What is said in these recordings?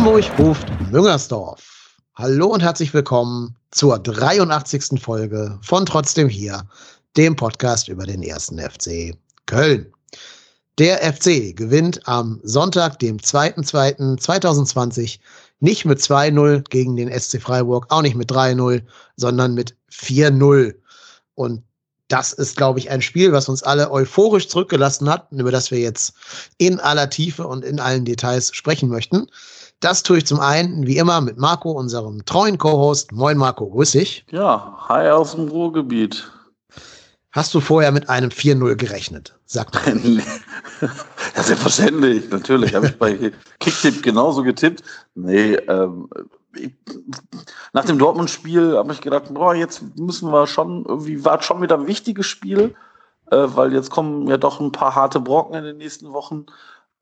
Hamburg ruft Müngersdorf. Hallo und herzlich willkommen zur 83. Folge von Trotzdem hier, dem Podcast über den ersten FC Köln. Der FC gewinnt am Sonntag, dem 2.2.2020, nicht mit 2-0 gegen den SC Freiburg, auch nicht mit 3-0, sondern mit 4-0. Und das ist, glaube ich, ein Spiel, was uns alle euphorisch zurückgelassen hat, über das wir jetzt in aller Tiefe und in allen Details sprechen möchten. Das tue ich zum einen, wie immer, mit Marco, unserem treuen Co-Host. Moin Marco, grüß dich. Ja, hi aus dem Ruhrgebiet. Hast du vorher mit einem 4-0 gerechnet? Sag mal. ja, selbstverständlich, natürlich. Habe ich bei Kicktip genauso getippt. Nee, ähm, ich, nach dem Dortmund-Spiel habe ich gedacht, boah, jetzt müssen wir schon, irgendwie war schon wieder ein wichtiges Spiel, äh, weil jetzt kommen ja doch ein paar harte Brocken in den nächsten Wochen.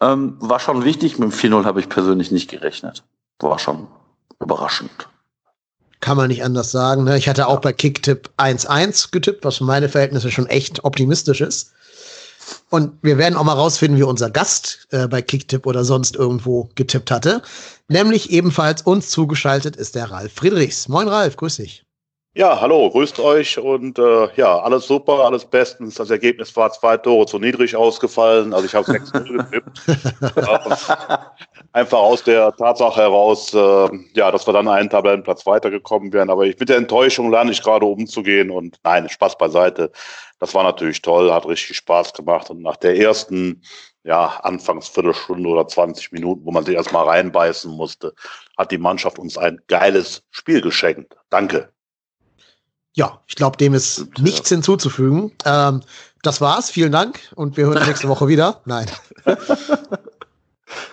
Ähm, war schon wichtig, mit dem 4-0 habe ich persönlich nicht gerechnet. War schon überraschend. Kann man nicht anders sagen. Ne? Ich hatte auch bei Kicktipp 1-1 getippt, was für meine Verhältnisse schon echt optimistisch ist. Und wir werden auch mal rausfinden, wie unser Gast äh, bei Kicktipp oder sonst irgendwo getippt hatte. Nämlich ebenfalls uns zugeschaltet ist der Ralf Friedrichs. Moin Ralf, grüß dich. Ja, hallo, grüßt euch und äh, ja, alles super, alles bestens. Das Ergebnis war zwei Tore zu niedrig ausgefallen, also ich habe 6-0 getippt. Einfach aus der Tatsache heraus, äh, ja, dass wir dann einen Tabellenplatz weitergekommen wären. Aber ich, mit der Enttäuschung lerne ich gerade umzugehen und nein, Spaß beiseite. Das war natürlich toll, hat richtig Spaß gemacht und nach der ersten ja, anfangs Viertelstunde oder 20 Minuten, wo man sich erstmal reinbeißen musste, hat die Mannschaft uns ein geiles Spiel geschenkt. Danke. Ja, ich glaube, dem ist Gut, nichts ja. hinzuzufügen. Ähm, das war's. Vielen Dank und wir hören nächste Woche wieder. Nein.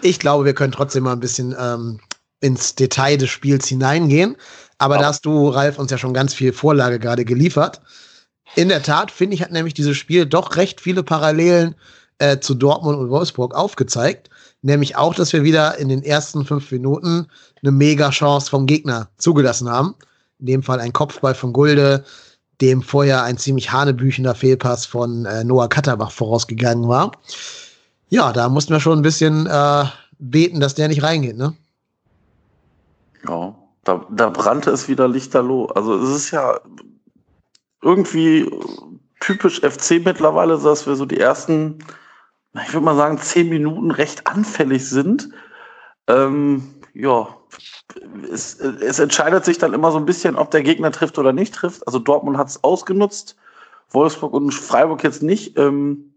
ich glaube, wir können trotzdem mal ein bisschen ähm, ins Detail des Spiels hineingehen. Aber ja. da hast du, Ralf, uns ja schon ganz viel Vorlage gerade geliefert. In der Tat, finde ich, hat nämlich dieses Spiel doch recht viele Parallelen äh, zu Dortmund und Wolfsburg aufgezeigt. Nämlich auch, dass wir wieder in den ersten fünf Minuten eine Mega-Chance vom Gegner zugelassen haben in dem Fall ein Kopfball von Gulde, dem vorher ein ziemlich hanebüchender Fehlpass von äh, Noah Katterbach vorausgegangen war. Ja, da mussten wir schon ein bisschen äh, beten, dass der nicht reingeht, ne? Ja, da, da brannte es wieder lichterloh. Also es ist ja irgendwie typisch FC mittlerweile, dass wir so die ersten, ich würde mal sagen, zehn Minuten recht anfällig sind. Ähm, ja, es, es, entscheidet sich dann immer so ein bisschen, ob der Gegner trifft oder nicht trifft. Also Dortmund hat es ausgenutzt, Wolfsburg und Freiburg jetzt nicht. Ähm,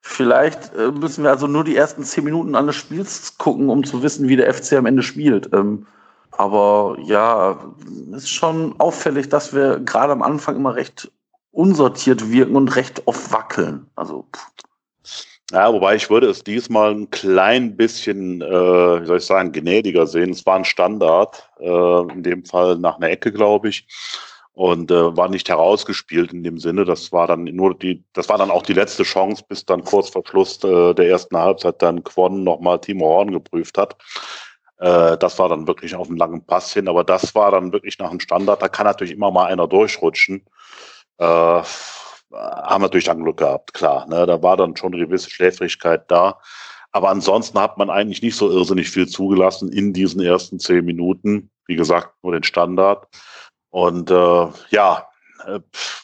vielleicht äh, müssen wir also nur die ersten zehn Minuten eines Spiels gucken, um zu wissen, wie der FC am Ende spielt. Ähm, aber ja, ist schon auffällig, dass wir gerade am Anfang immer recht unsortiert wirken und recht oft wackeln. Also pff. Ja, wobei ich würde es diesmal ein klein bisschen, äh, wie soll ich sagen, gnädiger sehen. Es war ein Standard, äh, in dem Fall nach einer Ecke, glaube ich, und äh, war nicht herausgespielt in dem Sinne. Das war dann nur die, das war dann auch die letzte Chance, bis dann kurz vor Schluss äh, der ersten Halbzeit dann Quon nochmal Timo Horn geprüft hat. Äh, das war dann wirklich auf einen langen Pass hin, aber das war dann wirklich nach einem Standard. Da kann natürlich immer mal einer durchrutschen. Äh, haben wir natürlich Glück gehabt, klar. Ne? Da war dann schon eine gewisse Schläfrigkeit da. Aber ansonsten hat man eigentlich nicht so irrsinnig viel zugelassen in diesen ersten zehn Minuten. Wie gesagt, nur den Standard. Und äh, ja, äh,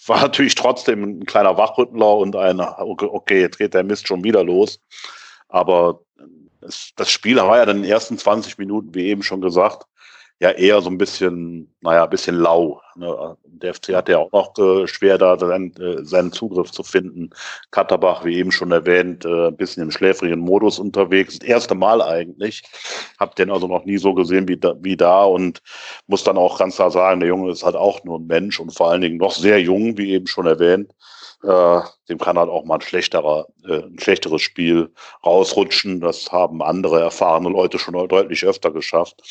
war natürlich trotzdem ein kleiner Wachrüttler und ein, okay, jetzt geht der Mist schon wieder los. Aber das Spiel war ja dann in den ersten 20 Minuten, wie eben schon gesagt, ja eher so ein bisschen, naja, ein bisschen lau. Ne? Der FC hat ja auch noch äh, schwer, da seinen, äh, seinen Zugriff zu finden. Katterbach, wie eben schon erwähnt, äh, ein bisschen im schläfrigen Modus unterwegs. Das erste Mal eigentlich. Hab den also noch nie so gesehen wie da, wie da und muss dann auch ganz klar sagen, der Junge ist halt auch nur ein Mensch und vor allen Dingen noch sehr jung, wie eben schon erwähnt. Äh, dem kann halt auch mal ein schlechterer, äh, ein schlechteres Spiel rausrutschen. Das haben andere erfahrene Leute schon deutlich öfter geschafft.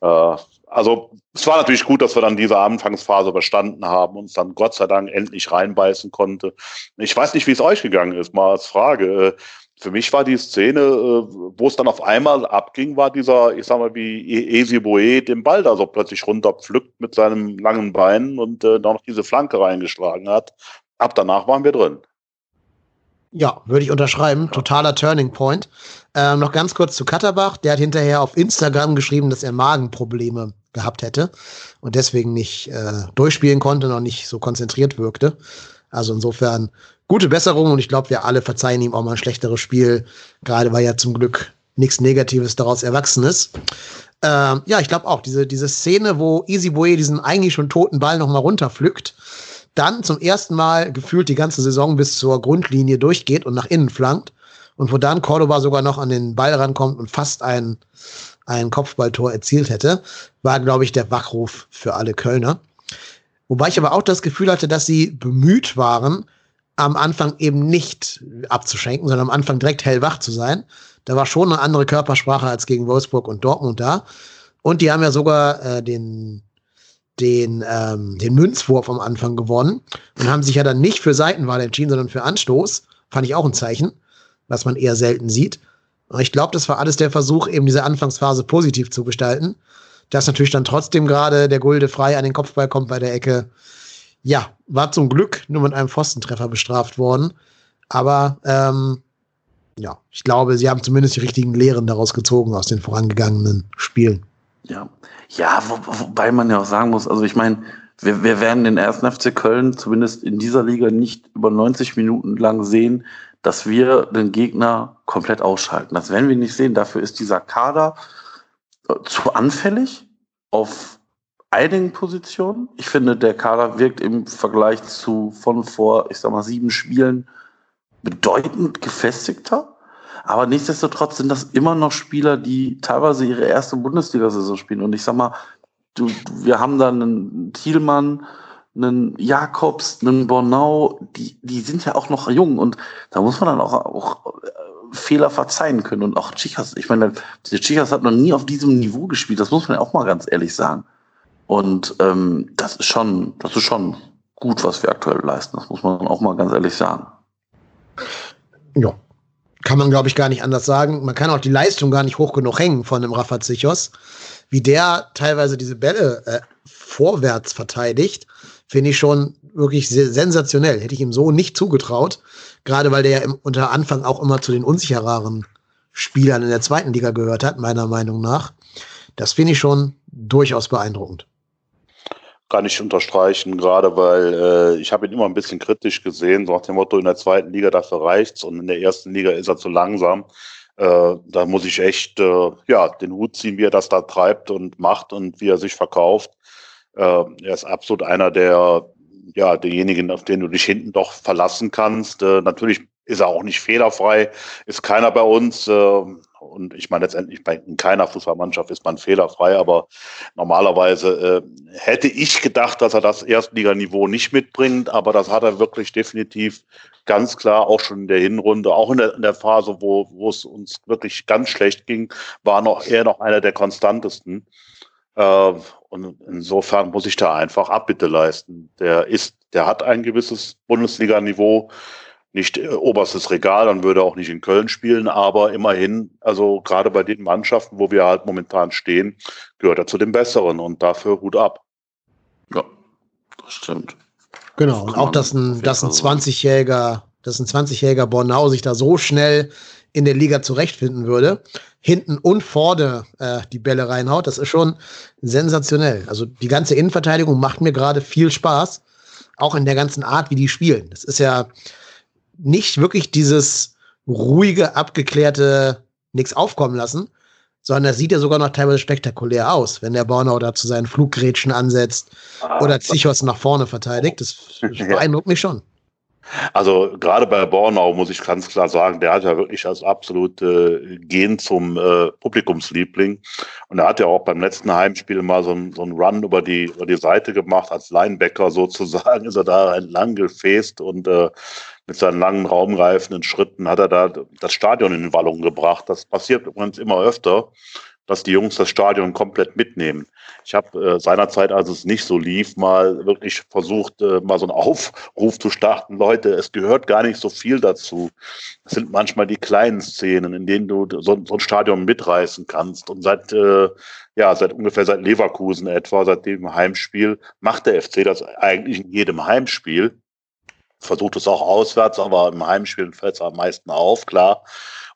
Äh, also es war natürlich gut, dass wir dann diese Anfangsphase überstanden haben und uns dann Gott sei Dank endlich reinbeißen konnte. Ich weiß nicht, wie es euch gegangen ist, mal als Frage. Äh, für mich war die Szene, äh, wo es dann auf einmal abging, war dieser, ich sag mal, wie e- Esi Boe den Ball da so plötzlich runterpflückt mit seinem langen Bein und äh, noch diese Flanke reingeschlagen hat. Ab danach waren wir drin. Ja, würde ich unterschreiben. Totaler Turning Point. Ähm, noch ganz kurz zu Katterbach. Der hat hinterher auf Instagram geschrieben, dass er Magenprobleme gehabt hätte und deswegen nicht äh, durchspielen konnte, noch nicht so konzentriert wirkte. Also insofern gute Besserung und ich glaube, wir alle verzeihen ihm auch mal ein schlechteres Spiel, gerade weil ja zum Glück nichts Negatives daraus erwachsen ist. Ähm, ja, ich glaube auch, diese, diese Szene, wo Easy Boy diesen eigentlich schon toten Ball nochmal runterpflückt, dann zum ersten Mal gefühlt die ganze Saison bis zur Grundlinie durchgeht und nach innen flankt und wo dann Cordoba sogar noch an den Ball rankommt und fast ein, ein Kopfballtor erzielt hätte, war, glaube ich, der Wachruf für alle Kölner. Wobei ich aber auch das Gefühl hatte, dass sie bemüht waren, am Anfang eben nicht abzuschenken, sondern am Anfang direkt hellwach zu sein. Da war schon eine andere Körpersprache als gegen Wolfsburg und Dortmund da. Und die haben ja sogar äh, den, den, ähm, den Münzwurf am Anfang gewonnen und haben sich ja dann nicht für Seitenwahl entschieden, sondern für Anstoß. Fand ich auch ein Zeichen, was man eher selten sieht. Und ich glaube, das war alles der Versuch, eben diese Anfangsphase positiv zu gestalten. Dass natürlich dann trotzdem gerade der Gulde frei an den Kopfball kommt bei der Ecke. Ja, war zum Glück nur mit einem Pfostentreffer bestraft worden. Aber ähm, ja, ich glaube, sie haben zumindest die richtigen Lehren daraus gezogen aus den vorangegangenen Spielen. Ja, ja, wo, wobei man ja auch sagen muss, also ich meine, wir, wir werden den ersten FC Köln zumindest in dieser Liga nicht über 90 Minuten lang sehen, dass wir den Gegner komplett ausschalten. Das werden wir nicht sehen. Dafür ist dieser Kader äh, zu anfällig auf einigen Positionen. Ich finde, der Kader wirkt im Vergleich zu von vor, ich sag mal, sieben Spielen bedeutend gefestigter. Aber nichtsdestotrotz sind das immer noch Spieler, die teilweise ihre erste Bundesliga-Saison spielen. Und ich sag mal, du, wir haben da einen Thielmann, einen Jakobs, einen Bornau, die, die sind ja auch noch jung und da muss man dann auch, auch äh, Fehler verzeihen können. Und auch Chicas, ich meine, der Chicas hat noch nie auf diesem Niveau gespielt, das muss man ja auch mal ganz ehrlich sagen. Und ähm, das ist schon, das ist schon gut, was wir aktuell leisten. Das muss man auch mal ganz ehrlich sagen. Ja, kann man, glaube ich, gar nicht anders sagen. Man kann auch die Leistung gar nicht hoch genug hängen von dem Rafa Zichos. Wie der teilweise diese Bälle äh, vorwärts verteidigt, finde ich schon wirklich sensationell. Hätte ich ihm so nicht zugetraut. Gerade weil der ja im, unter Anfang auch immer zu den unsichereren Spielern in der zweiten Liga gehört hat, meiner Meinung nach. Das finde ich schon durchaus beeindruckend kann ich unterstreichen, gerade weil äh, ich habe ihn immer ein bisschen kritisch gesehen, so nach dem Motto, in der zweiten Liga dafür reicht's und in der ersten Liga ist er zu langsam. Äh, da muss ich echt äh, ja, den Hut ziehen, wie er das da treibt und macht und wie er sich verkauft. Äh, er ist absolut einer der, ja, derjenigen, auf den du dich hinten doch verlassen kannst. Äh, natürlich ist er auch nicht fehlerfrei, ist keiner bei uns. Und ich meine, letztendlich bei in keiner Fußballmannschaft ist man fehlerfrei, aber normalerweise äh, hätte ich gedacht, dass er das Erstliganiveau nicht mitbringt, aber das hat er wirklich definitiv ganz klar auch schon in der Hinrunde, auch in der, in der Phase, wo, wo es uns wirklich ganz schlecht ging, war noch eher noch einer der konstantesten. Äh, und insofern muss ich da einfach Abbitte leisten. Der ist, der hat ein gewisses Bundesliga-Niveau nicht äh, oberstes Regal, dann würde er auch nicht in Köln spielen, aber immerhin, also gerade bei den Mannschaften, wo wir halt momentan stehen, gehört er zu den Besseren und dafür Hut ab. Ja, das stimmt. Genau, und auch, dass ein, dass ein 20-jähriger, dass ein 20-jähriger Bornau sich da so schnell in der Liga zurechtfinden würde, hinten und vorne äh, die Bälle reinhaut, das ist schon sensationell. Also die ganze Innenverteidigung macht mir gerade viel Spaß, auch in der ganzen Art, wie die spielen. Das ist ja, nicht wirklich dieses ruhige, abgeklärte nichts aufkommen lassen, sondern das sieht ja sogar noch teilweise spektakulär aus, wenn der Bornau da zu seinen Fluggrätschen ansetzt ah, oder Zichos nach vorne verteidigt. Das beeindruckt mich schon. Also gerade bei Bornau muss ich ganz klar sagen, der hat ja wirklich als absolute äh, Gen zum äh, Publikumsliebling. Und er hat ja auch beim letzten Heimspiel mal so einen so Run über die, über die Seite gemacht, als Linebacker sozusagen, ist er da entlang gefäßt und äh, mit seinen langen, raumreifenden Schritten hat er da das Stadion in Wallung gebracht. Das passiert übrigens immer öfter, dass die Jungs das Stadion komplett mitnehmen. Ich habe äh, seinerzeit, als es nicht so lief, mal wirklich versucht, äh, mal so einen Aufruf zu starten. Leute, es gehört gar nicht so viel dazu. Es sind manchmal die kleinen Szenen, in denen du so, so ein Stadion mitreißen kannst. Und seit, äh, ja, seit ungefähr seit Leverkusen etwa, seit dem Heimspiel, macht der FC das eigentlich in jedem Heimspiel. Versucht es auch auswärts, aber im Heimspiel fällt es am meisten auf, klar.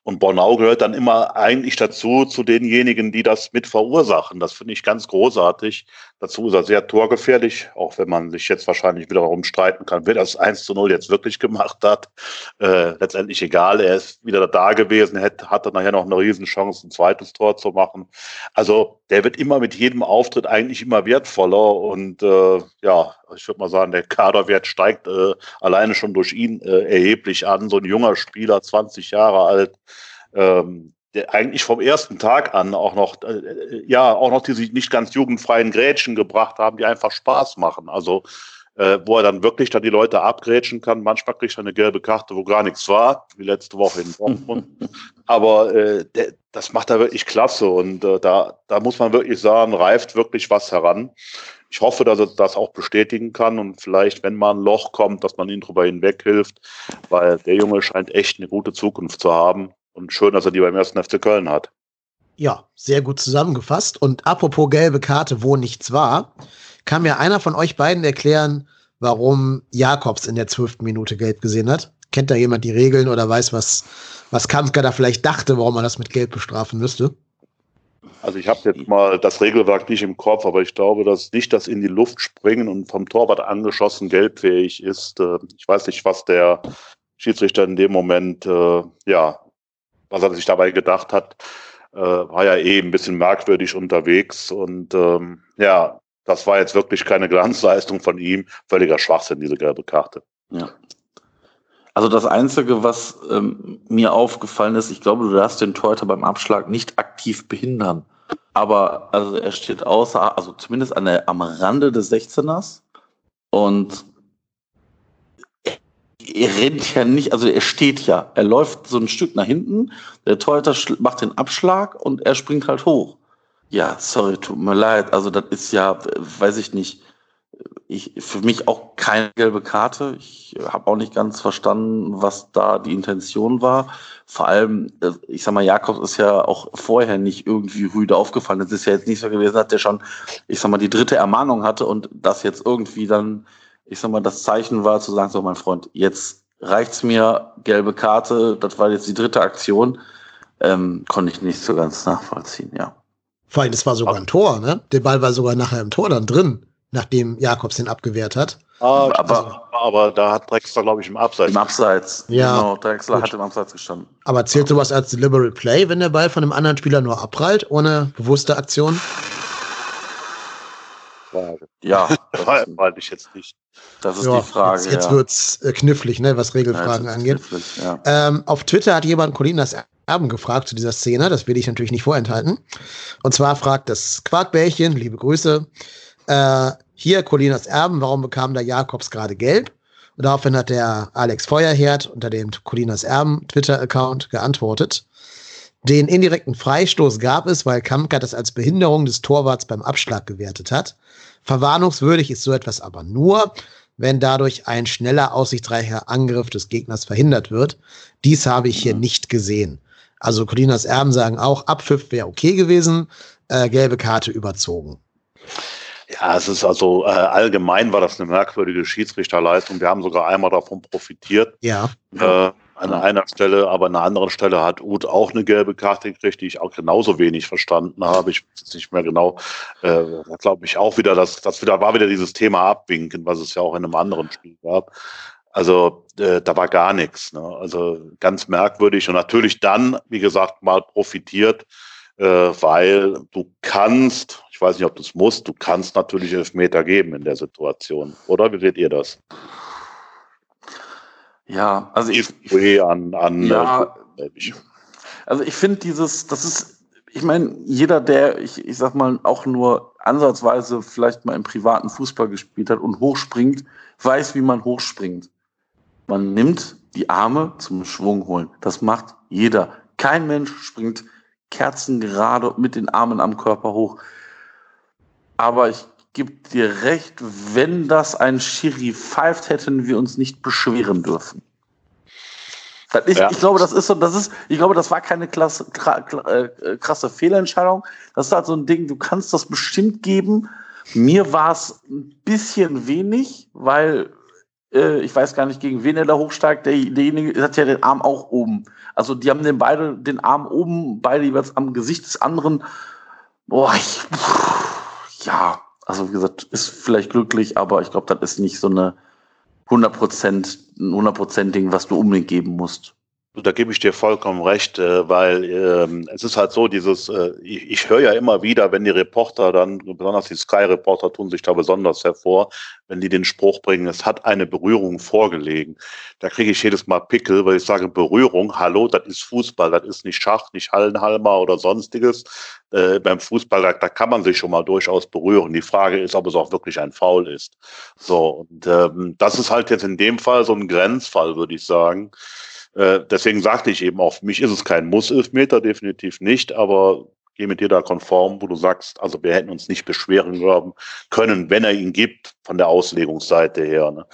Und Bornau gehört dann immer eigentlich dazu, zu denjenigen, die das mit verursachen. Das finde ich ganz großartig. Dazu ist er sehr torgefährlich, auch wenn man sich jetzt wahrscheinlich wiederum streiten kann, wer das 1 zu 0 jetzt wirklich gemacht hat. Äh, letztendlich egal, er ist wieder da gewesen, hätte, hatte nachher noch eine Riesenchance, ein zweites Tor zu machen. Also der wird immer mit jedem Auftritt eigentlich immer wertvoller und äh, ja, ich würde mal sagen, der Kaderwert steigt äh, alleine schon durch ihn äh, erheblich an. So ein junger Spieler, 20 Jahre alt, ähm, der eigentlich vom ersten Tag an auch noch, äh, ja, auch noch diese nicht ganz jugendfreien Grätschen gebracht haben, die einfach Spaß machen. Also, äh, wo er dann wirklich dann die Leute abgrätschen kann. Manchmal kriegt er eine gelbe Karte, wo gar nichts war, wie letzte Woche in Dortmund. Aber äh, der, das macht er wirklich klasse und äh, da, da muss man wirklich sagen, reift wirklich was heran. Ich hoffe, dass er das auch bestätigen kann und vielleicht, wenn mal ein Loch kommt, dass man ihn drüber hinweg hilft, weil der Junge scheint echt eine gute Zukunft zu haben. Und schön, dass er die beim ersten FC Köln hat. Ja, sehr gut zusammengefasst. Und apropos gelbe Karte, wo nichts war, kann mir einer von euch beiden erklären, warum Jakobs in der zwölften Minute gelb gesehen hat? Kennt da jemand die Regeln oder weiß, was, was Kamska da vielleicht dachte, warum man das mit Gelb bestrafen müsste? Also ich habe jetzt mal das Regelwerk nicht im Kopf, aber ich glaube, dass nicht das in die Luft springen und vom Torwart angeschossen gelbfähig ist. Äh, ich weiß nicht, was der Schiedsrichter in dem Moment äh, ja was er sich dabei gedacht hat, äh, war ja eh ein bisschen merkwürdig unterwegs. Und ähm, ja, das war jetzt wirklich keine Glanzleistung von ihm. Völliger Schwachsinn, diese gelbe Karte. Ja. Also das Einzige, was ähm, mir aufgefallen ist, ich glaube, du darfst den Torhüter beim Abschlag nicht aktiv behindern. Aber also er steht außer, also zumindest an der, am Rande des 16ers und er rennt ja nicht, also er steht ja. Er läuft so ein Stück nach hinten, der Torhüter macht den Abschlag und er springt halt hoch. Ja, sorry, tut mir leid. Also das ist ja, weiß ich nicht, ich, für mich auch keine gelbe Karte. Ich habe auch nicht ganz verstanden, was da die Intention war. Vor allem, äh, ich sag mal, Jakobs ist ja auch vorher nicht irgendwie rüde aufgefallen. Es ist ja jetzt nicht so gewesen, dass der schon, ich sag mal, die dritte Ermahnung hatte und das jetzt irgendwie dann ich sag mal, das Zeichen war zu sagen, so mein Freund, jetzt reicht's mir, gelbe Karte, das war jetzt die dritte Aktion, ähm, konnte ich nicht so ganz nachvollziehen, ja. Vor allem, das war sogar ein Tor, ne? Der Ball war sogar nachher im Tor dann drin, nachdem Jakobs den abgewehrt hat. Ah, aber, aber da hat Drexler, glaube ich, im Abseits. Im Abseits. Ja. Genau, Drexler gut. hat im Abseits gestanden. Aber zählt sowas als Deliberate Play, wenn der Ball von einem anderen Spieler nur abprallt, ohne bewusste Aktion? Frage. Ja, das weiß ich jetzt nicht. Das ist ja, die Frage. Jetzt, jetzt ja. wird's äh, knifflig, ne, was Regelfragen ja, angeht. Ja. Ähm, auf Twitter hat jemand Colinas Erben gefragt zu dieser Szene. Das will ich natürlich nicht vorenthalten. Und zwar fragt das Quarkbärchen, liebe Grüße, äh, hier Colinas Erben, warum bekam da Jakobs gerade gelb? Und daraufhin hat der Alex Feuerherd unter dem Colinas Erben Twitter-Account geantwortet. Den indirekten Freistoß gab es, weil Kamka das als Behinderung des Torwarts beim Abschlag gewertet hat. Verwarnungswürdig ist so etwas aber nur, wenn dadurch ein schneller, aussichtsreicher Angriff des Gegners verhindert wird. Dies habe ich hier nicht gesehen. Also Colinas Erben sagen auch, Abpfiff wäre okay gewesen, äh, gelbe Karte überzogen. Ja, es ist also äh, allgemein war das eine merkwürdige Schiedsrichterleistung. Wir haben sogar einmal davon profitiert. Ja. Äh, an einer Stelle, aber an einer anderen Stelle hat Uth auch eine gelbe Karte gekriegt, die ich auch genauso wenig verstanden habe. Ich weiß nicht mehr genau. Äh, glaube ich auch wieder, dass das wieder war wieder dieses Thema Abwinken, was es ja auch in einem anderen Spiel gab. Also äh, da war gar nichts. Ne? Also ganz merkwürdig und natürlich dann, wie gesagt, mal profitiert, äh, weil du kannst, ich weiß nicht, ob du es musst, du kannst natürlich Elfmeter geben in der Situation. Oder wie seht ihr das? Ja, also ich. an, an ja, äh, also ich finde dieses, das ist, ich meine, jeder, der, ich, ich sag mal, auch nur ansatzweise vielleicht mal im privaten Fußball gespielt hat und hochspringt, weiß, wie man hochspringt. Man nimmt die Arme zum Schwung holen. Das macht jeder. Kein Mensch springt kerzengerade mit den Armen am Körper hoch. Aber ich gebe dir recht, wenn das ein Schiri pfeift, hätten wir uns nicht beschweren dürfen. Ist, ja. Ich glaube, das ist so, das ist, ich glaube, das war keine klasse, äh, krasse Fehlentscheidung. Das ist halt so ein Ding, du kannst das bestimmt geben. Mir war es ein bisschen wenig, weil äh, ich weiß gar nicht, gegen wen er da hochsteigt, der, derjenige hat ja den Arm auch oben. Also die haben den beide den Arm oben, beide jeweils am Gesicht des anderen. Boah, ich, ja, also wie gesagt, ist vielleicht glücklich, aber ich glaube, das ist nicht so eine 100%, ein 100% Ding, was du unbedingt geben musst. Da gebe ich dir vollkommen recht, äh, weil ähm, es ist halt so, dieses, äh, ich, ich höre ja immer wieder, wenn die Reporter dann, besonders die Sky-Reporter tun sich da besonders hervor, wenn die den Spruch bringen, es hat eine Berührung vorgelegen. Da kriege ich jedes Mal Pickel, weil ich sage, Berührung, hallo, das ist Fußball, das ist nicht Schach, nicht Hallenhalmer oder sonstiges. Äh, beim Fußball, da, da kann man sich schon mal durchaus berühren. Die Frage ist, ob es auch wirklich ein Foul ist. So, und ähm, das ist halt jetzt in dem Fall so ein Grenzfall, würde ich sagen. Äh, deswegen sagte ich eben auch, für mich ist es kein Muss-Elfmeter, definitiv nicht, aber gehe mit dir da konform, wo du sagst, also wir hätten uns nicht beschweren können, wenn er ihn gibt, von der Auslegungsseite her. Ne?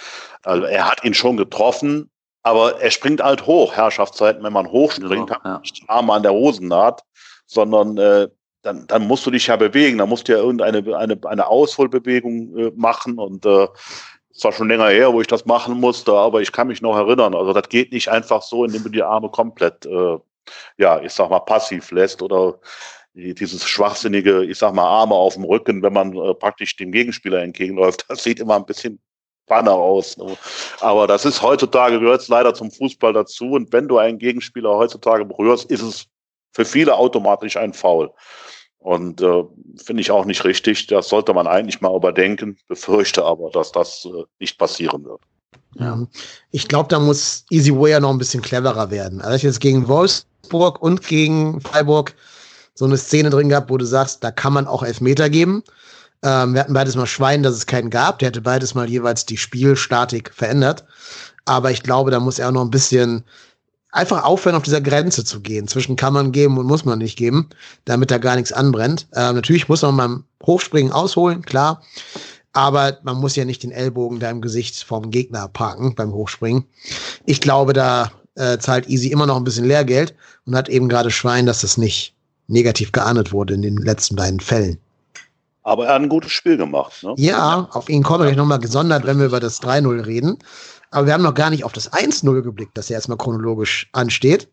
Also er hat ihn schon getroffen, aber er springt halt hoch, Herrschaftszeiten, wenn man hochspringt, ja, hat man nicht Arme an der Hosennaht, sondern äh, dann, dann musst du dich ja bewegen, dann musst du ja irgendeine eine, eine Ausholbewegung äh, machen und äh, zwar schon länger her, wo ich das machen musste, aber ich kann mich noch erinnern. Also das geht nicht einfach so, indem du die Arme komplett, äh, ja, ich sag mal, passiv lässt oder dieses schwachsinnige, ich sag mal, Arme auf dem Rücken, wenn man äh, praktisch dem Gegenspieler entgegenläuft. Das sieht immer ein bisschen Banner aus. Ne? Aber das ist heutzutage, gehört es leider zum Fußball dazu. Und wenn du einen Gegenspieler heutzutage berührst, ist es für viele automatisch ein Foul. Und äh, finde ich auch nicht richtig. Das sollte man eigentlich mal überdenken. Befürchte aber, dass das äh, nicht passieren wird. Ja, ich glaube, da muss Easy Way noch ein bisschen cleverer werden. Also ich jetzt gegen Wolfsburg und gegen Freiburg so eine Szene drin gehabt, wo du sagst, da kann man auch Elfmeter geben. Ähm, wir hatten beides mal Schwein, dass es keinen gab. Der hätte beides mal jeweils die Spielstatik verändert. Aber ich glaube, da muss er auch noch ein bisschen einfach aufhören, auf dieser Grenze zu gehen. Zwischen kann man geben und muss man nicht geben, damit da gar nichts anbrennt. Ähm, natürlich muss man beim Hochspringen ausholen, klar. Aber man muss ja nicht den Ellbogen da im Gesicht vom Gegner parken beim Hochspringen. Ich glaube, da äh, zahlt Easy immer noch ein bisschen Lehrgeld und hat eben gerade Schwein, dass das nicht negativ geahndet wurde in den letzten beiden Fällen. Aber er hat ein gutes Spiel gemacht. Ne? Ja, auf ihn kommen wir gleich nochmal gesondert, wenn wir über das 3-0 reden. Aber wir haben noch gar nicht auf das 1-0 geblickt, das ja erstmal chronologisch ansteht.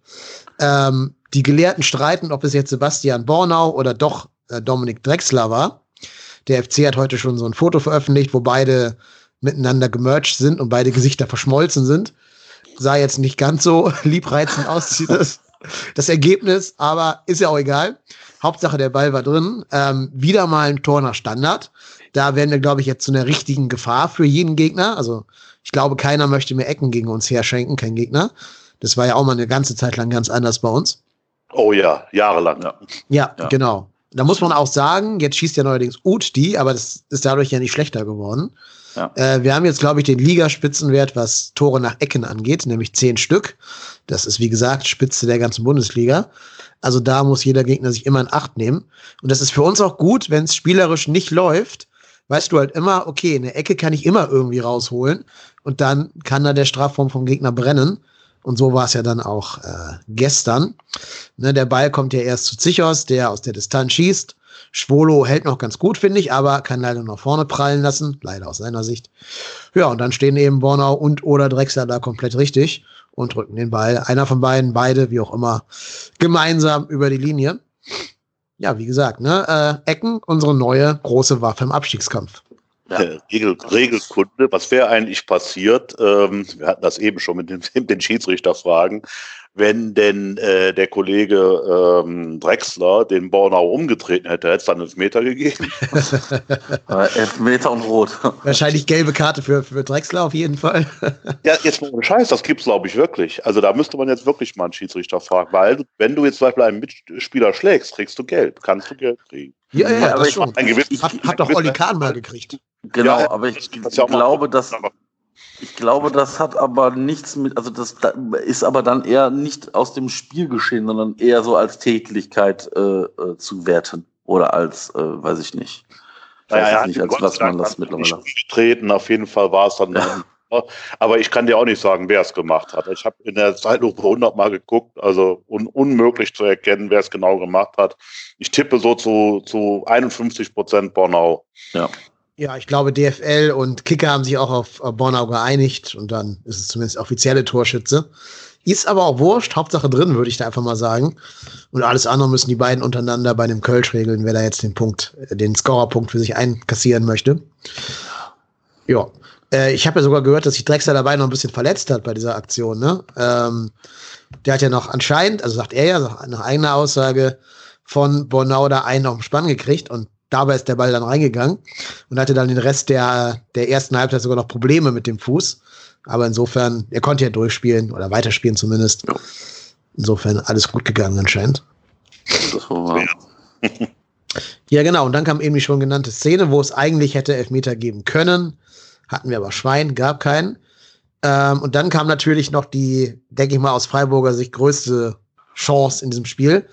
Ähm, die Gelehrten streiten, ob es jetzt Sebastian Bornau oder doch äh, Dominik Drexler war. Der FC hat heute schon so ein Foto veröffentlicht, wo beide miteinander gemerged sind und beide Gesichter verschmolzen sind. Sah jetzt nicht ganz so liebreizend aus, das, das Ergebnis, aber ist ja auch egal. Hauptsache, der Ball war drin. Ähm, wieder mal ein Tor nach Standard. Da werden wir, glaube ich, jetzt zu einer richtigen Gefahr für jeden Gegner. Also ich glaube, keiner möchte mehr Ecken gegen uns herschenken, kein Gegner. Das war ja auch mal eine ganze Zeit lang ganz anders bei uns. Oh ja, jahrelang, ja. Ja, ja. genau. Da muss man auch sagen, jetzt schießt ja neuerdings Ut die, aber das ist dadurch ja nicht schlechter geworden. Ja. Äh, wir haben jetzt, glaube ich, den Ligaspitzenwert, was Tore nach Ecken angeht, nämlich zehn Stück. Das ist, wie gesagt, Spitze der ganzen Bundesliga. Also da muss jeder Gegner sich immer in Acht nehmen. Und das ist für uns auch gut, wenn es spielerisch nicht läuft, weißt du halt immer, okay, eine Ecke kann ich immer irgendwie rausholen und dann kann da der Strafraum vom Gegner brennen. Und so war es ja dann auch äh, gestern. Ne, der Ball kommt ja erst zu Zichos, der aus der Distanz schießt. Schwolo hält noch ganz gut, finde ich, aber kann leider nach vorne prallen lassen. Leider aus seiner Sicht. Ja, und dann stehen eben Bornau und oder Drexler da komplett richtig und drücken den Ball. Einer von beiden, beide, wie auch immer, gemeinsam über die Linie ja, wie gesagt, ne, äh, Ecken, unsere neue große Waffe im Abstiegskampf. Ja. Regel, Regelkunde, was wäre eigentlich passiert? Ähm, wir hatten das eben schon mit den, mit den Schiedsrichterfragen wenn denn äh, der Kollege ähm, Drexler den Bornau umgetreten hätte, hätte es dann Meter gegeben. Meter und Rot. Wahrscheinlich gelbe Karte für, für Drexler auf jeden Fall. ja, jetzt mal Scheiß, das gibt's glaube ich wirklich. Also da müsste man jetzt wirklich mal einen Schiedsrichter fragen, weil wenn du jetzt zum Beispiel einen Mitspieler schlägst, kriegst du Gelb, kannst du Geld kriegen. Ja, ja, ja aber ich, gewissen, ich, hat doch Olli Kahn mal gekriegt. Genau, ja, aber ich, das glaube, dass ich glaube, das hat aber nichts mit, also das ist aber dann eher nicht aus dem Spiel geschehen, sondern eher so als Tätigkeit äh, äh, zu werten oder als, äh, weiß ich nicht. Ich naja, weiß nicht, als Gott was man das mittlerweile. Getreten, auf jeden Fall war es dann. Ja. Aber ich kann dir auch nicht sagen, wer es gemacht hat. Ich habe in der Zeitlupe 100 Mal geguckt, also un unmöglich zu erkennen, wer es genau gemacht hat. Ich tippe so zu, zu 51 Prozent Bornau. Ja. Ja, ich glaube, DFL und Kicker haben sich auch auf Bornau geeinigt und dann ist es zumindest offizielle Torschütze. Ist aber auch wurscht, Hauptsache drin, würde ich da einfach mal sagen. Und alles andere müssen die beiden untereinander bei dem Kölsch regeln, wer da jetzt den Punkt, den Scorerpunkt für sich einkassieren möchte. Ja. Äh, ich habe ja sogar gehört, dass sich Drexler dabei noch ein bisschen verletzt hat bei dieser Aktion. Ne? Ähm, der hat ja noch anscheinend, also sagt er ja nach eigener Aussage, von Bornau da einen auf den Spann gekriegt und dabei ist der Ball dann reingegangen und hatte dann den Rest der, der ersten Halbzeit sogar noch Probleme mit dem Fuß. Aber insofern, er konnte ja durchspielen oder weiterspielen zumindest. Insofern alles gut gegangen anscheinend. Das war wahr. ja, genau. Und dann kam eben die schon genannte Szene, wo es eigentlich hätte Elfmeter geben können. Hatten wir aber Schwein, gab keinen. Ähm, und dann kam natürlich noch die, denke ich mal, aus Freiburger Sicht größte Chance in diesem Spiel.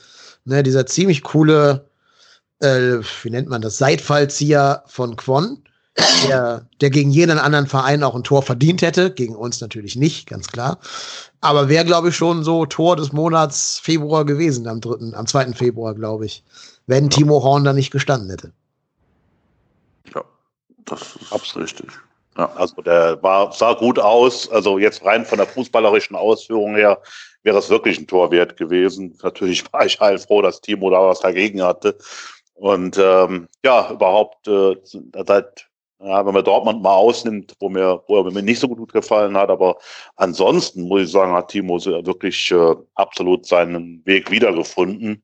Ne, dieser ziemlich coole äh, wie nennt man das, Seitfallzieher von Quon, der, der gegen jeden anderen Verein auch ein Tor verdient hätte, gegen uns natürlich nicht, ganz klar. Aber wäre, glaube ich, schon so Tor des Monats Februar gewesen, am 3., am 2. Februar, glaube ich, wenn Timo Horn da nicht gestanden hätte. Ja, das ist absolut richtig. Ja, also der war, sah gut aus. Also jetzt rein von der fußballerischen Ausführung her wäre das wirklich ein Tor wert gewesen. Natürlich war ich heilfroh, dass Timo da was dagegen hatte. Und ähm, ja, überhaupt äh, seit ja, wenn man Dortmund mal ausnimmt, wo mir, wo er mir nicht so gut gefallen hat, aber ansonsten muss ich sagen, hat Timo wirklich äh, absolut seinen Weg wiedergefunden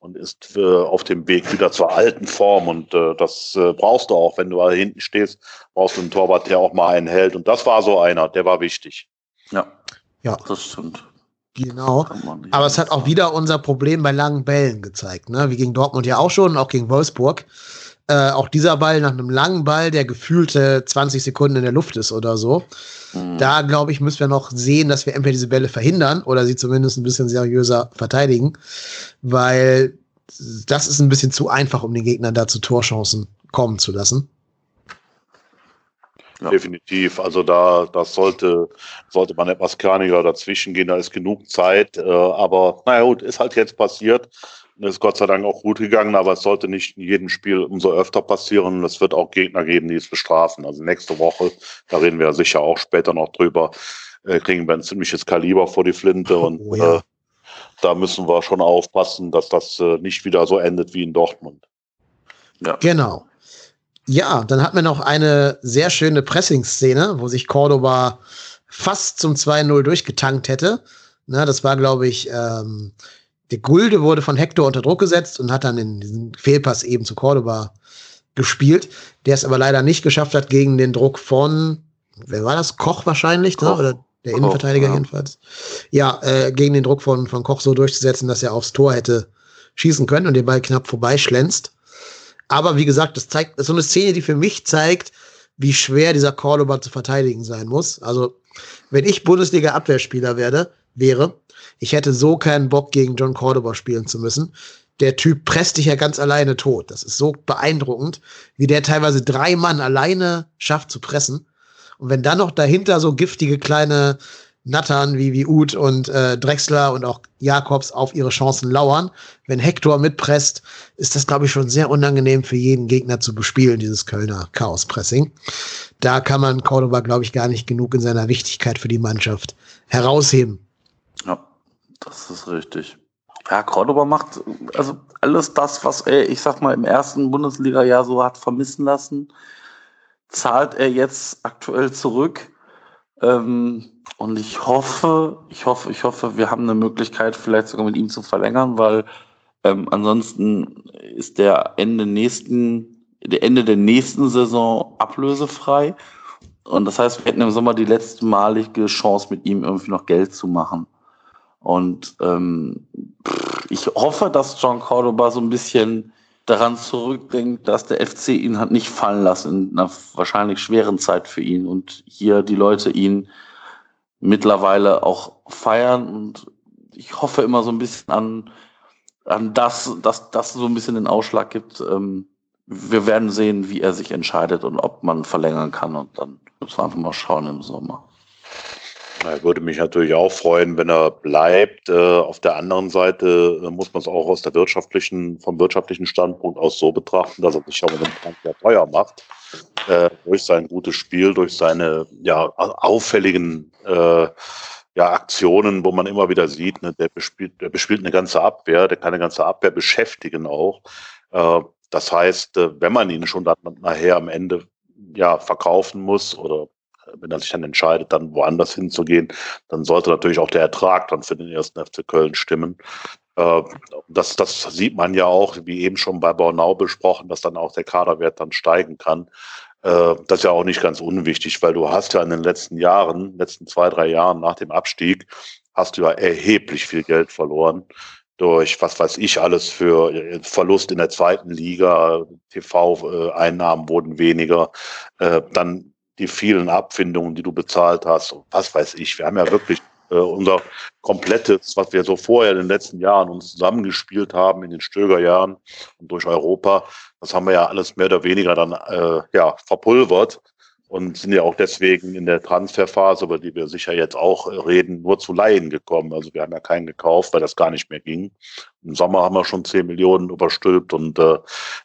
und ist äh, auf dem Weg wieder zur alten Form. Und äh, das äh, brauchst du auch, wenn du da hinten stehst, brauchst du einen Torwart, der auch mal einen hält. Und das war so einer, der war wichtig. Ja, ja. das stimmt. Genau. Aber es hat auch wieder unser Problem bei langen Bällen gezeigt, ne? Wie gegen Dortmund ja auch schon, auch gegen Wolfsburg. Äh, auch dieser Ball nach einem langen Ball, der gefühlte 20 Sekunden in der Luft ist oder so. Mhm. Da, glaube ich, müssen wir noch sehen, dass wir entweder diese Bälle verhindern oder sie zumindest ein bisschen seriöser verteidigen, weil das ist ein bisschen zu einfach, um den Gegnern da zu Torchancen kommen zu lassen. Ja. Definitiv. Also da, das sollte, sollte man etwas kerniger dazwischen gehen. Da ist genug Zeit. Äh, aber naja, gut, ist halt jetzt passiert. Ist Gott sei Dank auch gut gegangen, aber es sollte nicht in jedem Spiel umso öfter passieren. Es wird auch Gegner geben, die es bestrafen. Also nächste Woche, da reden wir sicher auch später noch drüber, äh, kriegen wir ein ziemliches Kaliber vor die Flinte und oh, ja. äh, da müssen wir schon aufpassen, dass das äh, nicht wieder so endet wie in Dortmund. Ja. Genau. Ja, dann hat man noch eine sehr schöne Pressing-Szene, wo sich Cordoba fast zum 2-0 durchgetankt hätte. Na, das war, glaube ich, ähm, der Gulde wurde von Hector unter Druck gesetzt und hat dann in diesen Fehlpass eben zu Cordoba gespielt, der es aber leider nicht geschafft hat gegen den Druck von, wer war das? Koch wahrscheinlich, ne? Koch. Ne? oder der Koch, Innenverteidiger ja. jedenfalls. Ja, äh, gegen den Druck von, von Koch so durchzusetzen, dass er aufs Tor hätte schießen können und den Ball knapp vorbeischlänzt. Aber wie gesagt, das zeigt, das ist so eine Szene, die für mich zeigt, wie schwer dieser Cordoba zu verteidigen sein muss. Also, wenn ich Bundesliga-Abwehrspieler werde, wäre, ich hätte so keinen Bock, gegen John Cordoba spielen zu müssen. Der Typ presst dich ja ganz alleine tot. Das ist so beeindruckend, wie der teilweise drei Mann alleine schafft zu pressen. Und wenn dann noch dahinter so giftige kleine Nattern wie, wie Uth und äh, Drexler und auch Jakobs auf ihre Chancen lauern. Wenn Hector mitpresst, ist das, glaube ich, schon sehr unangenehm für jeden Gegner zu bespielen, dieses Kölner Chaos-Pressing. Da kann man Cordoba, glaube ich, gar nicht genug in seiner Wichtigkeit für die Mannschaft herausheben. Ja, das ist richtig. Ja, Cordoba macht also alles das, was er, ich sag mal, im ersten Bundesliga-Jahr so hat vermissen lassen, zahlt er jetzt aktuell zurück. Ähm, und ich hoffe, ich hoffe, ich hoffe, wir haben eine Möglichkeit, vielleicht sogar mit ihm zu verlängern, weil ähm, ansonsten ist der Ende nächsten, der Ende der nächsten Saison ablösefrei. Und das heißt, wir hätten im Sommer die letztmalige Chance, mit ihm irgendwie noch Geld zu machen. Und ähm, ich hoffe, dass John Cordoba so ein bisschen daran zurückdenkt, dass der FC ihn hat nicht fallen lassen in einer wahrscheinlich schweren Zeit für ihn und hier die Leute ihn mittlerweile auch feiern und ich hoffe immer so ein bisschen an, an das, dass das so ein bisschen den Ausschlag gibt. Ähm, wir werden sehen, wie er sich entscheidet und ob man verlängern kann und dann müssen wir einfach mal schauen im Sommer. Er würde mich natürlich auch freuen, wenn er bleibt. Äh, auf der anderen Seite äh, muss man es auch aus der wirtschaftlichen, vom wirtschaftlichen Standpunkt aus so betrachten, dass er sich den Tank sehr teuer macht. äh, durch sein gutes Spiel, durch seine ja, auffälligen äh, ja, Aktionen, wo man immer wieder sieht, ne, der, bespielt, der bespielt eine ganze Abwehr, der kann eine ganze Abwehr beschäftigen auch. Das heißt, wenn man ihn schon dann nachher am Ende ja, verkaufen muss oder wenn er sich dann entscheidet, dann woanders hinzugehen, dann sollte natürlich auch der Ertrag dann für den ersten FC Köln stimmen. Äh, das, das sieht man ja auch, wie eben schon bei Bornau besprochen, dass dann auch der Kaderwert dann steigen kann. Äh, das ist ja auch nicht ganz unwichtig, weil du hast ja in den letzten Jahren, letzten zwei, drei Jahren nach dem Abstieg, hast du ja erheblich viel Geld verloren durch was weiß ich alles für äh, Verlust in der zweiten Liga, TV-Einnahmen wurden weniger, dann die vielen Abfindungen, die du bezahlt hast, was weiß ich. Wir haben ja wirklich äh, unser komplettes, was wir so vorher in den letzten Jahren uns zusammengespielt haben in den Stögerjahren und durch Europa, das haben wir ja alles mehr oder weniger dann äh, ja verpulvert und sind ja auch deswegen in der Transferphase, über die wir sicher jetzt auch reden, nur zu Laien gekommen. Also wir haben ja keinen gekauft, weil das gar nicht mehr ging. Im Sommer haben wir schon 10 Millionen überstülpt und äh,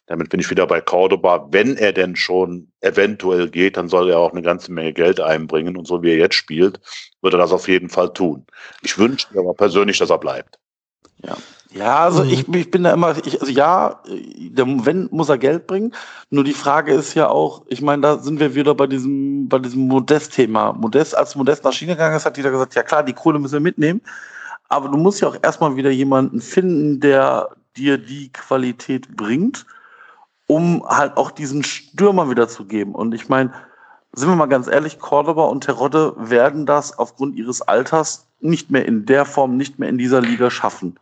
damit bin ich wieder bei Cordoba. Wenn er denn schon eventuell geht, dann soll er auch eine ganze Menge Geld einbringen und so wie er jetzt spielt, wird er das auf jeden Fall tun. Ich wünsche mir aber persönlich, dass er bleibt. Ja, ja, also mhm. ich, ich bin da immer, ich, also ja, der, wenn muss er Geld bringen. Nur die Frage ist ja auch, ich meine, da sind wir wieder bei diesem, bei diesem Modest-Thema. Modest, als Modest nach China gegangen ist, hat jeder gesagt, ja klar, die Kohle müssen wir mitnehmen. Aber du musst ja auch erstmal wieder jemanden finden, der dir die Qualität bringt, um halt auch diesen Stürmer wieder zu geben. Und ich meine, sind wir mal ganz ehrlich, Cordoba und Terodde werden das aufgrund ihres Alters nicht mehr in der Form, nicht mehr in dieser Liga schaffen.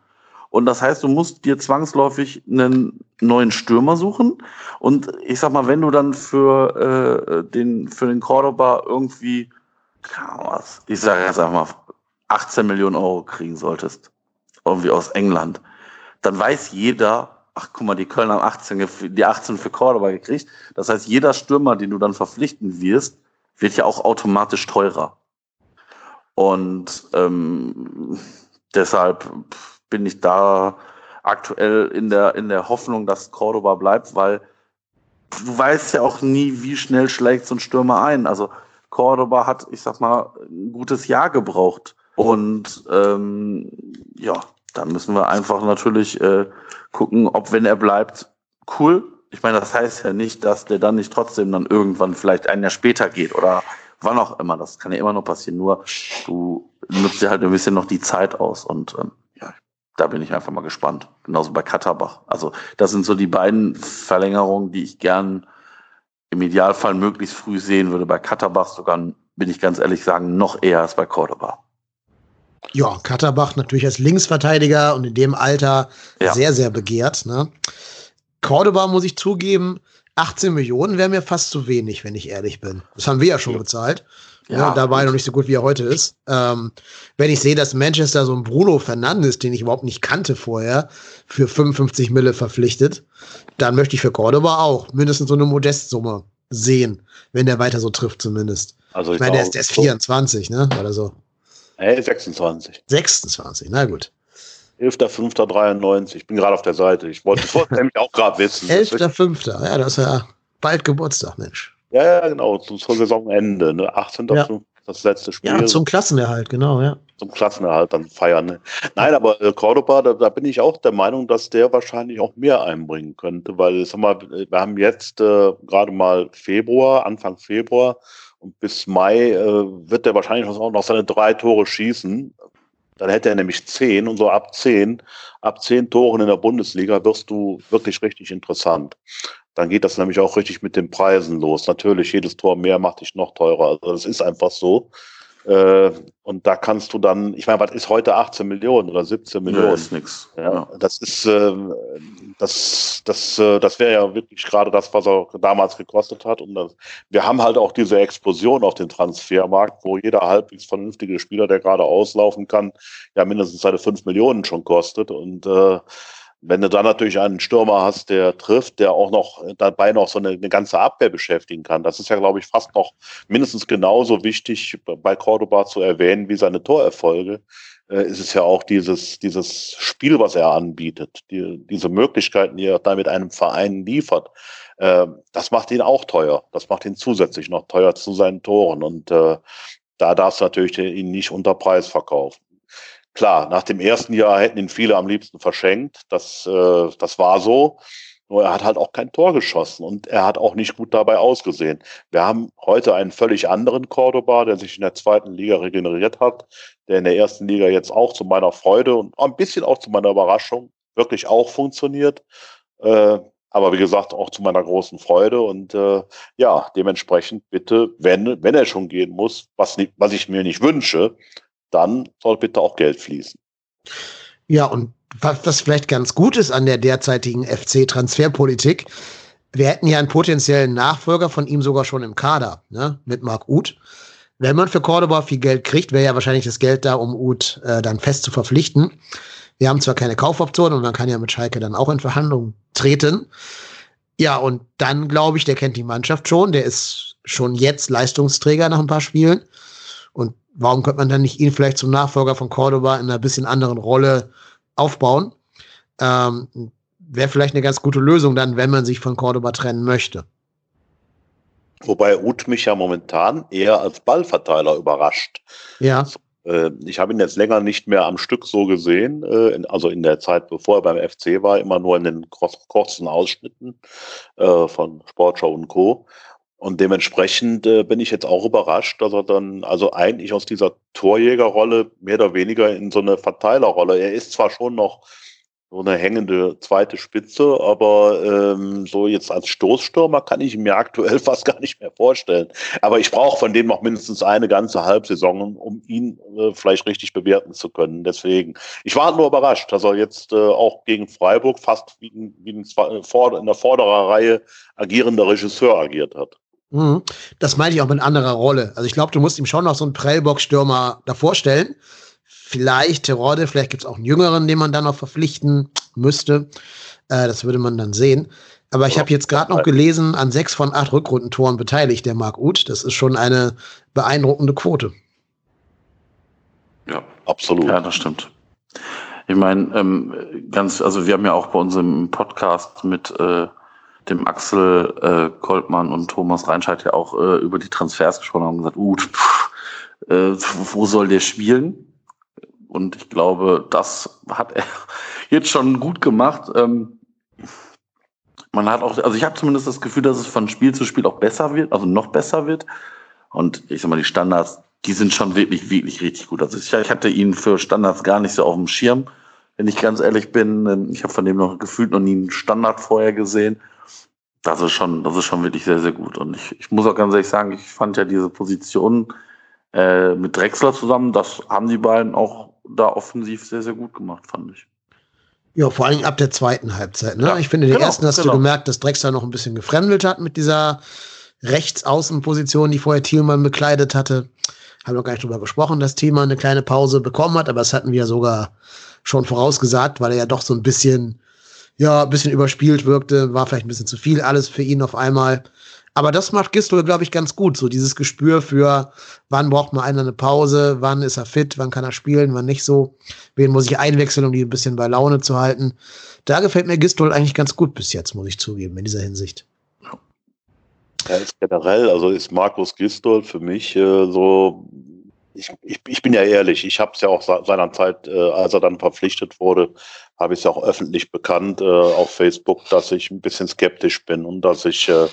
Und das heißt, du musst dir zwangsläufig einen neuen Stürmer suchen. Und ich sag mal, wenn du dann für äh, den für den Cordoba irgendwie, was, ich sage jetzt einfach mal 18 Millionen Euro kriegen solltest, irgendwie aus England, dann weiß jeder, ach guck mal, die Köln haben 18, die 18 für Cordoba gekriegt. Das heißt, jeder Stürmer, den du dann verpflichten wirst, wird ja auch automatisch teurer. Und ähm, deshalb bin ich da aktuell in der, in der Hoffnung, dass Cordoba bleibt, weil du weißt ja auch nie, wie schnell schlägt so ein Stürmer ein. Also Cordoba hat, ich sag mal, ein gutes Jahr gebraucht. Und ähm, ja, da müssen wir einfach natürlich äh, gucken, ob wenn er bleibt, cool. Ich meine, das heißt ja nicht, dass der dann nicht trotzdem dann irgendwann vielleicht ein Jahr später geht oder wann auch immer. Das kann ja immer noch passieren. Nur du nutzt ja halt ein bisschen noch die Zeit aus und ähm, da bin ich einfach mal gespannt. Genauso bei Katterbach. Also das sind so die beiden Verlängerungen, die ich gern im Idealfall möglichst früh sehen würde. Bei Katterbach sogar, bin ich ganz ehrlich sagen, noch eher als bei Cordoba. Ja, Katterbach natürlich als Linksverteidiger und in dem Alter ja. sehr, sehr begehrt. Ne? Cordoba muss ich zugeben, 18 Millionen wäre mir fast zu wenig, wenn ich ehrlich bin. Das haben wir ja schon bezahlt. Ja, ja da war er noch nicht so gut, wie er heute ist. Ähm, wenn ich sehe, dass Manchester so ein Bruno Fernandes, den ich überhaupt nicht kannte vorher, für 55 Mille verpflichtet, dann möchte ich für Cordoba auch mindestens so eine Modestsumme sehen, wenn der weiter so trifft zumindest. Also ich, ich meine, der ist, der ist 24, ne? Oder so. Nee, 26. 26, na gut. 11.05.93. Ich bin gerade auf der Seite. Ich wollte es nämlich auch gerade wissen. 11.05. Ja, das ist ja bald Geburtstag, Mensch. Ja, ja, genau, zum, zum Saisonende, ne? 18. Ja. das letzte Spiel. Ja, zum Klassenerhalt, genau, ja. Zum Klassenerhalt dann feiern. Ne? Nein, aber äh, Cordoba, da, da, bin ich auch der Meinung, dass der wahrscheinlich auch mehr einbringen könnte, weil sag mal, wir haben jetzt äh, gerade mal Februar, Anfang Februar und bis Mai äh, wird er wahrscheinlich auch noch seine drei Tore schießen. Dann hätte er nämlich zehn und so ab zehn, ab zehn Toren in der Bundesliga wirst du wirklich richtig interessant dann geht das nämlich auch richtig mit den Preisen los. Natürlich, jedes Tor mehr macht dich noch teurer. Also das ist einfach so. Äh, und da kannst du dann, ich meine, was ist heute 18 Millionen oder 17 Millionen? Ja, ist nix. Ja, das ist, äh, das, das, äh, das wäre ja wirklich gerade das, was er damals gekostet hat. Und das, wir haben halt auch diese Explosion auf dem Transfermarkt, wo jeder halbwegs vernünftige Spieler, der gerade auslaufen kann, ja mindestens seine 5 Millionen schon kostet. Und äh, wenn du dann natürlich einen Stürmer hast, der trifft, der auch noch dabei noch so eine, eine ganze Abwehr beschäftigen kann, das ist ja, glaube ich, fast noch mindestens genauso wichtig bei Cordoba zu erwähnen wie seine Torerfolge. äh, ist es ja auch dieses, dieses Spiel, was er anbietet, die, diese Möglichkeiten, die er da mit einem Verein liefert. Äh, das macht ihn auch teuer. Das macht ihn zusätzlich noch teuer zu seinen Toren. Und äh, da darfst du natürlich ihn nicht unter Preis verkaufen. Klar, nach dem ersten Jahr hätten ihn viele am liebsten verschenkt. Das, äh, das war so. Nur er hat halt auch kein Tor geschossen und er hat auch nicht gut dabei ausgesehen. Wir haben heute einen völlig anderen Cordoba, der sich in der zweiten Liga regeneriert hat, der in der ersten Liga jetzt auch zu meiner Freude und ein bisschen auch zu meiner Überraschung wirklich auch funktioniert. Äh, aber wie gesagt, auch zu meiner großen Freude. Und äh, ja, dementsprechend bitte, wenn, wenn er schon gehen muss, was, was ich mir nicht wünsche, dann soll bitte auch Geld fließen. Ja, und was, was vielleicht ganz gut ist an der derzeitigen FC-Transferpolitik, wir hätten ja einen potenziellen Nachfolger von ihm sogar schon im Kader, ne, mit Marc Uth. Wenn man für Cordoba viel Geld kriegt, wäre ja wahrscheinlich das Geld da, um Uth äh, dann fest zu verpflichten. Wir haben zwar keine Kaufoption und man kann ja mit Schalke dann auch in Verhandlungen treten. Ja, und dann glaube ich, der kennt die Mannschaft schon. Der ist schon jetzt Leistungsträger nach ein paar Spielen. Und warum könnte man dann nicht ihn vielleicht zum Nachfolger von Cordoba in einer bisschen anderen Rolle aufbauen? Ähm, Wäre vielleicht eine ganz gute Lösung dann, wenn man sich von Cordoba trennen möchte. Wobei Uth mich ja momentan eher als Ballverteiler überrascht. Ja. Also, äh, ich habe ihn jetzt länger nicht mehr am Stück so gesehen, äh, in, also in der Zeit, bevor er beim FC war, immer nur in den kurzen Ausschnitten äh, von Sportschau und Co. Und dementsprechend äh, bin ich jetzt auch überrascht, dass er dann also eigentlich aus dieser Torjägerrolle mehr oder weniger in so eine Verteilerrolle. Er ist zwar schon noch so eine hängende zweite Spitze, aber ähm, so jetzt als Stoßstürmer kann ich mir aktuell fast gar nicht mehr vorstellen. Aber ich brauche von dem noch mindestens eine ganze Halbsaison, um ihn äh, vielleicht richtig bewerten zu können. Deswegen, ich war nur überrascht, dass er jetzt äh, auch gegen Freiburg fast wie, wie in, in der vorderen Reihe agierender Regisseur agiert hat. Mhm. Das meinte ich auch mit anderer Rolle. Also ich glaube, du musst ihm schon noch so einen Prellbock-Stürmer davor stellen. Vielleicht Terodde, vielleicht gibt es auch einen Jüngeren, den man dann noch verpflichten müsste. Äh, das würde man dann sehen. Aber ich habe jetzt gerade noch gelesen, an sechs von acht Rückrundentoren beteiligt der Marc Uth. Das ist schon eine beeindruckende Quote. Ja, absolut. Ja, das stimmt. Ich meine, ähm, ganz, also wir haben ja auch bei unserem Podcast mit äh, dem Axel äh, Goldmann und Thomas Reinscheid ja auch äh, über die Transfers gesprochen haben und gesagt, uh, pff, äh, wo soll der spielen? Und ich glaube, das hat er jetzt schon gut gemacht. Ähm, man hat auch, also ich habe zumindest das Gefühl, dass es von Spiel zu Spiel auch besser wird, also noch besser wird. Und ich sag mal, die Standards, die sind schon wirklich, wirklich richtig gut. Also ich, ich hatte ihn für Standards gar nicht so auf dem Schirm, wenn ich ganz ehrlich bin. Ich habe von dem noch gefühlt noch nie einen Standard vorher gesehen das ist schon, das ist schon wirklich sehr, sehr gut. Und ich, ich muss auch ganz ehrlich sagen, ich fand ja diese Position äh, mit Drexler zusammen, das haben die beiden auch da offensiv sehr, sehr gut gemacht, fand ich. Ja, vor allem ab der zweiten Halbzeit. Ne? Ja, ich finde, den genau, ersten hast genau. du gemerkt, dass Drexler noch ein bisschen gefremdelt hat mit dieser Rechtsaußenposition, die vorher Thielmann bekleidet hatte. Haben wir gar nicht drüber gesprochen, dass Thielmann eine kleine Pause bekommen hat, aber das hatten wir sogar schon vorausgesagt, weil er ja doch so ein bisschen ja, ein bisschen überspielt wirkte, war vielleicht ein bisschen zu viel alles für ihn auf einmal. Aber das macht Gistol, glaube ich, ganz gut. So dieses Gespür für, wann braucht man einer eine Pause, wann ist er fit, wann kann er spielen, wann nicht so. Wen muss ich einwechseln, um die ein bisschen bei Laune zu halten. Da gefällt mir Gistol eigentlich ganz gut bis jetzt, muss ich zugeben, in dieser Hinsicht. Ja, ist generell, also ist Markus Gistol für mich äh, so ich, ich, ich bin ja ehrlich, ich habe es ja auch seinerzeit, äh, als er dann verpflichtet wurde, habe ich es ja auch öffentlich bekannt äh, auf Facebook, dass ich ein bisschen skeptisch bin und dass ich, äh,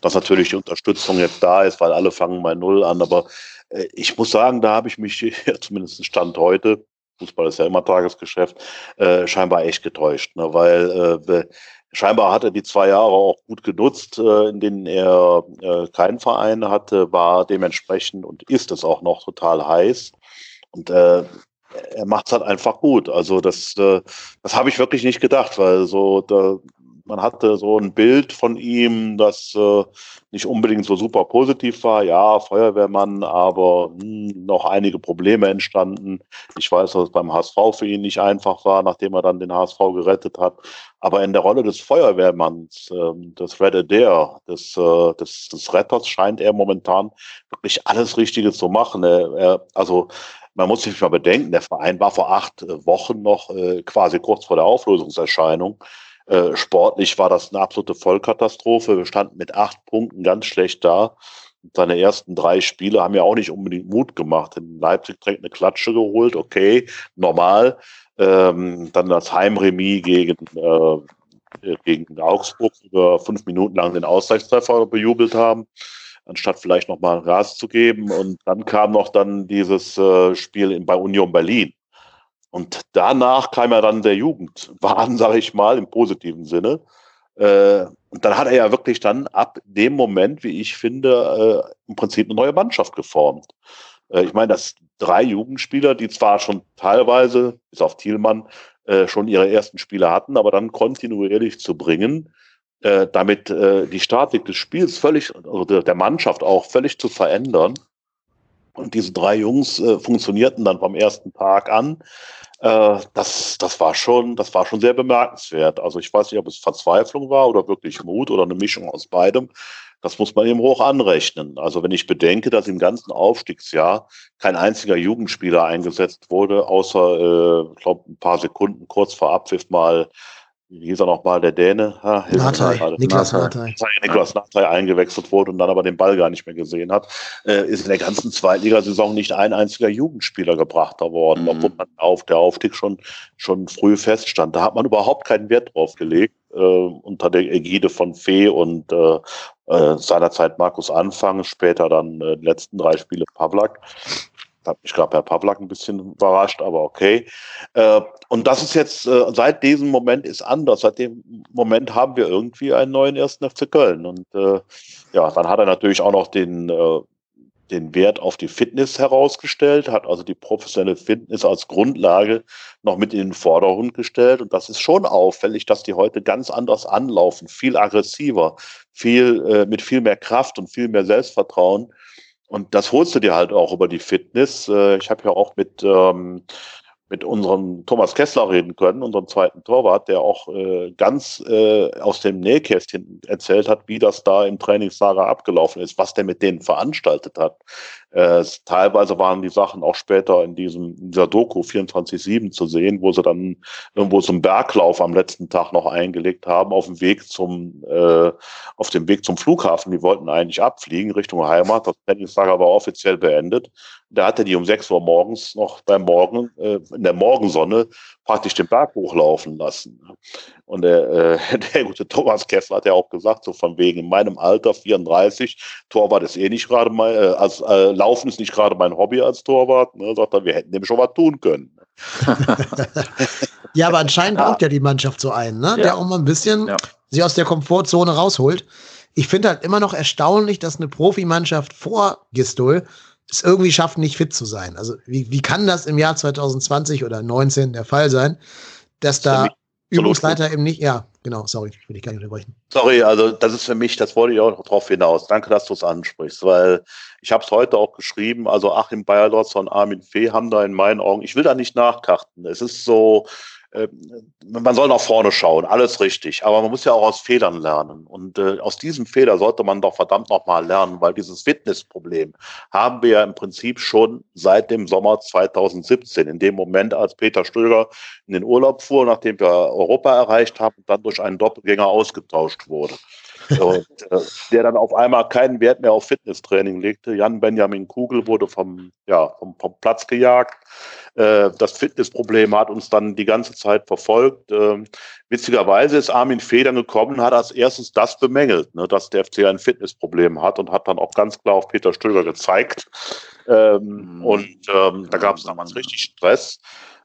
dass natürlich die Unterstützung jetzt da ist, weil alle fangen bei Null an. Aber äh, ich muss sagen, da habe ich mich, ja, zumindest Stand heute, Fußball ist ja immer Tagesgeschäft, äh, scheinbar echt getäuscht. Ne? Weil äh, scheinbar hat er die zwei Jahre auch gut genutzt, äh, in denen er äh, keinen Verein hatte, war dementsprechend und ist es auch noch total heiß. Und äh, er macht es halt einfach gut. Also das, das habe ich wirklich nicht gedacht, weil so da, man hatte so ein Bild von ihm, das äh, nicht unbedingt so super positiv war. Ja, Feuerwehrmann, aber hm, noch einige Probleme entstanden. Ich weiß, dass es beim HSV für ihn nicht einfach war, nachdem er dann den HSV gerettet hat. Aber in der Rolle des Feuerwehrmanns, äh, des Red Adair, des, äh, des, des Retters, scheint er momentan wirklich alles Richtige zu machen. Er, er, also man muss sich mal bedenken, der Verein war vor acht äh, Wochen noch äh, quasi kurz vor der Auflösungserscheinung. Äh, sportlich war das eine absolute Vollkatastrophe. Wir standen mit acht Punkten ganz schlecht da. seine ersten drei Spiele haben ja auch nicht unbedingt Mut gemacht. In Leipzig direkt eine Klatsche geholt, okay, normal. Ähm, dann das Heimremis gegen, äh, gegen Augsburg über fünf Minuten lang den Ausgleichstreffer bejubelt haben anstatt vielleicht nochmal Gas zu geben. Und dann kam noch dann dieses äh, Spiel in, bei Union Berlin. Und danach kam ja dann der Jugendwahn, sage ich mal, im positiven Sinne. Äh, und dann hat er ja wirklich dann ab dem Moment, wie ich finde, äh, im Prinzip eine neue Mannschaft geformt. Äh, ich meine, dass drei Jugendspieler, die zwar schon teilweise, bis auf Thielmann, äh, schon ihre ersten Spiele hatten, aber dann kontinuierlich zu bringen, äh, damit äh, die Statik des Spiels völlig, oder der Mannschaft auch völlig zu verändern. Und diese drei Jungs äh, funktionierten dann vom ersten Tag an. Äh, das, das war schon, das war schon sehr bemerkenswert. Also ich weiß nicht, ob es Verzweiflung war oder wirklich Mut oder eine Mischung aus beidem. Das muss man eben hoch anrechnen. Also wenn ich bedenke, dass im ganzen Aufstiegsjahr kein einziger Jugendspieler eingesetzt wurde, außer, äh, ich glaube, ein paar Sekunden kurz vor Abpfiff mal wie hieß er nochmal, der Däne? Ha, Nathai, Niklas Nathai. Niklas Nathai eingewechselt wurde und dann aber den Ball gar nicht mehr gesehen hat, äh, ist in der ganzen Zweitligasaison nicht ein einziger Jugendspieler gebrachter worden, mhm. obwohl man auf der Aufstieg schon, schon früh feststand. Da hat man überhaupt keinen Wert drauf gelegt, äh, unter der Ägide von Fee und äh, äh, seinerzeit Markus Anfang, später dann äh, die letzten drei Spiele Pavlak hat mich gerade Herr Pavlak ein bisschen überrascht, aber okay. Äh, und das ist jetzt, äh, seit diesem Moment ist anders. Seit dem Moment haben wir irgendwie einen neuen ersten FC Köln. Und äh, ja, dann hat er natürlich auch noch den, den Wert auf die Fitness herausgestellt, hat also die professionelle Fitness als Grundlage noch mit in den Vordergrund gestellt. Und das ist schon auffällig, dass die heute ganz anders anlaufen, viel aggressiver, viel, mit viel mehr Kraft und viel mehr Selbstvertrauen und das holst du dir halt auch über die Fitness. Äh, ich habe ja auch mit, ähm, mit unserem Thomas Kessler reden können, unserem zweiten Torwart, der auch äh, ganz äh, aus dem Nähkästchen erzählt hat, wie das da im Trainingslager abgelaufen ist, was der mit denen veranstaltet hat. Äh, teilweise waren die Sachen auch später in diesem in dieser Doku 24-7 zu sehen, wo sie dann irgendwo einen Berglauf am letzten Tag noch eingelegt haben, auf dem Weg zum, äh, auf dem Weg zum Flughafen. Die wollten eigentlich abfliegen Richtung Heimat. Das Trainingslager war offiziell beendet. Da hatte die um 6 Uhr morgens noch beim Morgen, äh, in der Morgensonne praktisch den Berg hochlaufen lassen. Und der, äh, der gute Thomas Kessler hat ja auch gesagt, so von wegen in meinem Alter 34, Torwart ist eh nicht gerade mein, äh, als äh, Laufen ist nicht gerade mein Hobby als Torwart. Ne, sagt er, wir hätten dem schon was tun können. ja, aber anscheinend ja. braucht ja die Mannschaft so einen, ne? Ja. der auch mal ein bisschen ja. sie aus der Komfortzone rausholt. Ich finde halt immer noch erstaunlich, dass eine Profimannschaft vor Gistol es irgendwie schafft, nicht fit zu sein. Also wie, wie kann das im Jahr 2020 oder 19 der Fall sein, dass da Übungsleiter eben nicht, ja, genau, sorry, ich will dich gar nicht unterbrechen. Sorry, also das ist für mich, das wollte ich auch drauf hinaus. Danke, dass du es ansprichst, weil ich habe es heute auch geschrieben, also Achim Bayerlotz und Armin Fee haben da in meinen Augen, ich will da nicht nachkarten. Es ist so, äh, man soll nach vorne schauen, alles richtig, aber man muss ja auch aus Fehlern lernen. Und äh, aus diesem Fehler sollte man doch verdammt nochmal lernen, weil dieses Fitnessproblem haben wir ja im Prinzip schon seit dem Sommer 2017, in dem Moment, als Peter Stöger in den Urlaub fuhr, nachdem wir Europa erreicht haben, dann durch einen Doppelgänger ausgetauscht wurde. Und, äh, der dann auf einmal keinen Wert mehr auf Fitnesstraining legte. Jan Benjamin Kugel wurde vom, ja, vom, vom Platz gejagt. Äh, das Fitnessproblem hat uns dann die ganze Zeit verfolgt. Ähm, witzigerweise ist Armin Federn gekommen hat als erstes das bemängelt, ne, dass der FC ein Fitnessproblem hat und hat dann auch ganz klar auf Peter Stöger gezeigt. Ähm, mhm. Und ähm, da gab es damals richtig Stress.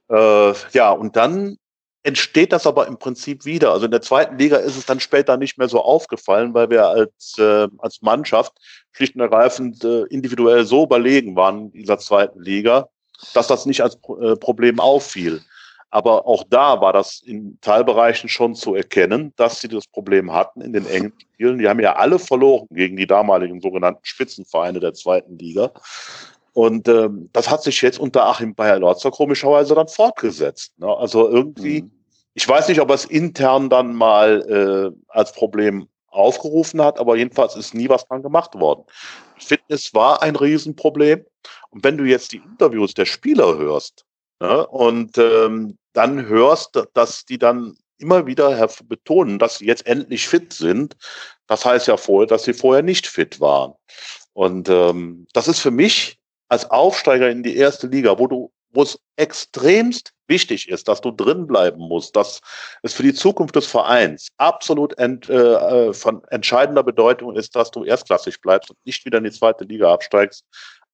Äh, ja, und dann entsteht das aber im Prinzip wieder. Also in der zweiten Liga ist es dann später nicht mehr so aufgefallen, weil wir als, äh, als Mannschaft schlicht und ergreifend äh, individuell so überlegen waren in dieser zweiten Liga, dass das nicht als äh, Problem auffiel. Aber auch da war das in Teilbereichen schon zu erkennen, dass sie das Problem hatten in den engen Spielen. Die haben ja alle verloren gegen die damaligen sogenannten Spitzenvereine der zweiten Liga. Und ähm, das hat sich jetzt unter Achim Bayer-Lorzer komischerweise dann fortgesetzt. Ne? Also irgendwie, mhm. ich weiß nicht, ob er es intern dann mal äh, als Problem aufgerufen hat, aber jedenfalls ist nie was dran gemacht worden. Fitness war ein Riesenproblem. Und wenn du jetzt die Interviews der Spieler hörst ne, und ähm, dann hörst, dass die dann immer wieder betonen, dass sie jetzt endlich fit sind, das heißt ja vorher, dass sie vorher nicht fit waren. Und ähm, das ist für mich als Aufsteiger in die erste Liga, wo du wo es extremst wichtig ist, dass du drin bleiben musst, dass es für die Zukunft des Vereins absolut ent, äh, äh von entscheidender Bedeutung ist, dass du erstklassig bleibst und nicht wieder in die zweite Liga absteigst,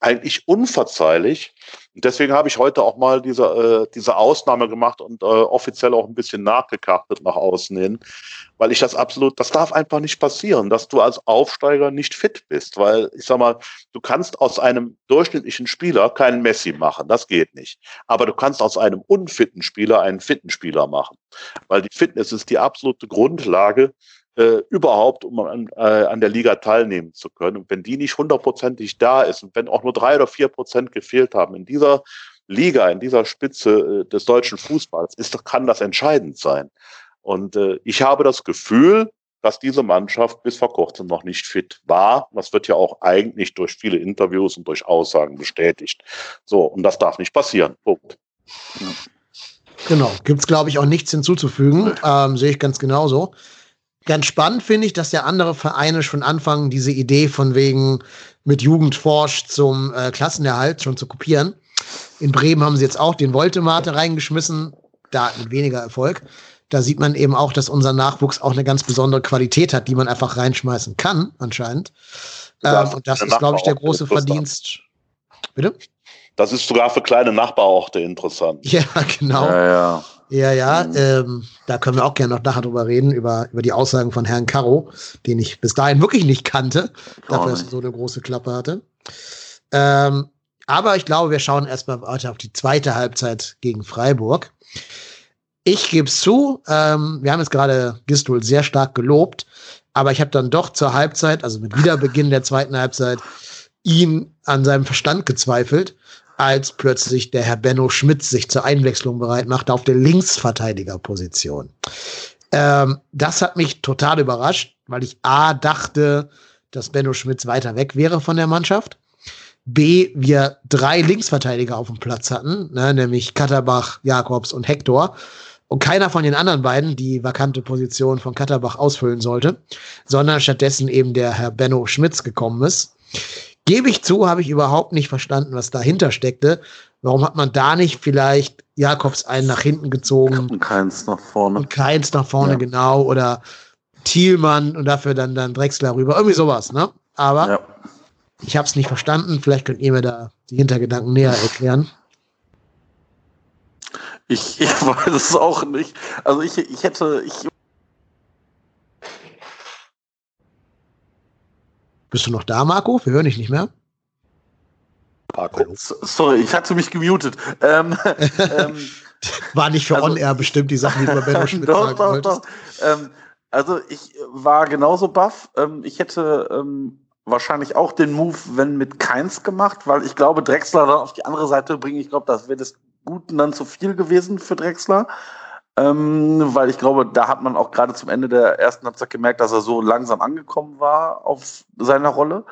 eigentlich unverzeihlich. Und deswegen habe ich heute auch mal diese, äh, diese Ausnahme gemacht und äh, offiziell auch ein bisschen nachgekartet nach außen hin, weil ich das absolut, das darf einfach nicht passieren, dass du als Aufsteiger nicht fit bist, weil ich sag mal, du kannst aus einem durchschnittlichen Spieler keinen Messi machen, das geht nicht. Aber du kannst aus einem unfitten Spieler einen fitten Spieler machen, weil die Fitness ist die absolute Grundlage äh, überhaupt, um an, äh, an der Liga teilnehmen zu können. Und wenn die nicht hundertprozentig da ist und wenn auch nur drei oder vier Prozent gefehlt haben in dieser Liga, in dieser Spitze äh, des deutschen Fußballs, ist, kann das entscheidend sein. Und äh, ich habe das Gefühl, dass diese Mannschaft bis vor kurzem noch nicht fit war. Das wird ja auch eigentlich durch viele Interviews und durch Aussagen bestätigt. So, und das darf nicht passieren. Punkt. Genau, gibt es, glaube ich, auch nichts hinzuzufügen. Ähm, Sehe ich ganz genauso. Ganz spannend finde ich, dass ja andere Vereine schon anfangen, diese Idee von wegen mit Jugendforsch zum äh, Klassenerhalt schon zu kopieren. In Bremen haben sie jetzt auch den Voltemate reingeschmissen, da mit weniger Erfolg. Da sieht man eben auch, dass unser Nachwuchs auch eine ganz besondere Qualität hat, die man einfach reinschmeißen kann, anscheinend. Ähm, und das ist, glaube ich, der große Verdienst. Bitte? Das ist sogar für kleine Nachbarorte interessant. Ja, genau. Ja, ja. Ja, ja, mhm. ähm, da können wir auch gerne noch nachher drüber reden, über, über die Aussagen von Herrn Caro, den ich bis dahin wirklich nicht kannte, dafür, dass er so eine große Klappe hatte. Ähm, aber ich glaube, wir schauen erstmal weiter auf die zweite Halbzeit gegen Freiburg. Ich gebe es zu, ähm, wir haben jetzt gerade Gistol sehr stark gelobt, aber ich habe dann doch zur Halbzeit, also mit Wiederbeginn der zweiten Halbzeit, ihn an seinem Verstand gezweifelt als plötzlich der Herr Benno Schmitz sich zur Einwechslung bereit macht auf der Linksverteidigerposition. Ähm, das hat mich total überrascht, weil ich A dachte, dass Benno Schmitz weiter weg wäre von der Mannschaft. B, wir drei Linksverteidiger auf dem Platz hatten, ne, nämlich Katterbach, Jakobs und Hector. Und keiner von den anderen beiden die vakante Position von Katterbach ausfüllen sollte, sondern stattdessen eben der Herr Benno Schmitz gekommen ist. Gebe ich zu, habe ich überhaupt nicht verstanden, was dahinter steckte. Warum hat man da nicht vielleicht Jakobs einen nach hinten gezogen? Und keins nach vorne. Und keins nach vorne, ja. genau. Oder Thielmann und dafür dann, dann Drexler rüber. Irgendwie sowas, ne? Aber ja. ich habe es nicht verstanden. Vielleicht könnt ihr mir da die Hintergedanken näher erklären. Ich, ich weiß es auch nicht. Also ich, ich hätte, ich Bist du noch da, Marco? Wir hören dich nicht mehr. Marco. Sorry, ich hatte mich gemutet. Ähm, ähm, war nicht für also, On-Air bestimmt die Sachen, die du über Benno Schmidt doch, sagen doch. Doch. Ähm, also ich war genauso baff. Ähm, ich hätte ähm, wahrscheinlich auch den Move, wenn mit Keins gemacht, weil ich glaube, Drexler dann auf die andere Seite bringen. Ich glaube, das wäre des Guten dann zu viel gewesen für Drexler. Ähm, weil ich glaube, da hat man auch gerade zum Ende der ersten Halbzeit gemerkt, dass er so langsam angekommen war auf seiner Rolle.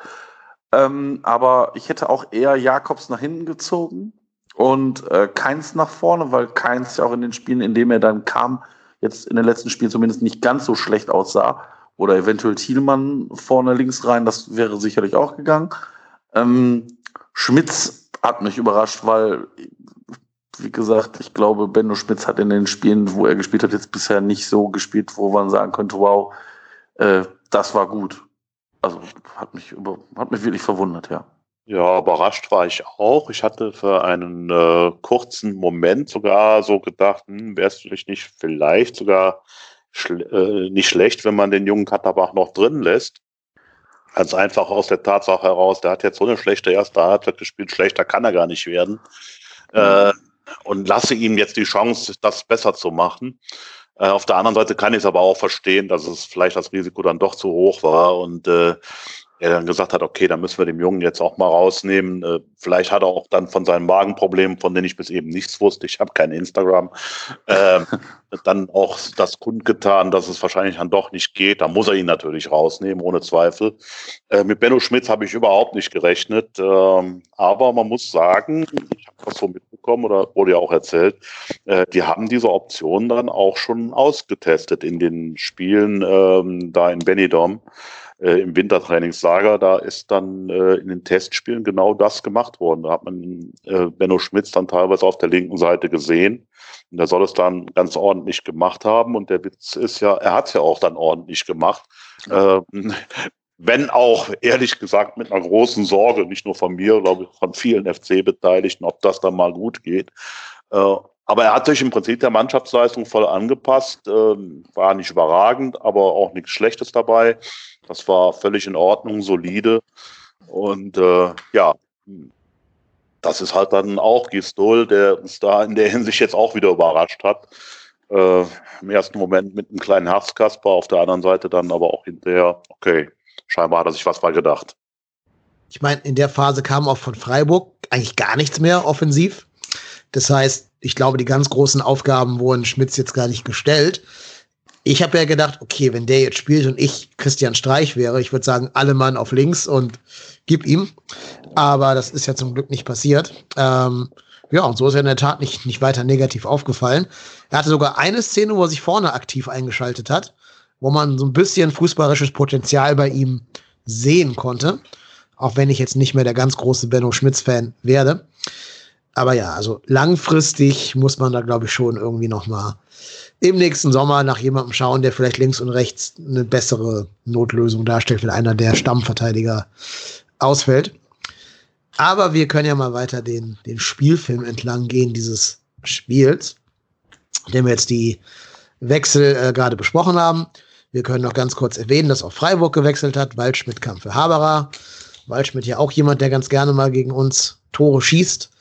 Ähm, aber ich hätte auch eher Jakobs nach hinten gezogen und äh, Keins nach vorne, weil Keins ja auch in den Spielen, in denen er dann kam, jetzt in den letzten Spielen zumindest nicht ganz so schlecht aussah. Oder eventuell Thielmann vorne links rein, das wäre sicherlich auch gegangen. Ähm, Schmitz hat mich überrascht, weil wie gesagt, ich glaube, Benno Schmitz hat in den Spielen, wo er gespielt hat, jetzt bisher nicht so gespielt, wo man sagen könnte, wow, äh, das war gut. Also hat mich über, hat mich wirklich verwundert, ja. Ja, überrascht war ich auch. Ich hatte für einen äh, kurzen Moment sogar so gedacht, hm, wäre es vielleicht nicht vielleicht sogar schl äh, nicht schlecht, wenn man den jungen Katterbach noch drin lässt. Ganz einfach aus der Tatsache heraus, der hat jetzt so eine schlechte erste Halbzeit gespielt, schlechter kann er gar nicht werden. Mhm. Äh, und lasse ihm jetzt die Chance, das besser zu machen. Äh, auf der anderen Seite kann ich es aber auch verstehen, dass es vielleicht das Risiko dann doch zu hoch war und äh, er dann gesagt hat, okay, dann müssen wir dem Jungen jetzt auch mal rausnehmen. Äh, vielleicht hat er auch dann von seinen Magenproblemen, von denen ich bis eben nichts wusste, ich habe kein Instagram, äh, dann auch das kundgetan, dass es wahrscheinlich dann doch nicht geht. Da muss er ihn natürlich rausnehmen, ohne Zweifel. Äh, mit Benno Schmitz habe ich überhaupt nicht gerechnet. Ähm, aber man muss sagen, ich habe das so mitbekommen oder wurde ja auch erzählt, äh, die haben diese Option dann auch schon ausgetestet in den Spielen ähm, da in Benidorm äh, im Wintertrainingslager, da ist dann äh, in den Testspielen genau das gemacht worden. Da hat man äh, Benno Schmitz dann teilweise auf der linken Seite gesehen. Und er soll es dann ganz ordentlich gemacht haben. Und der Witz ist ja, er hat es ja auch dann ordentlich gemacht. Ähm, wenn auch, ehrlich gesagt, mit einer großen Sorge, nicht nur von mir, glaube ich, von vielen FC-Beteiligten, ob das dann mal gut geht. Äh, aber er hat sich im Prinzip der Mannschaftsleistung voll angepasst, ähm, war nicht überragend, aber auch nichts Schlechtes dabei. Das war völlig in Ordnung, solide. Und äh, ja, das ist halt dann auch Gistol, der uns da in der Hinsicht jetzt auch wieder überrascht hat. Äh, Im ersten Moment mit einem kleinen Herzkasper, auf der anderen Seite dann aber auch hinterher, okay, scheinbar hat er sich was bei gedacht. Ich meine, in der Phase kam auch von Freiburg eigentlich gar nichts mehr offensiv. Das heißt, ich glaube, die ganz großen Aufgaben wurden Schmitz jetzt gar nicht gestellt. Ich habe ja gedacht, okay, wenn der jetzt spielt und ich Christian Streich wäre, ich würde sagen, alle Mann auf links und gib ihm. Aber das ist ja zum Glück nicht passiert. Ähm, ja, und so ist er in der Tat nicht, nicht weiter negativ aufgefallen. Er hatte sogar eine Szene, wo er sich vorne aktiv eingeschaltet hat, wo man so ein bisschen fußballerisches Potenzial bei ihm sehen konnte. Auch wenn ich jetzt nicht mehr der ganz große Benno Schmitz-Fan werde. Aber ja, also langfristig muss man da, glaube ich, schon irgendwie noch mal im nächsten Sommer nach jemandem schauen, der vielleicht links und rechts eine bessere Notlösung darstellt, wenn einer der Stammverteidiger ausfällt. Aber wir können ja mal weiter den, den Spielfilm entlang gehen dieses Spiels, dem wir jetzt die Wechsel äh, gerade besprochen haben. Wir können noch ganz kurz erwähnen, dass auch Freiburg gewechselt hat. Waldschmidt kam für Haberer. Waldschmidt ja auch jemand, der ganz gerne mal gegen uns Tore schießt.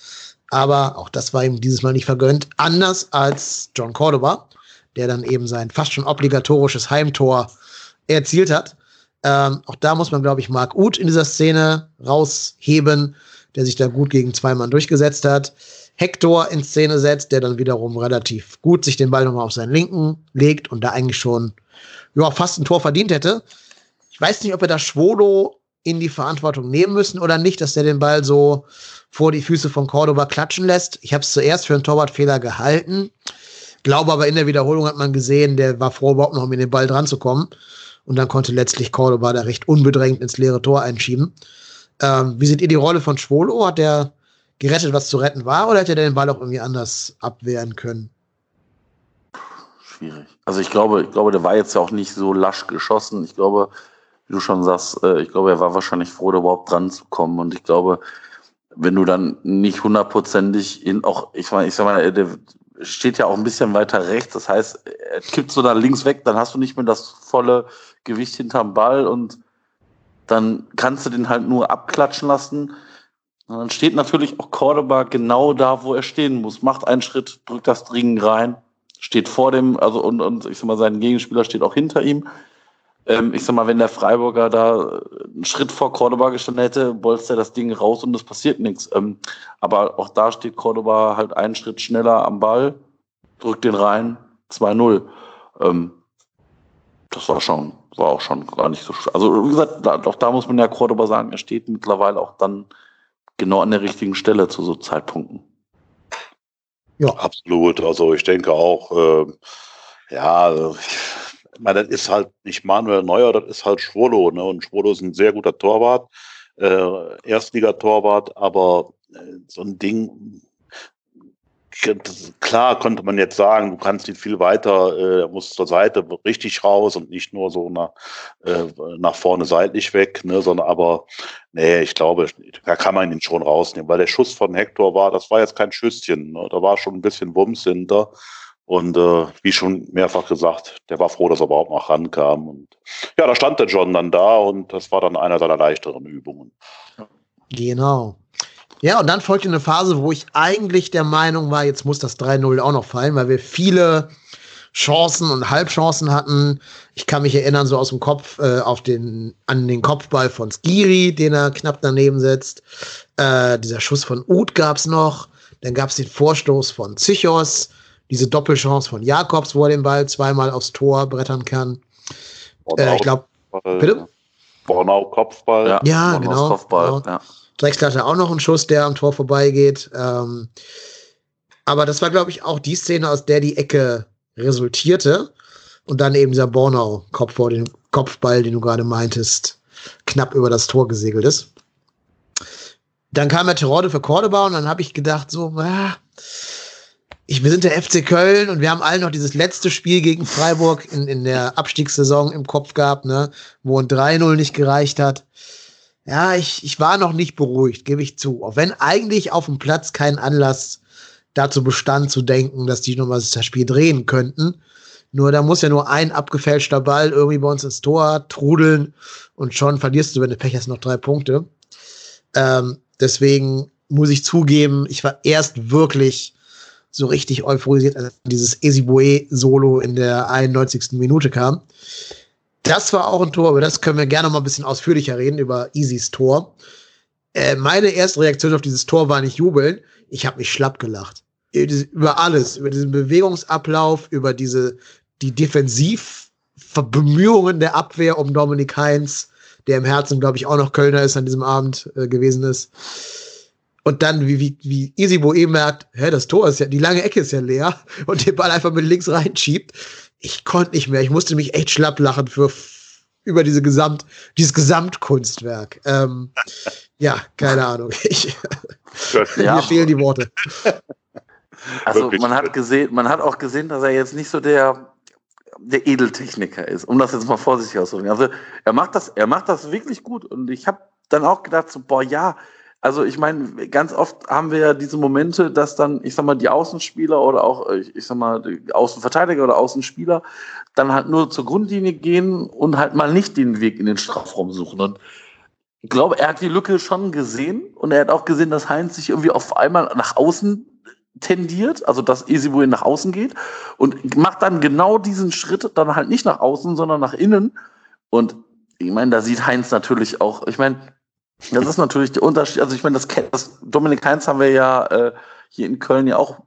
Aber auch das war ihm dieses Mal nicht vergönnt. Anders als John Cordoba, der dann eben sein fast schon obligatorisches Heimtor erzielt hat. Ähm, auch da muss man, glaube ich, Marc Uth in dieser Szene rausheben, der sich da gut gegen zwei Mann durchgesetzt hat. Hector in Szene setzt, der dann wiederum relativ gut sich den Ball nochmal auf seinen Linken legt und da eigentlich schon ja, fast ein Tor verdient hätte. Ich weiß nicht, ob er da Schwolo in die Verantwortung nehmen müssen oder nicht, dass der den Ball so vor die Füße von Cordoba klatschen lässt. Ich habe es zuerst für einen Torwartfehler gehalten. Glaube aber in der Wiederholung hat man gesehen, der war froh, überhaupt noch mit dem Ball dran zu kommen. Und dann konnte letztlich Cordoba da recht unbedrängt ins leere Tor einschieben. Ähm, wie seht ihr die Rolle von Schwolo? Hat der gerettet, was zu retten war, oder hätte er den Ball auch irgendwie anders abwehren können? Schwierig. Also ich glaube, ich glaube, der war jetzt ja auch nicht so lasch geschossen. Ich glaube, wie du schon sagst, äh, ich glaube, er war wahrscheinlich froh, da überhaupt dran zu kommen. Und ich glaube, wenn du dann nicht hundertprozentig in auch, ich meine, ich sag mal, der steht ja auch ein bisschen weiter rechts. Das heißt, er kippt so da links weg, dann hast du nicht mehr das volle Gewicht hinterm Ball und dann kannst du den halt nur abklatschen lassen. Und dann steht natürlich auch Cordoba genau da, wo er stehen muss. Macht einen Schritt, drückt das Dringen rein, steht vor dem, also und, und ich sag mal, sein Gegenspieler steht auch hinter ihm. Ähm, ich sag mal, wenn der Freiburger da einen Schritt vor Cordoba gestanden hätte, bolzt er das Ding raus und es passiert nichts. Ähm, aber auch da steht Cordoba halt einen Schritt schneller am Ball, drückt den rein, 2-0. Ähm, das war schon, war auch schon gar nicht so. Also, wie gesagt, da, auch da muss man ja Cordoba sagen, er steht mittlerweile auch dann genau an der richtigen Stelle zu so Zeitpunkten. Ja, absolut. Also, ich denke auch, äh, ja, ich meine, das ist halt nicht Manuel Neuer, das ist halt Schwolo. Ne? Und Schwolo ist ein sehr guter Torwart, äh, Erstligatorwart, aber äh, so ein Ding, klar konnte man jetzt sagen, du kannst ihn viel weiter, äh, muss zur Seite richtig raus und nicht nur so nach, äh, nach vorne seitlich weg, ne, sondern aber, nee, ich glaube, da kann man ihn schon rausnehmen, weil der Schuss von Hector war, das war jetzt kein Schüsschen, ne, da war schon ein bisschen Wumms hinter. Und äh, wie schon mehrfach gesagt, der war froh, dass er überhaupt noch rankam. Und ja, da stand der John dann da und das war dann einer seiner leichteren Übungen. Genau. Ja, und dann folgte eine Phase, wo ich eigentlich der Meinung war, jetzt muss das 3-0 auch noch fallen, weil wir viele Chancen und Halbchancen hatten. Ich kann mich erinnern, so aus dem Kopf äh, auf den, an den Kopfball von Skiri, den er knapp daneben setzt. Äh, dieser Schuss von Uth gab's noch. Dann gab's den Vorstoß von Zichos, diese Doppelchance von Jakobs, wo er den Ball zweimal aufs Tor brettern kann. Äh, ich glaube, bitte? Bornau Kopfball. Ja, ja genau. Kopfball, genau. Ja. Drexler hatte auch noch einen Schuss, der am Tor vorbeigeht. Ähm, aber das war, glaube ich, auch die Szene, aus der die Ecke resultierte. Und dann eben dieser Bornau-Kopfball, den, Kopfball, den du gerade meintest, knapp über das Tor gesegelt ist. Dann kam der Terrorde für Cordoba und dann habe ich gedacht, so, ah, ich, wir sind der FC Köln und wir haben alle noch dieses letzte Spiel gegen Freiburg in, in der Abstiegssaison im Kopf gehabt, ne, wo ein 3-0 nicht gereicht hat. Ja, ich, ich war noch nicht beruhigt, gebe ich zu. Auch wenn eigentlich auf dem Platz kein Anlass dazu bestand zu denken, dass die nochmal das Spiel drehen könnten. Nur da muss ja nur ein abgefälschter Ball irgendwie bei uns ins Tor trudeln und schon verlierst du, wenn du Pech hast, noch drei Punkte. Ähm, deswegen muss ich zugeben, ich war erst wirklich so richtig euphorisiert, als dieses Ezibue-Solo in der 91. Minute kam. Das war auch ein Tor, aber das können wir gerne mal ein bisschen ausführlicher reden, über Easys Tor. Äh, meine erste Reaktion auf dieses Tor war nicht jubeln. Ich habe mich schlapp gelacht. Über alles, über diesen Bewegungsablauf, über diese, die Defensivbemühungen der Abwehr um Dominik Heinz, der im Herzen, glaube ich, auch noch Kölner ist an diesem Abend äh, gewesen ist. Und dann, wie, wie, wie Isibo eben merkt, hä, das Tor ist ja, die lange Ecke ist ja leer und den Ball einfach mit links reinschiebt. Ich konnte nicht mehr. Ich musste mich echt schlapp lachen für, über diese Gesamt, dieses Gesamtkunstwerk. Ähm, ja, keine Ahnung. Ich, ja. Mir fehlen die Worte. Also man hat gesehen, man hat auch gesehen, dass er jetzt nicht so der, der Edeltechniker ist, um das jetzt mal vorsichtig auszudrücken. Also er macht das, er macht das wirklich gut. Und ich habe dann auch gedacht, so, boah, ja, also ich meine, ganz oft haben wir ja diese Momente, dass dann, ich sag mal, die Außenspieler oder auch, ich sag mal, die Außenverteidiger oder Außenspieler dann halt nur zur Grundlinie gehen und halt mal nicht den Weg in den Strafraum suchen. Und ich glaube, er hat die Lücke schon gesehen und er hat auch gesehen, dass Heinz sich irgendwie auf einmal nach außen tendiert, also dass Esibuin nach außen geht und macht dann genau diesen Schritt dann halt nicht nach außen, sondern nach innen. Und ich meine, da sieht Heinz natürlich auch, ich meine, das ist natürlich der Unterschied. Also ich meine, das, das Dominik Heinz haben wir ja äh, hier in Köln ja auch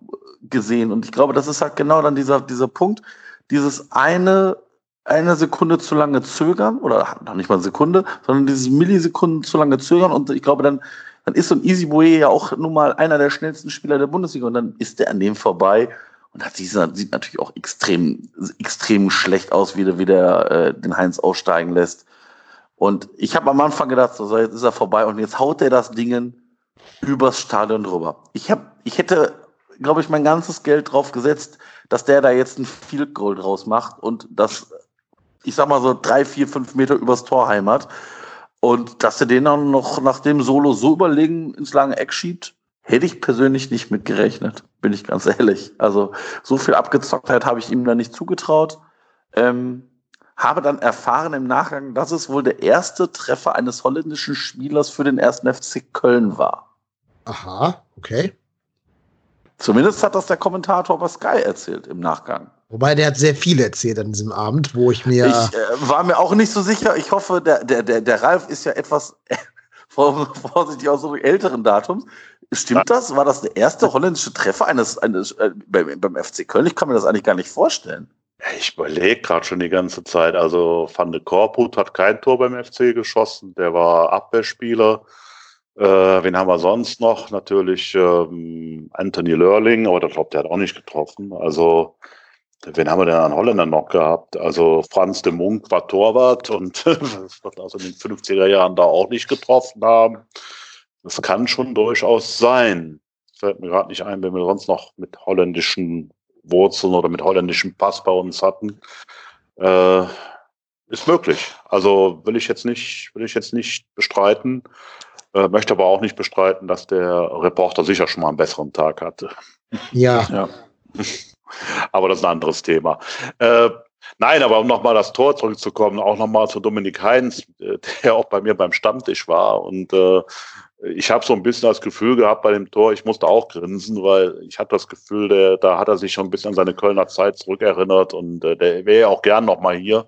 gesehen. Und ich glaube, das ist halt genau dann dieser, dieser Punkt, dieses eine, eine Sekunde zu lange zögern, oder noch nicht mal eine Sekunde, sondern dieses Millisekunden zu lange zögern. Und ich glaube, dann, dann ist so ein Easy Boy ja auch nun mal einer der schnellsten Spieler der Bundesliga. Und dann ist der an dem vorbei. Und hat sieht natürlich auch extrem, extrem schlecht aus, wie der, wie der äh, den Heinz aussteigen lässt. Und ich habe am Anfang gedacht, so, jetzt ist er vorbei und jetzt haut er das Ding übers Stadion drüber. Ich, hab, ich hätte, glaube ich, mein ganzes Geld drauf gesetzt, dass der da jetzt ein Field Goal draus macht und das, ich sag mal so drei, vier, fünf Meter übers Tor heimert. Und dass er den dann noch nach dem Solo so überlegen ins lange Eck schiebt, hätte ich persönlich nicht mit gerechnet, bin ich ganz ehrlich. Also so viel Abgezocktheit habe ich ihm da nicht zugetraut. Ähm, habe dann erfahren im Nachgang, dass es wohl der erste Treffer eines holländischen Spielers für den ersten FC Köln war. Aha, okay. Zumindest hat das der Kommentator bei Sky erzählt im Nachgang. Wobei der hat sehr viel erzählt an diesem Abend, wo ich mir. Ich äh, war mir auch nicht so sicher. Ich hoffe, der, der, der, der Ralf ist ja etwas vorsichtig aus so älteren Datums. Stimmt das? War das der erste holländische Treffer eines, eines äh, beim, beim FC Köln? Ich kann mir das eigentlich gar nicht vorstellen. Ich überlege gerade schon die ganze Zeit. Also Van de Korput hat kein Tor beim FC geschossen. Der war Abwehrspieler. Äh, wen haben wir sonst noch? Natürlich ähm, Anthony Lörling, aber ich glaube, der hat auch nicht getroffen. Also wen haben wir denn an Holländer noch gehabt? Also Franz de Munk war Torwart und wird also in den 50er Jahren da auch nicht getroffen haben. Das kann schon durchaus sein. Fällt mir gerade nicht ein, wenn wir sonst noch mit holländischen Wurzeln oder mit holländischem Pass bei uns hatten. Äh, ist möglich. Also will ich jetzt nicht, will ich jetzt nicht bestreiten. Äh, möchte aber auch nicht bestreiten, dass der Reporter sicher schon mal einen besseren Tag hatte. Ja. ja. aber das ist ein anderes Thema. Äh, Nein, aber um nochmal das Tor zurückzukommen, auch nochmal zu Dominik Heinz, äh, der auch bei mir beim Stammtisch war. Und äh, ich habe so ein bisschen das Gefühl gehabt bei dem Tor, ich musste auch grinsen, weil ich hatte das Gefühl, der, da hat er sich schon ein bisschen an seine Kölner Zeit zurückerinnert und äh, der wäre ja auch gern nochmal hier.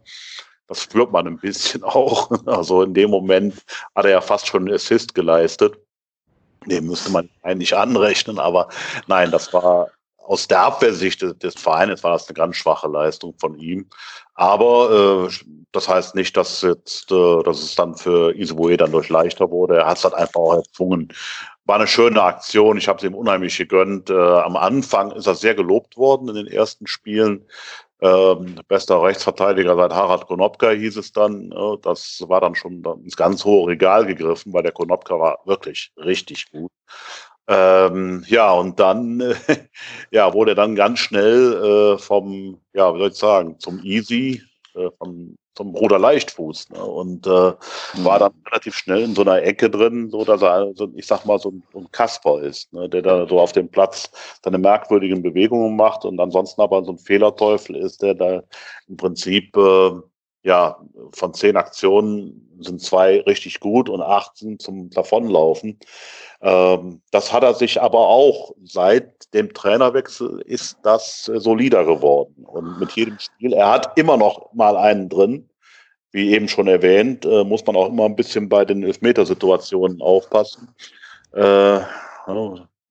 Das spürt man ein bisschen auch. Also in dem Moment hat er ja fast schon einen Assist geleistet. Den müsste man eigentlich anrechnen, aber nein, das war aus der Abwehrsicht des, des Vereines war das eine ganz schwache Leistung von ihm. Aber äh, das heißt nicht, dass jetzt, äh, dass es dann für Isibue dann durch leichter wurde. Er hat es halt einfach auch erzwungen. War eine schöne Aktion. Ich habe es ihm unheimlich gegönnt. Äh, am Anfang ist er sehr gelobt worden in den ersten Spielen. Ähm, bester Rechtsverteidiger seit Harald Konopka hieß es dann. Äh, das war dann schon ins ganz hohe Regal gegriffen, weil der Konopka war wirklich richtig gut. Ähm, ja, und dann äh, ja, wurde dann ganz schnell äh, vom, ja, wie soll ich sagen, zum Easy, äh, vom, zum Ruder Leichtfuß. Ne? Und mhm. war dann relativ schnell in so einer Ecke drin, so dass er, also, ich sag mal, so ein, so ein Kasper ist, ne? der da so auf dem Platz seine merkwürdigen Bewegungen macht und ansonsten aber so ein Fehlerteufel ist, der da im Prinzip äh, ja, von zehn Aktionen sind zwei richtig gut und acht sind zum Davonlaufen. Ähm, das hat er sich aber auch seit dem Trainerwechsel ist das äh, solider geworden. Und mit jedem Spiel, er hat immer noch mal einen drin. Wie eben schon erwähnt, äh, muss man auch immer ein bisschen bei den Elfmetersituationen aufpassen. Äh,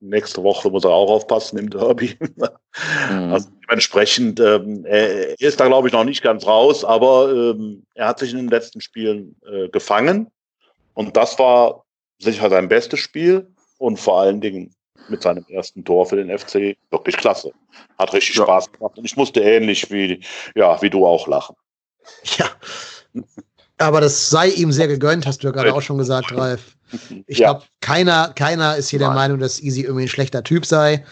nächste Woche muss er auch aufpassen im Derby. mhm. Also dementsprechend, ähm, er ist da glaube ich noch nicht ganz raus, aber ähm, er hat sich in den letzten Spielen äh, gefangen. Und das war sicher sein bestes Spiel und vor allen Dingen mit seinem ersten Tor für den FC wirklich klasse. Hat richtig ja. Spaß gemacht und ich musste ähnlich wie, ja, wie du auch lachen. Ja. Aber das sei ihm sehr gegönnt, hast du ja gerade auch schon gesagt, Ralf. Ich ja. glaube, keiner, keiner ist hier Nein. der Meinung, dass Easy irgendwie ein schlechter Typ sei.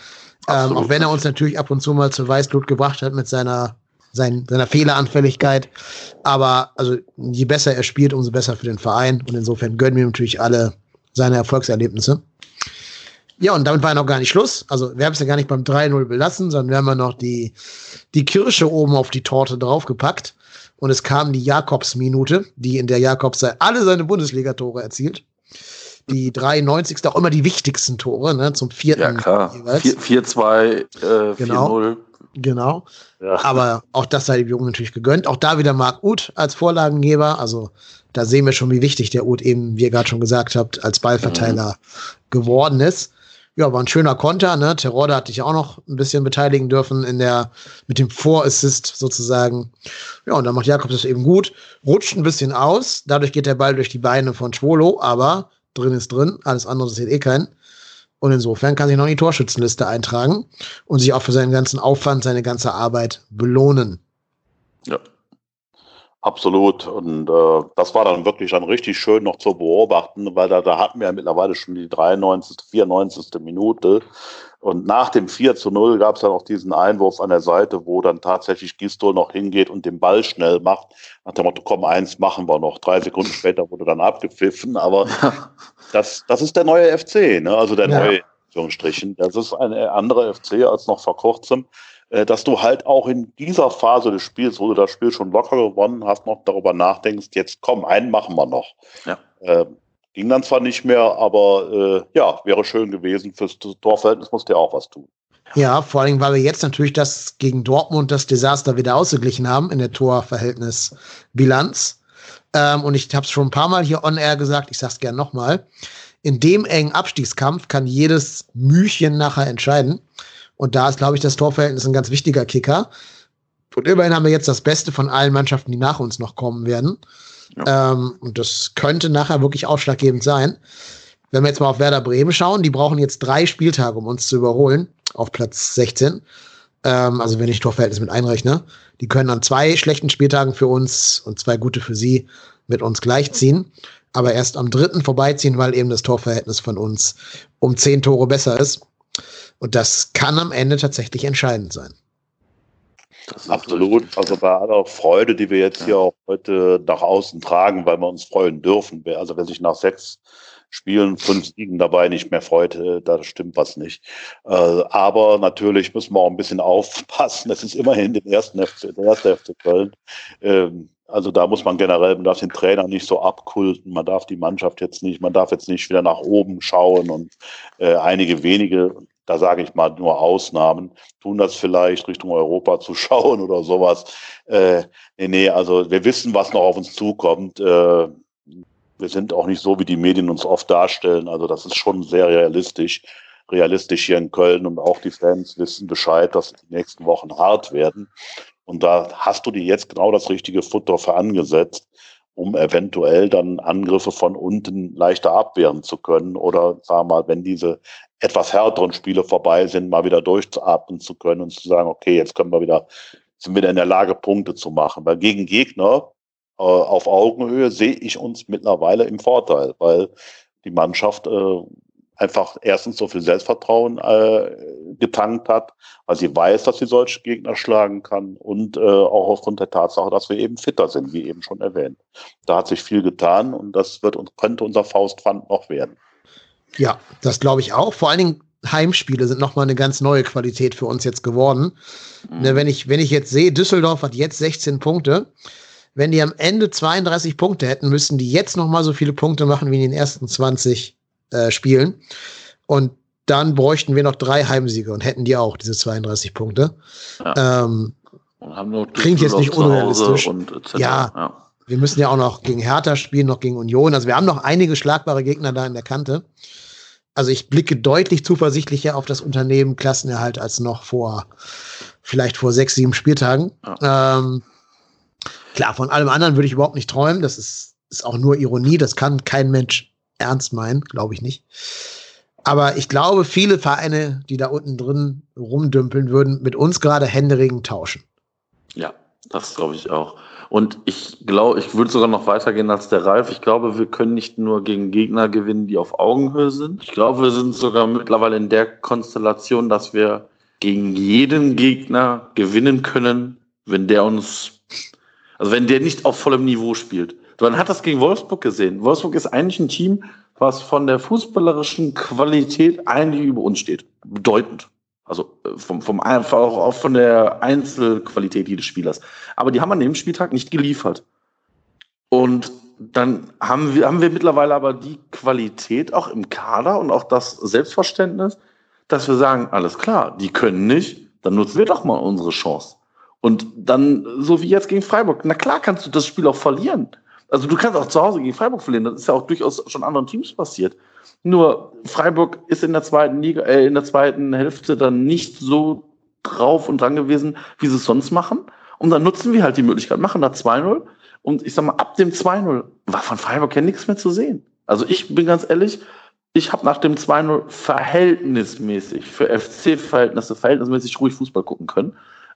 Ähm, auch wenn er uns natürlich ab und zu mal zu Weißblut gebracht hat mit seiner, sein, seiner Fehleranfälligkeit. Aber also je besser er spielt, umso besser für den Verein. Und insofern gönnen wir natürlich alle seine Erfolgserlebnisse. Ja, und damit war noch gar nicht Schluss. Also wir haben es ja gar nicht beim 3-0 belassen, sondern wir haben ja noch die, die Kirsche oben auf die Torte draufgepackt. Und es kam die Jakobs-Minute, die in der Jakobs alle seine Bundesligatore erzielt. Die 93. auch immer die wichtigsten Tore, ne, zum vierten. Ja, klar. 4-2, äh, 4-0. Genau. Genau. Ja. Aber auch das sei dem Jungen natürlich gegönnt. Auch da wieder Marc Uth als Vorlagengeber. Also da sehen wir schon, wie wichtig der Uth eben, wie ihr gerade schon gesagt habt, als Ballverteiler mhm. geworden ist. Ja, war ein schöner Konter, ne? Terodde hat dich auch noch ein bisschen beteiligen dürfen in der, mit dem Vorassist sozusagen. Ja, und dann macht Jakobs das eben gut, rutscht ein bisschen aus, dadurch geht der Ball durch die Beine von Schwolo, aber drin ist drin, alles andere sieht eh keinen. Und insofern kann sich noch in die Torschützenliste eintragen und sich auch für seinen ganzen Aufwand, seine ganze Arbeit belohnen. Ja, Absolut. Und äh, das war dann wirklich dann richtig schön noch zu beobachten, weil da, da hatten wir ja mittlerweile schon die 93., 94. Minute. Und nach dem 4 zu 0 gab es dann auch diesen Einwurf an der Seite, wo dann tatsächlich Gistol noch hingeht und den Ball schnell macht. Nach dem Motto, komm, eins machen wir noch. Drei Sekunden später wurde dann abgepfiffen. Aber das, das ist der neue FC, ne? also der ja. neue, Strichen. Das ist eine andere FC als noch vor kurzem. Äh, dass du halt auch in dieser Phase des Spiels, wo du das Spiel schon locker gewonnen hast, noch darüber nachdenkst, jetzt komm, einen machen wir noch. Ja. Äh, ging dann zwar nicht mehr, aber äh, ja, wäre schön gewesen. Fürs Torverhältnis musste er auch was tun. Ja, vor allem, weil wir jetzt natürlich das gegen Dortmund das Desaster wieder ausgeglichen haben in der Torverhältnisbilanz. Ähm, und ich habe es schon ein paar Mal hier on air gesagt, ich sage es gerne nochmal. In dem engen Abstiegskampf kann jedes Mühchen nachher entscheiden. Und da ist, glaube ich, das Torverhältnis ein ganz wichtiger Kicker. Und immerhin haben wir jetzt das Beste von allen Mannschaften, die nach uns noch kommen werden. Ja. Ähm, und das könnte nachher wirklich ausschlaggebend sein. Wenn wir jetzt mal auf Werder Bremen schauen, die brauchen jetzt drei Spieltage, um uns zu überholen, auf Platz 16. Ähm, also wenn ich Torverhältnis mit einrechne. Die können an zwei schlechten Spieltagen für uns und zwei gute für sie mit uns gleichziehen. Aber erst am dritten vorbeiziehen, weil eben das Torverhältnis von uns um zehn Tore besser ist. Und das kann am Ende tatsächlich entscheidend sein. Absolut. Also bei aller Freude, die wir jetzt hier auch heute nach außen tragen, weil wir uns freuen dürfen. Also wer sich nach sechs Spielen, fünf Siegen dabei nicht mehr freut, äh, da stimmt was nicht. Äh, aber natürlich müssen wir auch ein bisschen aufpassen. Das ist immerhin der erste FC Köln. Ähm, also da muss man generell, man darf den Trainer nicht so abkulten, man darf die Mannschaft jetzt nicht, man darf jetzt nicht wieder nach oben schauen und äh, einige wenige, da sage ich mal nur Ausnahmen, tun das vielleicht Richtung Europa zu schauen oder sowas. Äh, nee, nee, also wir wissen, was noch auf uns zukommt. Äh, wir sind auch nicht so, wie die Medien uns oft darstellen. Also das ist schon sehr realistisch. Realistisch hier in Köln und auch die Fans wissen Bescheid, dass die nächsten Wochen hart werden. Und da hast du dir jetzt genau das richtige Futter für angesetzt, um eventuell dann Angriffe von unten leichter abwehren zu können oder, sag mal, wenn diese etwas härteren Spiele vorbei sind, mal wieder durchzuatmen zu können und zu sagen, okay, jetzt können wir wieder, sind wir in der Lage, Punkte zu machen. Weil gegen Gegner äh, auf Augenhöhe sehe ich uns mittlerweile im Vorteil, weil die Mannschaft äh, einfach erstens so viel Selbstvertrauen äh, getankt hat, weil sie weiß, dass sie solche Gegner schlagen kann und äh, auch aufgrund der Tatsache, dass wir eben fitter sind, wie eben schon erwähnt. Da hat sich viel getan und das wird und könnte unser Faustpfand noch werden. Ja, das glaube ich auch. Vor allen Dingen Heimspiele sind nochmal eine ganz neue Qualität für uns jetzt geworden. Mhm. Ne, wenn, ich, wenn ich jetzt sehe, Düsseldorf hat jetzt 16 Punkte. Wenn die am Ende 32 Punkte hätten, müssten die jetzt nochmal so viele Punkte machen wie in den ersten 20 äh, spielen. Und dann bräuchten wir noch drei Heimsiege und hätten die auch, diese 32 Punkte. Ja. Ähm, und haben noch klingt jetzt nicht unrealistisch. Ja, ja, wir müssen ja auch noch gegen Hertha spielen, noch gegen Union. Also wir haben noch einige schlagbare Gegner da in der Kante. Also ich blicke deutlich zuversichtlicher auf das Unternehmen Klassenerhalt als noch vor, vielleicht vor sechs, sieben Spieltagen. Ja. Ähm, klar, von allem anderen würde ich überhaupt nicht träumen. Das ist, ist auch nur Ironie. Das kann kein Mensch ernst meinen, glaube ich nicht. Aber ich glaube, viele Vereine, die da unten drin rumdümpeln, würden mit uns gerade händeringend tauschen. Ja, das glaube ich auch. Und ich glaube, ich würde sogar noch weitergehen als der Ralf. Ich glaube, wir können nicht nur gegen Gegner gewinnen, die auf Augenhöhe sind. Ich glaube, wir sind sogar mittlerweile in der Konstellation, dass wir gegen jeden Gegner gewinnen können, wenn der uns, also wenn der nicht auf vollem Niveau spielt. Man hat das gegen Wolfsburg gesehen. Wolfsburg ist eigentlich ein Team, was von der fußballerischen Qualität eigentlich über uns steht. Bedeutend. Also äh, vom, vom einfach auch von der Einzelqualität jedes Spielers. Aber die haben an dem Spieltag nicht geliefert. Und dann haben wir, haben wir mittlerweile aber die Qualität auch im Kader und auch das Selbstverständnis, dass wir sagen, alles klar, die können nicht, dann nutzen wir doch mal unsere Chance. Und dann, so wie jetzt gegen Freiburg, na klar kannst du das Spiel auch verlieren. Also du kannst auch zu Hause gegen Freiburg verlieren, das ist ja auch durchaus schon anderen Teams passiert. Nur Freiburg ist in der zweiten Liga, äh, in der zweiten Hälfte dann nicht so drauf und dran gewesen, wie sie es sonst machen. Und dann nutzen wir halt die Möglichkeit, machen da 2-0. Und ich sag mal, ab dem 2-0 war von Freiburg ja nichts mehr zu sehen. Also ich bin ganz ehrlich, ich habe nach dem 2-0 verhältnismäßig, für FC-Verhältnisse, verhältnismäßig ruhig Fußball gucken können.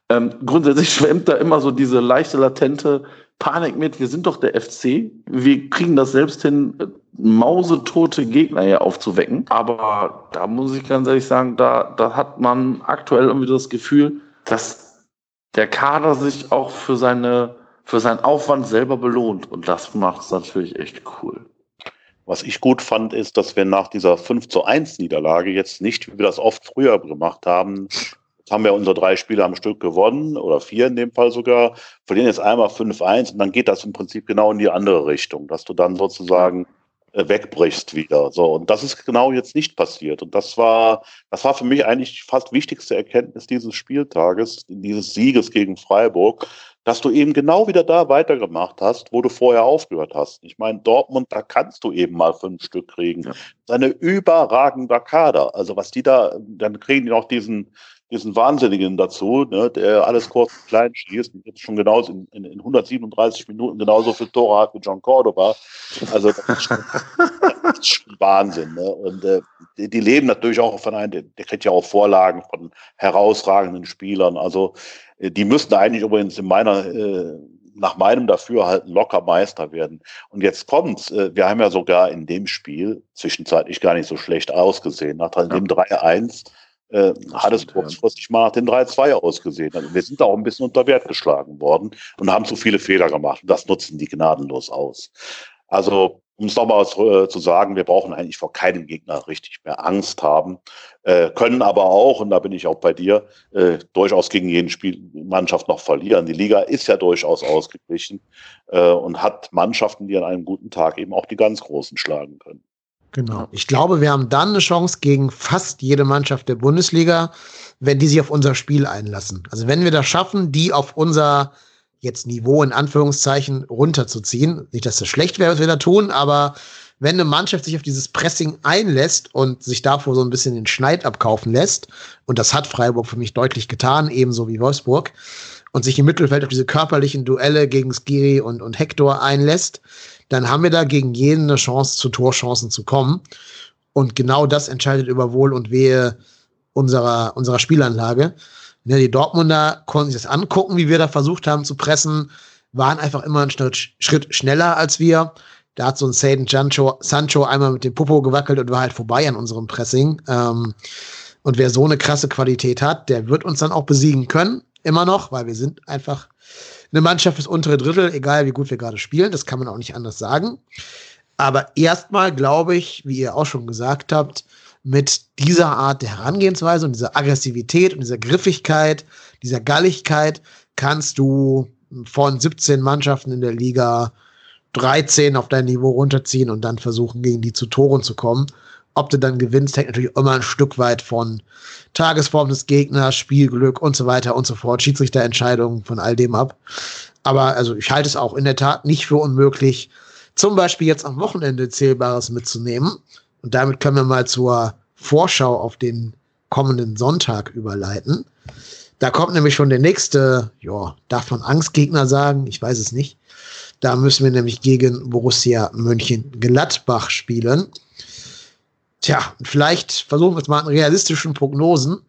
Ähm, grundsätzlich schwemmt da immer so diese leichte, latente Panik mit, wir sind doch der FC, wir kriegen das selbst hin, mausetote Gegner hier aufzuwecken. Aber da muss ich ganz ehrlich sagen, da, da hat man aktuell irgendwie das Gefühl, dass der Kader sich auch für seine, für seinen Aufwand selber belohnt. Und das macht es natürlich echt cool. Was ich gut fand, ist, dass wir nach dieser 5 zu 1 Niederlage jetzt nicht, wie wir das oft früher gemacht haben, haben wir unsere drei Spiele am Stück gewonnen oder vier in dem Fall sogar, verlieren jetzt einmal 5-1 und dann geht das im Prinzip genau in die andere Richtung, dass du dann sozusagen äh, wegbrichst wieder. So, und das ist genau jetzt nicht passiert. Und das war, das war für mich eigentlich fast wichtigste Erkenntnis dieses Spieltages, dieses Sieges gegen Freiburg, dass du eben genau wieder da weitergemacht hast, wo du vorher aufgehört hast. Ich meine, Dortmund, da kannst du eben mal fünf Stück kriegen. Ja. Seine überragender Kader. Also was die da, dann kriegen die noch diesen, diesen Wahnsinnigen dazu, ne, der alles kurz und klein schießt und jetzt schon genauso in, in, in 137 Minuten genauso viele Tore hat wie John Cordoba. Also das ist schon, das ist schon Wahnsinn. Ne? Und äh, die, die, leben natürlich auch von einem, der, der kriegt ja auch Vorlagen von herausragenden Spielern. Also äh, die müssten eigentlich übrigens in meiner äh, nach meinem Dafürhalten locker Meister werden. Und jetzt kommt's. Äh, wir haben ja sogar in dem Spiel zwischenzeitlich gar nicht so schlecht ausgesehen. Nach dem ja. 3-1 äh, hat es kurzfristig mal nach den 3-2 ausgesehen. Also wir sind da auch ein bisschen unter Wert geschlagen worden und haben zu viele Fehler gemacht. Und das nutzen die gnadenlos aus. Also um es nochmal äh, zu sagen, wir brauchen eigentlich vor keinem Gegner richtig mehr Angst haben, äh, können aber auch, und da bin ich auch bei dir, äh, durchaus gegen jeden Spielmannschaft noch verlieren. Die Liga ist ja durchaus ausgeglichen äh, und hat Mannschaften, die an einem guten Tag eben auch die ganz Großen schlagen können. Genau. Ich glaube, wir haben dann eine Chance gegen fast jede Mannschaft der Bundesliga, wenn die sich auf unser Spiel einlassen. Also wenn wir das schaffen, die auf unser jetzt Niveau in Anführungszeichen runterzuziehen. Nicht, dass das schlecht wäre, was wir da tun, aber wenn eine Mannschaft sich auf dieses Pressing einlässt und sich davor so ein bisschen den Schneid abkaufen lässt, und das hat Freiburg für mich deutlich getan, ebenso wie Wolfsburg, und sich im Mittelfeld auf diese körperlichen Duelle gegen Skiri und, und Hector einlässt, dann haben wir da gegen jeden eine Chance, zu Torchancen zu kommen. Und genau das entscheidet über Wohl und Wehe unserer, unserer Spielanlage. Ne, die Dortmunder konnten sich das angucken, wie wir da versucht haben zu pressen, waren einfach immer einen Schritt, schneller als wir. Da hat so ein Saden Sancho, einmal mit dem Popo gewackelt und war halt vorbei an unserem Pressing. Ähm, und wer so eine krasse Qualität hat, der wird uns dann auch besiegen können. Immer noch, weil wir sind einfach eine Mannschaft fürs untere Drittel, egal wie gut wir gerade spielen. Das kann man auch nicht anders sagen. Aber erstmal glaube ich, wie ihr auch schon gesagt habt, mit dieser Art der Herangehensweise und dieser Aggressivität und dieser Griffigkeit, dieser Galligkeit kannst du von 17 Mannschaften in der Liga 13 auf dein Niveau runterziehen und dann versuchen, gegen die zu Toren zu kommen. Ob du dann gewinnst, hängt natürlich immer ein Stück weit von Tagesform des Gegners, Spielglück und so weiter und so fort, Schiedsrichterentscheidungen von all dem ab. Aber also ich halte es auch in der Tat nicht für unmöglich, zum Beispiel jetzt am Wochenende Zählbares mitzunehmen und damit können wir mal zur Vorschau auf den kommenden Sonntag überleiten. Da kommt nämlich schon der nächste, ja, darf man Angstgegner sagen? Ich weiß es nicht. Da müssen wir nämlich gegen Borussia Mönchengladbach spielen. Tja, vielleicht versuchen wir es mal in realistischen Prognosen.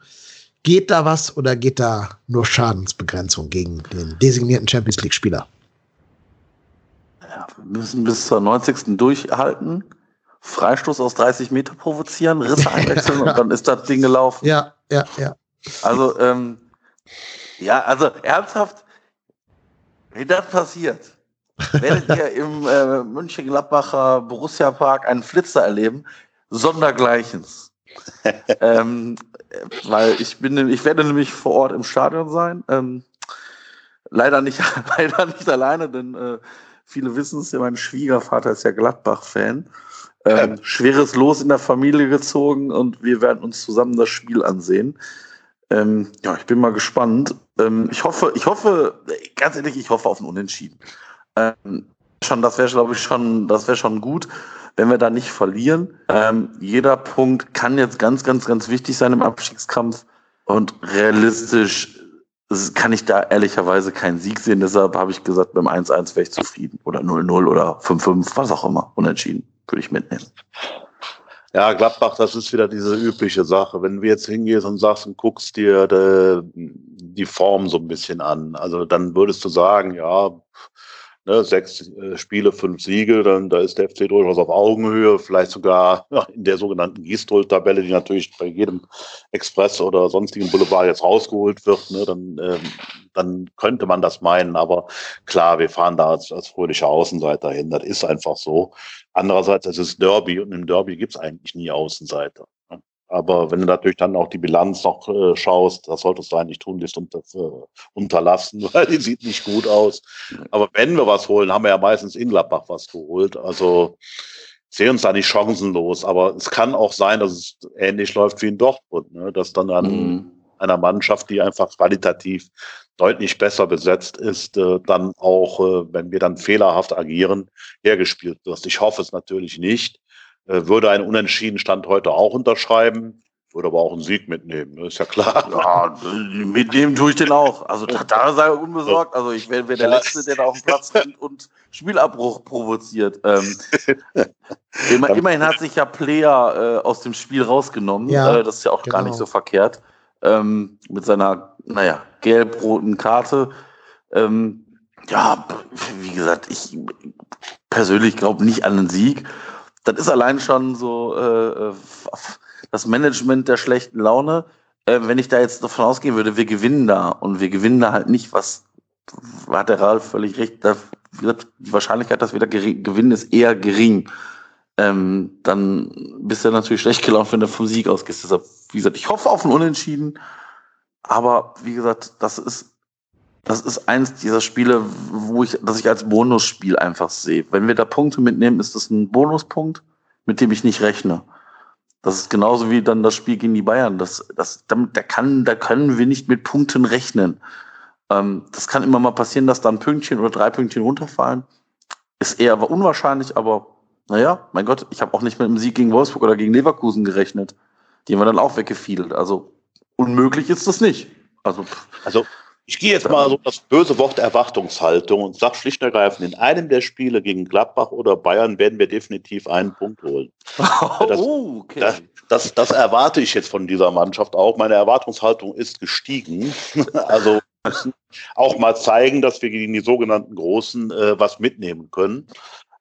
Geht da was oder geht da nur Schadensbegrenzung gegen den designierten Champions League-Spieler? Ja, wir müssen bis zur 90. durchhalten. Freistoß aus 30 Meter provozieren, Risse einwechseln und dann ist das Ding gelaufen. Ja, ja, ja. Also, ähm, ja, also ernsthaft, wenn das passiert, werdet ihr im äh, München-Gladbacher Borussia-Park einen Flitzer erleben, sondergleichens. ähm, weil ich bin, ich werde nämlich vor Ort im Stadion sein. Ähm, leider nicht, leider nicht alleine, denn äh, viele wissen es ja, mein Schwiegervater ist ja Gladbach-Fan. Ähm, schweres Los in der Familie gezogen und wir werden uns zusammen das Spiel ansehen. Ähm, ja, ich bin mal gespannt. Ähm, ich hoffe, ich hoffe, ganz ehrlich, ich hoffe auf ein Unentschieden. Ähm, schon, das wäre, glaube ich, schon, das wäre schon gut, wenn wir da nicht verlieren. Ähm, jeder Punkt kann jetzt ganz, ganz, ganz wichtig sein im Abstiegskampf und realistisch kann ich da ehrlicherweise keinen Sieg sehen. Deshalb habe ich gesagt, beim 1-1 wäre ich zufrieden. Oder 0-0 oder 5-5, was auch immer. Unentschieden würde ich mitnehmen. Ja, Gladbach, das ist wieder diese übliche Sache. Wenn du jetzt hingehst und sagst und guckst dir de, die Form so ein bisschen an, also dann würdest du sagen, ja, ne, sechs äh, Spiele, fünf Siege, dann da ist der FC durchaus auf Augenhöhe, vielleicht sogar ja, in der sogenannten Gießdrull-Tabelle, die natürlich bei jedem Express oder sonstigen Boulevard jetzt rausgeholt wird, ne, dann, ähm, dann könnte man das meinen. Aber klar, wir fahren da als, als fröhliche Außenseiter hin. Das ist einfach so. Andererseits, es ist Derby und im Derby gibt es eigentlich nie Außenseiter. Aber wenn du natürlich dann auch die Bilanz noch äh, schaust, das solltest du eigentlich tun, das unter, äh, unterlassen, weil die sieht nicht gut aus. Aber wenn wir was holen, haben wir ja meistens in Gladbach was geholt. Also sehen uns da nicht chancenlos. Aber es kann auch sein, dass es ähnlich läuft wie in Dortmund, ne? dass dann an mhm. einer Mannschaft, die einfach qualitativ deutlich besser besetzt ist, äh, dann auch, äh, wenn wir dann fehlerhaft agieren, hergespielt wird. Ich hoffe es natürlich nicht. Äh, würde ein Unentschieden Stand heute auch unterschreiben, würde aber auch einen Sieg mitnehmen, ne? ist ja klar. Ja, mitnehmen tue ich den auch. Also da, da sei er unbesorgt. Also ich wäre wär der Letzte, der da auf den Platz rennt und Spielabbruch provoziert. Ähm, immer, immerhin hat sich ja Player äh, aus dem Spiel rausgenommen. Ja, äh, das ist ja auch genau. gar nicht genau. so verkehrt. Ähm, mit seiner, naja, gelb-roten Karte. Ähm, ja, wie gesagt, ich persönlich glaube nicht an einen Sieg. Das ist allein schon so äh, das Management der schlechten Laune. Äh, wenn ich da jetzt davon ausgehen würde, wir gewinnen da und wir gewinnen da halt nicht, was hat der Ralf völlig recht, da die Wahrscheinlichkeit, dass wir da gewinnen, ist eher gering. Ähm, dann bist du natürlich schlecht gelaufen, wenn du vom Sieg ausgehst. Deshalb, wie gesagt, ich hoffe auf ein Unentschieden. Aber wie gesagt, das ist, das ist eins dieser Spiele, wo ich, das ich als Bonusspiel einfach sehe. Wenn wir da Punkte mitnehmen, ist das ein Bonuspunkt, mit dem ich nicht rechne. Das ist genauso wie dann das Spiel gegen die Bayern. Das, das, da, kann, da können wir nicht mit Punkten rechnen. Ähm, das kann immer mal passieren, dass da ein Pünktchen oder drei Pünktchen runterfallen. Ist eher unwahrscheinlich, aber naja, mein Gott, ich habe auch nicht mit einem Sieg gegen Wolfsburg oder gegen Leverkusen gerechnet. Die haben wir dann auch weggefiedelt. Also unmöglich ist das nicht. Also, also ich gehe jetzt mal so das böse Wort Erwartungshaltung und sage schlicht und ergreifend, in einem der Spiele gegen Gladbach oder Bayern werden wir definitiv einen Punkt holen. Das, oh, okay. das, das, das erwarte ich jetzt von dieser Mannschaft auch. Meine Erwartungshaltung ist gestiegen. Also müssen auch mal zeigen, dass wir gegen die sogenannten Großen äh, was mitnehmen können.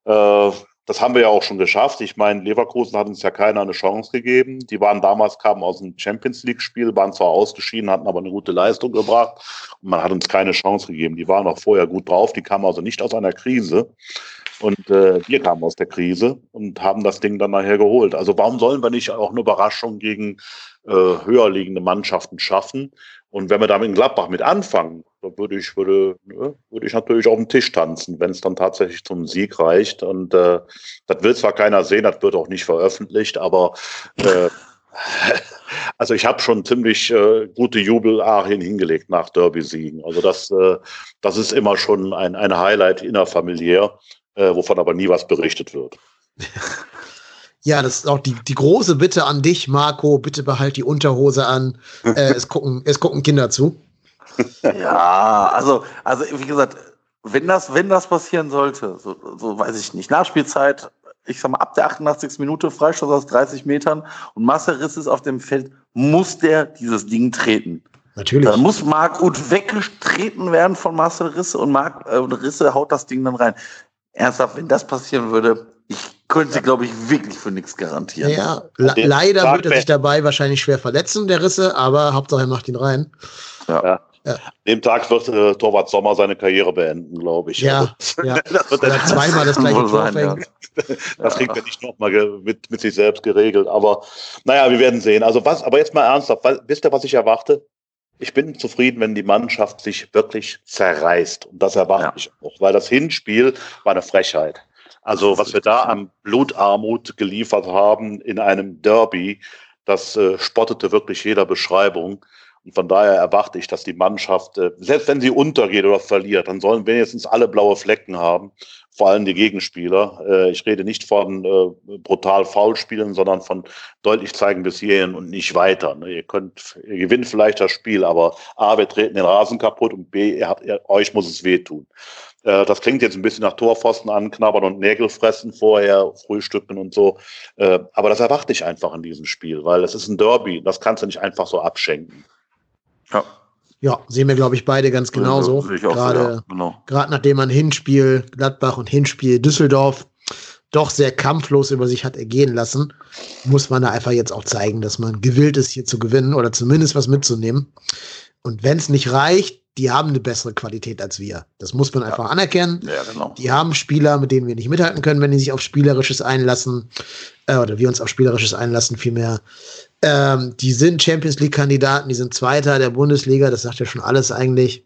Äh, das haben wir ja auch schon geschafft. Ich meine, Leverkusen hat uns ja keiner eine Chance gegeben. Die waren damals, kamen aus dem Champions League-Spiel, waren zwar ausgeschieden, hatten aber eine gute Leistung gebracht und man hat uns keine Chance gegeben. Die waren auch vorher gut drauf, die kamen also nicht aus einer Krise. Und äh, wir kamen aus der Krise und haben das Ding dann nachher geholt. Also warum sollen wir nicht auch eine Überraschung gegen äh, höher liegende Mannschaften schaffen? Und wenn wir damit in Gladbach mit anfangen, dann würde ich, würde, ne, würde ich natürlich auf dem Tisch tanzen, wenn es dann tatsächlich zum Sieg reicht. Und äh, das will zwar keiner sehen, das wird auch nicht veröffentlicht, aber äh, also ich habe schon ziemlich äh, gute Jubelarien hingelegt nach Derby-Siegen. Also das, äh, das ist immer schon ein, ein Highlight innerfamiliär, äh, wovon aber nie was berichtet wird. Ja, das ist auch die, die große Bitte an dich, Marco. Bitte behalt die Unterhose an. Äh, es, gucken, es gucken Kinder zu. Ja, also, also wie gesagt, wenn das, wenn das passieren sollte, so, so weiß ich nicht, Nachspielzeit, ich sag mal, ab der 88. Minute Freistoß aus 30 Metern und Marcel Riss ist auf dem Feld, muss der dieses Ding treten. Natürlich. Dann muss Marc Uth weggetreten werden von Marcel Risse und Marc äh, Risse haut das Ding dann rein. Ernsthaft, wenn das passieren würde, ich könnte, glaube ich, wirklich für nichts garantieren. Ja, le leider wird er sich dabei wahrscheinlich schwer verletzen, der Risse, aber Hauptsache er macht ihn rein. Ja. Ja. Dem Tag wird äh, Torwart Sommer seine Karriere beenden, glaube ich. Ja, also, ja. das wird Oder zweimal das gleiche Tor sein, ja. Das kriegt er nicht nochmal mit, mit sich selbst geregelt. Aber naja, wir werden sehen. Also was, aber jetzt mal ernsthaft, wisst ihr, was ich erwarte? Ich bin zufrieden, wenn die Mannschaft sich wirklich zerreißt. Und das erwarte ja. ich auch, weil das Hinspiel war eine Frechheit. Also was wir da an Blutarmut geliefert haben in einem Derby, das äh, spottete wirklich jeder Beschreibung. Und von daher erwarte ich, dass die Mannschaft, äh, selbst wenn sie untergeht oder verliert, dann sollen wenigstens alle blaue Flecken haben, vor allem die Gegenspieler. Äh, ich rede nicht von äh, brutal Foulspielen, sondern von deutlich zeigen bis hierhin und nicht weiter. Ne? Ihr könnt, ihr gewinnt vielleicht das Spiel, aber A, wir treten den Rasen kaputt und B, ihr habt, ihr, euch muss es wehtun. Äh, das klingt jetzt ein bisschen nach Torpfosten anknabbern und Nägel fressen vorher, frühstücken und so. Äh, aber das erwarte ich einfach in diesem Spiel, weil es ist ein Derby. Das kannst du nicht einfach so abschenken. Ja. Ja, sehen wir, glaube ich, beide ganz genauso. Gerade ja, genau. nachdem man Hinspiel Gladbach und Hinspiel Düsseldorf doch sehr kampflos über sich hat ergehen lassen, muss man da einfach jetzt auch zeigen, dass man gewillt ist, hier zu gewinnen oder zumindest was mitzunehmen. Und wenn es nicht reicht, die haben eine bessere Qualität als wir. Das muss man einfach anerkennen. Ja, genau. Die haben Spieler, mit denen wir nicht mithalten können, wenn die sich auf Spielerisches einlassen, äh, oder wir uns auf Spielerisches einlassen, vielmehr. Ähm, die sind Champions League-Kandidaten, die sind Zweiter der Bundesliga, das sagt ja schon alles eigentlich.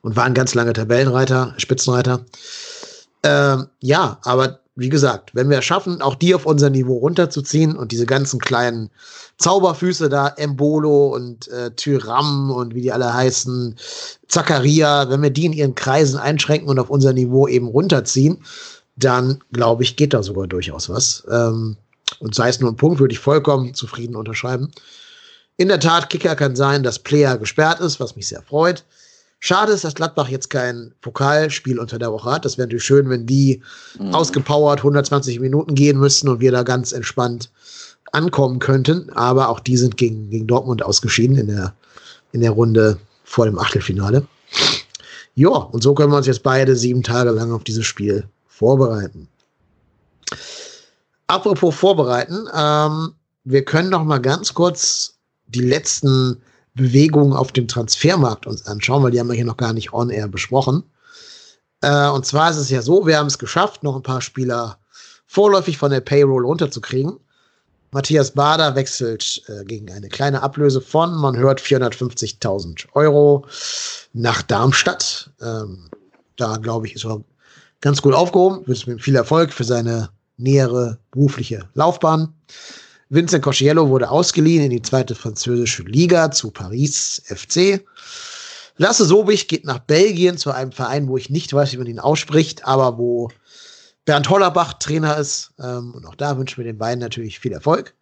Und waren ganz lange Tabellenreiter, Spitzenreiter. Ähm, ja, aber wie gesagt, wenn wir es schaffen, auch die auf unser Niveau runterzuziehen und diese ganzen kleinen Zauberfüße da, Embolo und äh, Tyram und wie die alle heißen, Zakaria, wenn wir die in ihren Kreisen einschränken und auf unser Niveau eben runterziehen, dann glaube ich, geht da sogar durchaus was. Ähm, und sei es nur ein Punkt, würde ich vollkommen zufrieden unterschreiben. In der Tat, Kicker kann sein, dass Player gesperrt ist, was mich sehr freut. Schade ist, dass Gladbach jetzt kein Pokalspiel unter der Woche hat. Das wäre natürlich schön, wenn die mhm. ausgepowert 120 Minuten gehen müssten und wir da ganz entspannt ankommen könnten. Aber auch die sind gegen, gegen Dortmund ausgeschieden in der, in der Runde vor dem Achtelfinale. Ja, und so können wir uns jetzt beide sieben Tage lang auf dieses Spiel vorbereiten. Apropos vorbereiten, ähm, wir können noch mal ganz kurz die letzten Bewegungen auf dem Transfermarkt uns anschauen, weil die haben wir hier noch gar nicht on air besprochen. Äh, und zwar ist es ja so, wir haben es geschafft, noch ein paar Spieler vorläufig von der Payroll runterzukriegen. Matthias Bader wechselt äh, gegen eine kleine Ablöse von, man hört 450.000 Euro nach Darmstadt. Ähm, da glaube ich, ist er ganz gut aufgehoben. Wünsche ihm viel Erfolg für seine nähere berufliche Laufbahn. Vincent Cosciello wurde ausgeliehen in die zweite französische Liga zu Paris FC. Lasse Sobich geht nach Belgien zu einem Verein, wo ich nicht weiß, wie man ihn ausspricht, aber wo Bernd Hollerbach Trainer ist. Ähm, und auch da wünschen wir den beiden natürlich viel Erfolg.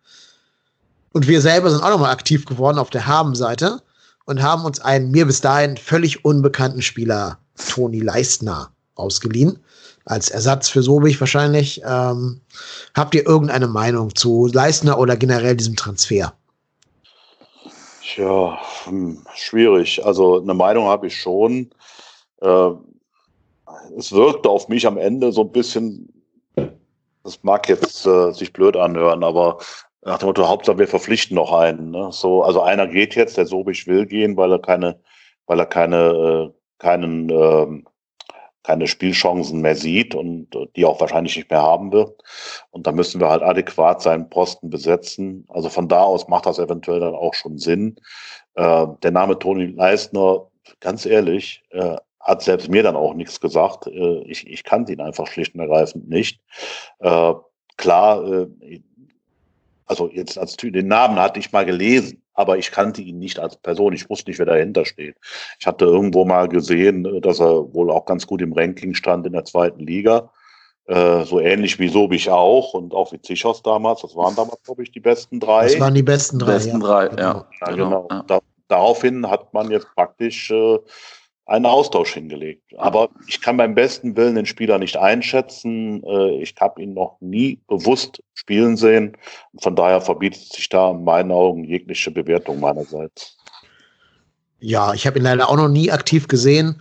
Und wir selber sind auch nochmal aktiv geworden auf der Haben-Seite und haben uns einen mir bis dahin völlig unbekannten Spieler, Toni Leistner, ausgeliehen als Ersatz für Sobich wahrscheinlich. Ähm, habt ihr irgendeine Meinung zu Leistner oder generell diesem Transfer? Ja, hm, schwierig. Also eine Meinung habe ich schon. Äh, es wirkte auf mich am Ende so ein bisschen, das mag jetzt äh, sich blöd anhören, aber nach dem Motto, Hauptsache wir verpflichten noch einen. Ne? So, also einer geht jetzt, der Sobich will gehen, weil er keine, weil er keine, äh, keinen äh, keine Spielchancen mehr sieht und äh, die auch wahrscheinlich nicht mehr haben wird. Und da müssen wir halt adäquat seinen Posten besetzen. Also von da aus macht das eventuell dann auch schon Sinn. Äh, der Name Toni Leistner, ganz ehrlich, äh, hat selbst mir dann auch nichts gesagt. Äh, ich, ich kannte ihn einfach schlicht und ergreifend nicht. Äh, klar, äh, also jetzt als den Namen hatte ich mal gelesen, aber ich kannte ihn nicht als Person. Ich wusste nicht, wer dahinter steht. Ich hatte irgendwo mal gesehen, äh, dass er wohl auch ganz gut im Ranking stand in der zweiten Liga. Äh, so ähnlich wie Sobich auch und auch wie Zichos damals. Das waren damals, glaube ich, die besten drei. Das waren die besten drei. Besten ja. drei, ja. ja genau. genau. Ja. Da, daraufhin hat man jetzt praktisch äh, einen Austausch hingelegt. Aber ich kann beim besten Willen den Spieler nicht einschätzen. Äh, ich habe ihn noch nie bewusst spielen sehen. Von daher verbietet sich da in meinen Augen jegliche Bewertung meinerseits. Ja, ich habe ihn leider auch noch nie aktiv gesehen,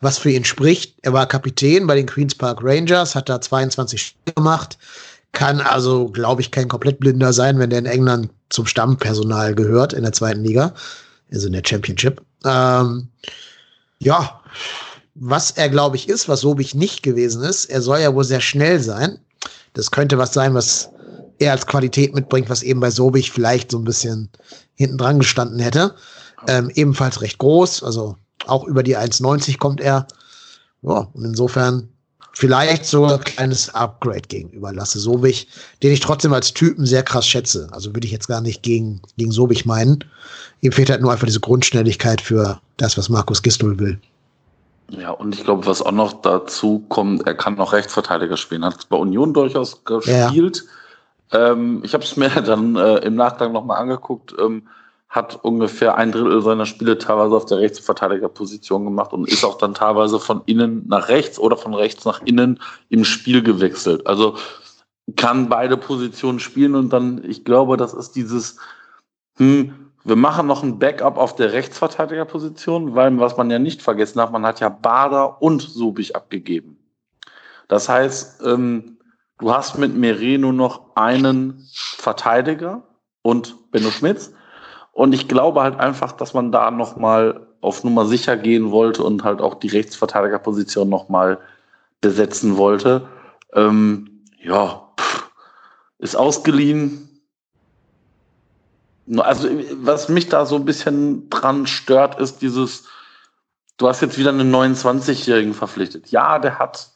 was für ihn spricht. Er war Kapitän bei den Queens Park Rangers, hat da 22 Spiele gemacht, kann also, glaube ich, kein komplett Blinder sein, wenn der in England zum Stammpersonal gehört in der zweiten Liga, also in der Championship. Ähm, ja, was er, glaube ich, ist, was Sobich nicht gewesen ist, er soll ja wohl sehr schnell sein. Das könnte was sein, was er als Qualität mitbringt, was eben bei Sobich vielleicht so ein bisschen hinten dran gestanden hätte. Ähm, ebenfalls recht groß, also auch über die 1,90 kommt er. Ja, und insofern vielleicht so ein kleines Upgrade gegenüber Lasse Sobich, den ich trotzdem als Typen sehr krass schätze. Also würde ich jetzt gar nicht gegen, gegen Sobich meinen. Ihm fehlt halt nur einfach diese Grundschnelligkeit für das, was Markus Gistol will. Ja, und ich glaube, was auch noch dazu kommt, er kann noch Rechtsverteidiger spielen. Hat es bei Union durchaus gespielt. Ja. Ähm, ich habe es mir dann äh, im Nachgang nochmal angeguckt. Ähm, hat ungefähr ein Drittel seiner Spiele teilweise auf der Rechtsverteidigerposition gemacht und ist auch dann teilweise von innen nach rechts oder von rechts nach innen im Spiel gewechselt. Also kann beide Positionen spielen und dann, ich glaube, das ist dieses, hm, wir machen noch ein Backup auf der Rechtsverteidigerposition, weil was man ja nicht vergessen hat, man hat ja Bader und Subich abgegeben. Das heißt, ähm, du hast mit Meret nur noch einen Verteidiger und Benno Schmitz und ich glaube halt einfach, dass man da nochmal auf Nummer sicher gehen wollte und halt auch die Rechtsverteidigerposition nochmal besetzen wollte. Ähm, ja, pff, ist ausgeliehen. Also, was mich da so ein bisschen dran stört, ist dieses, du hast jetzt wieder einen 29-Jährigen verpflichtet. Ja, der hat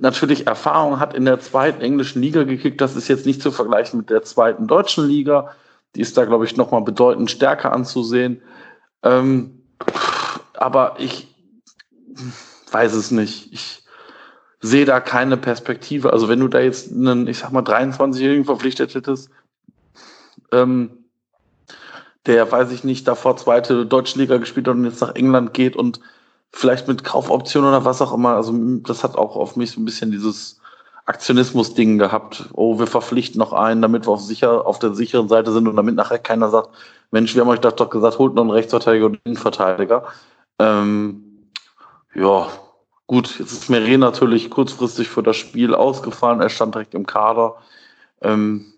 natürlich Erfahrung, hat in der zweiten englischen Liga gekickt. Das ist jetzt nicht zu vergleichen mit der zweiten deutschen Liga. Die ist da, glaube ich, nochmal bedeutend stärker anzusehen. Ähm, aber ich weiß es nicht. Ich sehe da keine Perspektive. Also wenn du da jetzt einen, ich sag mal, 23-Jährigen verpflichtet hättest, ähm, der, weiß ich nicht, davor zweite Deutsche Liga gespielt hat und jetzt nach England geht und vielleicht mit Kaufoption oder was auch immer. Also das hat auch auf mich so ein bisschen dieses Aktionismus-Ding gehabt. Oh, wir verpflichten noch einen, damit wir auf, sicher, auf der sicheren Seite sind und damit nachher keiner sagt, Mensch, wir haben euch doch gesagt, holt noch einen Rechtsverteidiger und einen Innenverteidiger. Ähm, ja, gut, jetzt ist Meret natürlich kurzfristig für das Spiel ausgefallen. Er stand direkt im Kader. Ähm,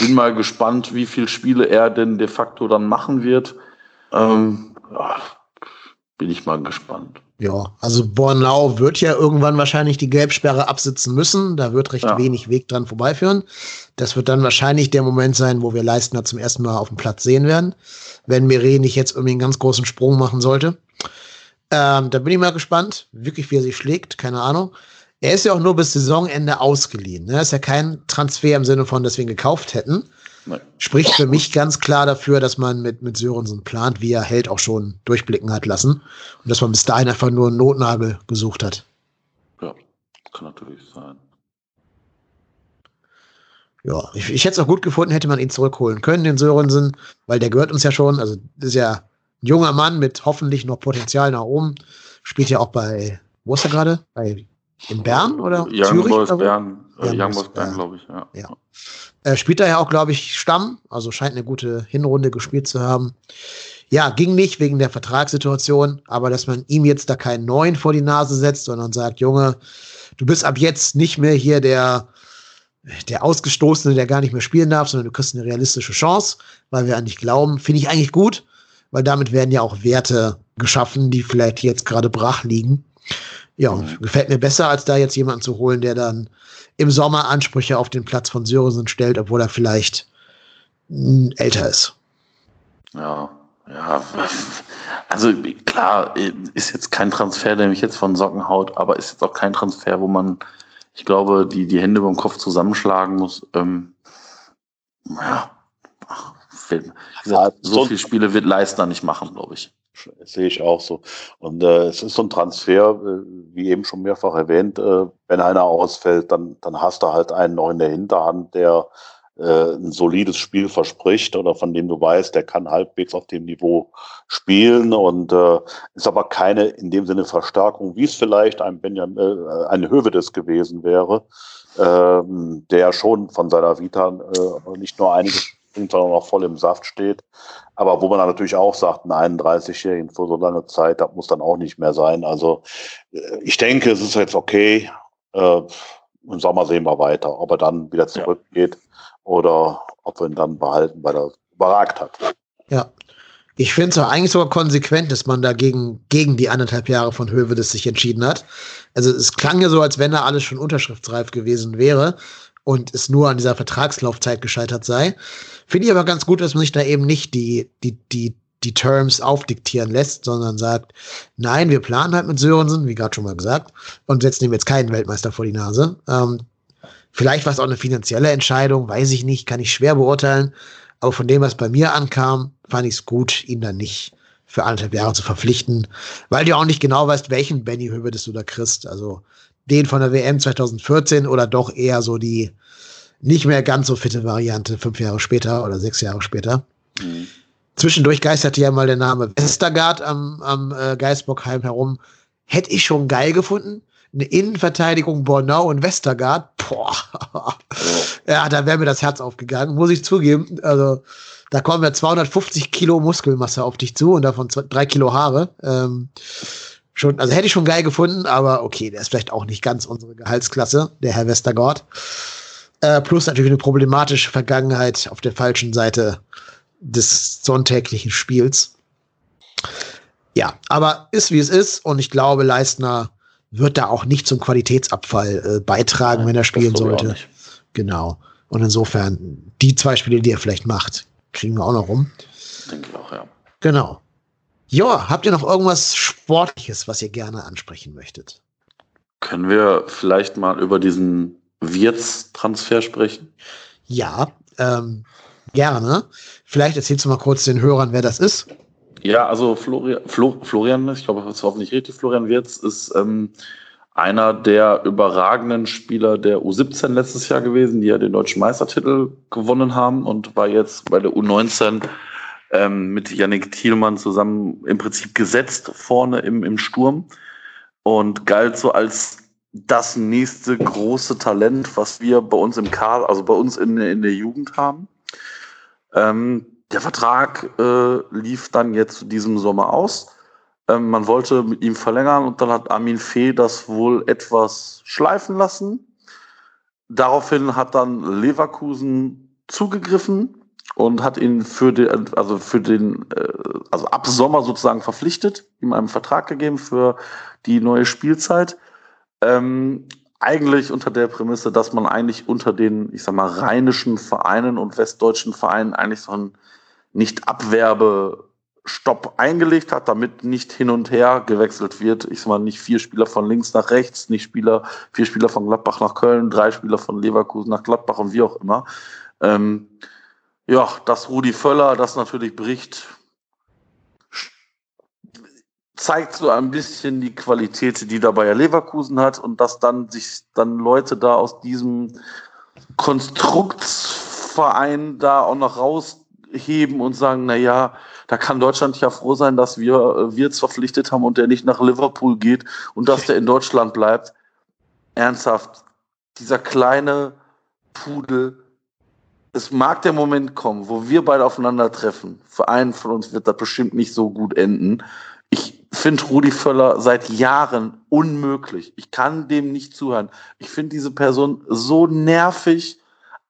bin mal gespannt, wie viele Spiele er denn de facto dann machen wird. Ähm, ja, bin ich mal gespannt. Ja, also Bornau wird ja irgendwann wahrscheinlich die Gelbsperre absitzen müssen. Da wird recht ja. wenig Weg dran vorbeiführen. Das wird dann wahrscheinlich der Moment sein, wo wir Leistner zum ersten Mal auf dem Platz sehen werden, wenn Mire nicht jetzt irgendwie einen ganz großen Sprung machen sollte. Ähm, da bin ich mal gespannt, wirklich wie er sich schlägt, keine Ahnung. Er ist ja auch nur bis Saisonende ausgeliehen. Ne? Ist ja kein Transfer im Sinne von, dass wir ihn gekauft hätten. Nein. Spricht für mich ganz klar dafür, dass man mit, mit Sörensen plant, wie er Held auch schon durchblicken hat lassen. Und dass man bis dahin einfach nur einen Notnagel gesucht hat. Ja, kann natürlich sein. Ja, ich, ich hätte es auch gut gefunden, hätte man ihn zurückholen können, den Sörensen, weil der gehört uns ja schon. Also, ist ja ein junger Mann mit hoffentlich noch Potenzial nach oben. Spielt ja auch bei, wo ist er gerade? Bei in Bern oder Young Zürich? Boys Bern, äh, Young Boys Bern, glaube ich, ja. ja. Äh, spielt er ja auch, glaube ich, Stamm, also scheint eine gute Hinrunde gespielt zu haben. Ja, ging nicht wegen der Vertragssituation, aber dass man ihm jetzt da keinen neuen vor die Nase setzt, sondern sagt, Junge, du bist ab jetzt nicht mehr hier der, der Ausgestoßene, der gar nicht mehr spielen darf, sondern du kriegst eine realistische Chance, weil wir an dich glauben, finde ich eigentlich gut, weil damit werden ja auch Werte geschaffen, die vielleicht jetzt gerade brach liegen. Ja, gefällt mir besser, als da jetzt jemanden zu holen, der dann im Sommer Ansprüche auf den Platz von Sörensen stellt, obwohl er vielleicht älter ist. Ja, ja. Also klar, ist jetzt kein Transfer, der mich jetzt von Socken haut, aber ist jetzt auch kein Transfer, wo man, ich glaube, die, die Hände beim Kopf zusammenschlagen muss. Ähm, ja, Ach, gesagt, so viele Spiele wird Leistner nicht machen, glaube ich. Sehe ich auch so. Und äh, es ist so ein Transfer, äh, wie eben schon mehrfach erwähnt, äh, wenn einer ausfällt, dann, dann hast du halt einen noch in der Hinterhand, der äh, ein solides Spiel verspricht oder von dem du weißt, der kann halbwegs auf dem Niveau spielen und äh, ist aber keine in dem Sinne Verstärkung, wie es vielleicht ein Benjamin, äh, ein Hövedes gewesen wäre, ähm, der schon von seiner Vita äh, nicht nur einiges sondern noch voll im Saft steht. Aber wo man dann natürlich auch sagt, ein 31-Jährigen vor so langer Zeit, das muss dann auch nicht mehr sein. Also äh, ich denke, es ist jetzt okay. Äh, Im Sommer sehen wir weiter, ob er dann wieder zurückgeht ja. oder ob wir ihn dann behalten, weil er überragt hat. Ja. Ich finde es eigentlich sogar konsequent, dass man dagegen gegen die anderthalb Jahre von Hövedes sich entschieden hat. Also es klang ja so, als wenn da alles schon unterschriftsreif gewesen wäre und es nur an dieser Vertragslaufzeit gescheitert sei. Finde ich aber ganz gut, dass man sich da eben nicht die, die, die, die Terms aufdiktieren lässt, sondern sagt, nein, wir planen halt mit Sörensen, wie gerade schon mal gesagt, und setzen ihm jetzt keinen Weltmeister vor die Nase. Ähm, vielleicht war es auch eine finanzielle Entscheidung, weiß ich nicht, kann ich schwer beurteilen. Aber von dem, was bei mir ankam, fand ich es gut, ihn dann nicht für anderthalb Jahre zu verpflichten, weil du auch nicht genau weißt, welchen Benny Hövedes du da kriegst. Also den von der WM 2014 oder doch eher so die nicht mehr ganz so fitte Variante fünf Jahre später oder sechs Jahre später. Mhm. Zwischendurch geisterte ja mal der Name Westergaard am, am äh, Geisbockheim herum. Hätte ich schon geil gefunden. Eine Innenverteidigung Bornau und Westergaard. Boah. ja, da wäre mir das Herz aufgegangen, muss ich zugeben. Also, da kommen ja 250 Kilo Muskelmasse auf dich zu und davon zwei, drei Kilo Haare. Ähm, schon, also hätte ich schon geil gefunden, aber okay, der ist vielleicht auch nicht ganz unsere Gehaltsklasse, der Herr Westergaard. Äh, plus natürlich eine problematische Vergangenheit auf der falschen Seite des sonntäglichen Spiels. Ja, aber ist wie es ist und ich glaube, Leistner wird da auch nicht zum Qualitätsabfall äh, beitragen, ja, wenn er spielen sollte. Genau. Und insofern, die zwei Spiele, die er vielleicht macht, kriegen wir auch noch rum. Denke ich auch, ja. Genau. Ja, habt ihr noch irgendwas Sportliches, was ihr gerne ansprechen möchtet? Können wir vielleicht mal über diesen Wirtz-Transfer sprechen? Ja, ähm, gerne. Vielleicht erzählst du mal kurz den Hörern, wer das ist. Ja, also Florian, Flo, Florian ich glaube, das ist hoffentlich richtig, Florian Wirtz ist ähm, einer der überragenden Spieler der U17 letztes Jahr gewesen, die ja den deutschen Meistertitel gewonnen haben und war jetzt bei der U19 ähm, mit Yannick Thielmann zusammen im Prinzip gesetzt vorne im, im Sturm und galt so als das nächste große Talent, was wir bei uns im Kader, also bei uns in, in der Jugend haben. Ähm, der Vertrag äh, lief dann jetzt diesem Sommer aus. Ähm, man wollte mit ihm verlängern und dann hat Armin Fee das wohl etwas schleifen lassen. Daraufhin hat dann Leverkusen zugegriffen und hat ihn für den, also für den, äh, also ab Sommer sozusagen verpflichtet, ihm einen Vertrag gegeben für die neue Spielzeit. Ähm, eigentlich unter der Prämisse, dass man eigentlich unter den, ich sag mal, rheinischen Vereinen und westdeutschen Vereinen eigentlich so ein Nicht-Abwerbe-Stopp eingelegt hat, damit nicht hin und her gewechselt wird. Ich sag mal, nicht vier Spieler von links nach rechts, nicht Spieler, vier Spieler von Gladbach nach Köln, drei Spieler von Leverkusen nach Gladbach und wie auch immer. Ähm, ja, dass Rudi Völler das natürlich bricht, zeigt so ein bisschen die Qualität, die da Bayer Leverkusen hat und dass dann sich dann Leute da aus diesem Konstruktsverein da auch noch rausheben und sagen, na ja, da kann Deutschland ja froh sein, dass wir äh, Wirtz verpflichtet haben und der nicht nach Liverpool geht und dass der in Deutschland bleibt. Ernsthaft, dieser kleine Pudel, es mag der Moment kommen, wo wir beide aufeinandertreffen. Für einen von uns wird das bestimmt nicht so gut enden. Ich finde Rudi Völler seit Jahren unmöglich. Ich kann dem nicht zuhören. Ich finde diese Person so nervig,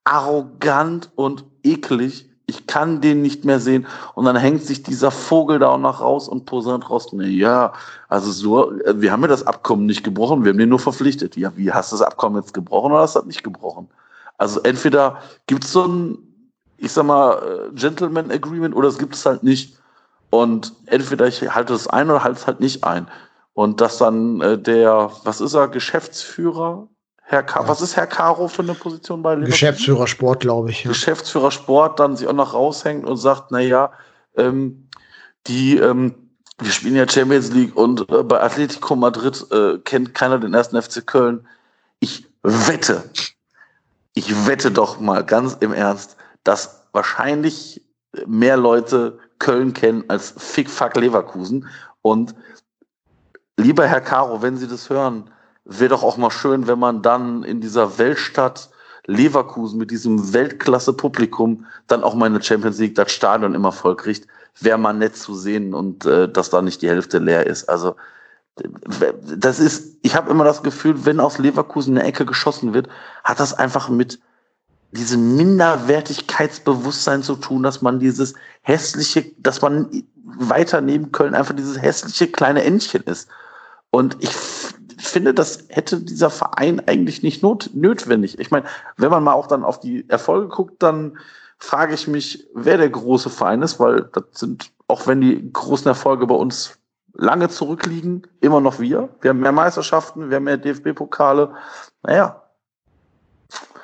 arrogant und eklig. Ich kann den nicht mehr sehen. Und dann hängt sich dieser Vogel da auch noch raus und posant raus. Ja, also so, wir haben ja das Abkommen nicht gebrochen, wir haben den nur verpflichtet. Ja, wie hast du das Abkommen jetzt gebrochen oder hast du das nicht gebrochen? Also entweder gibt es so ein, ich sag mal, äh, Gentleman Agreement oder es gibt es halt nicht. Und entweder ich halte es ein oder halte es halt nicht ein. Und dass dann äh, der, was ist er, Geschäftsführer? Herr Ka ja. Was ist Herr Caro für eine Position bei Liverpool? Geschäftsführer Sport, glaube ich. Ja. Geschäftsführer Sport dann sich auch noch raushängt und sagt, na ja, ähm, die, ähm, wir spielen ja Champions League und äh, bei Atletico Madrid äh, kennt keiner den ersten FC Köln. Ich wette, ich wette doch mal ganz im Ernst, dass wahrscheinlich mehr Leute Köln kennen als Fick Fuck Leverkusen. Und lieber Herr Caro, wenn Sie das hören, wäre doch auch mal schön, wenn man dann in dieser Weltstadt Leverkusen mit diesem Weltklasse-Publikum dann auch mal in der Champions League das Stadion immer voll kriegt. Wäre mal nett zu sehen und äh, dass da nicht die Hälfte leer ist. Also das ist, ich habe immer das Gefühl, wenn aus Leverkusen eine Ecke geschossen wird, hat das einfach mit diesem Minderwertigkeitsbewusstsein zu tun, dass man dieses hässliche, dass man weiter neben Köln einfach dieses hässliche kleine Entchen ist. Und ich finde, das hätte dieser Verein eigentlich nicht not notwendig. Ich meine, wenn man mal auch dann auf die Erfolge guckt, dann frage ich mich, wer der große Verein ist, weil das sind, auch wenn die großen Erfolge bei uns lange zurückliegen, immer noch wir. Wir haben mehr Meisterschaften, wir haben mehr DFB-Pokale. Naja,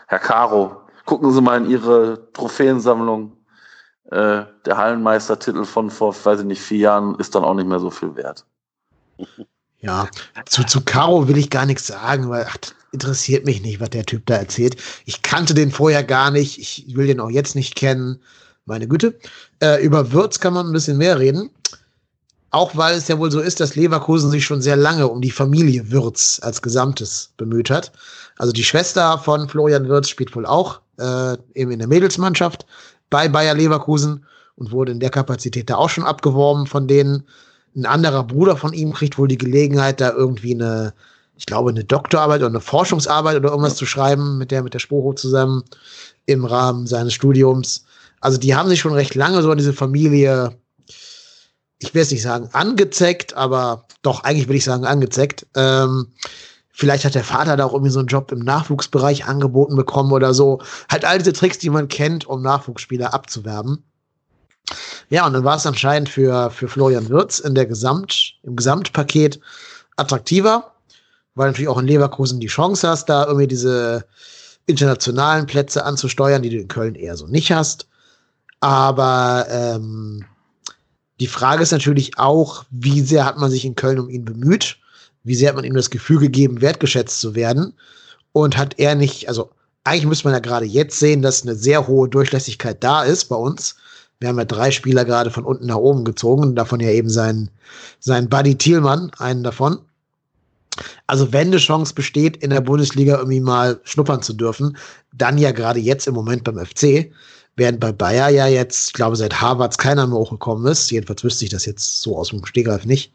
Herr Caro, gucken Sie mal in Ihre Trophäensammlung. Äh, der Hallenmeistertitel von vor, weiß ich nicht, vier Jahren ist dann auch nicht mehr so viel wert. Ja, zu, zu Caro will ich gar nichts sagen, weil ach, interessiert mich nicht, was der Typ da erzählt. Ich kannte den vorher gar nicht. Ich will den auch jetzt nicht kennen. Meine Güte. Äh, über Würz kann man ein bisschen mehr reden. Auch weil es ja wohl so ist, dass Leverkusen sich schon sehr lange um die Familie Würz als Gesamtes bemüht hat. Also die Schwester von Florian Würz spielt wohl auch äh, eben in der Mädelsmannschaft bei Bayer Leverkusen und wurde in der Kapazität da auch schon abgeworben von denen. Ein anderer Bruder von ihm kriegt wohl die Gelegenheit, da irgendwie eine, ich glaube, eine Doktorarbeit oder eine Forschungsarbeit oder irgendwas zu schreiben mit der, mit der Sporo zusammen im Rahmen seines Studiums. Also die haben sich schon recht lange so an diese Familie, ich will es nicht sagen angezeckt, aber doch, eigentlich will ich sagen angezeckt. Ähm, Vielleicht hat der Vater da auch irgendwie so einen Job im Nachwuchsbereich angeboten bekommen oder so. Halt all diese Tricks, die man kennt, um Nachwuchsspieler abzuwerben. Ja, und dann war es anscheinend für, für Florian Wirtz in der Gesamt, im Gesamtpaket attraktiver, weil natürlich auch in Leverkusen die Chance hast, da irgendwie diese internationalen Plätze anzusteuern, die du in Köln eher so nicht hast. Aber ähm, die Frage ist natürlich auch, wie sehr hat man sich in Köln um ihn bemüht? wie sehr hat man ihm das Gefühl gegeben, wertgeschätzt zu werden? Und hat er nicht, also eigentlich müsste man ja gerade jetzt sehen, dass eine sehr hohe Durchlässigkeit da ist bei uns. Wir haben ja drei Spieler gerade von unten nach oben gezogen, davon ja eben sein, sein Buddy Thielmann, einen davon. Also wenn eine Chance besteht, in der Bundesliga irgendwie mal schnuppern zu dürfen, dann ja gerade jetzt im Moment beim FC, während bei Bayer ja jetzt, ich glaube, seit Harvards keiner mehr hochgekommen ist. Jedenfalls wüsste ich das jetzt so aus dem Stegreif nicht.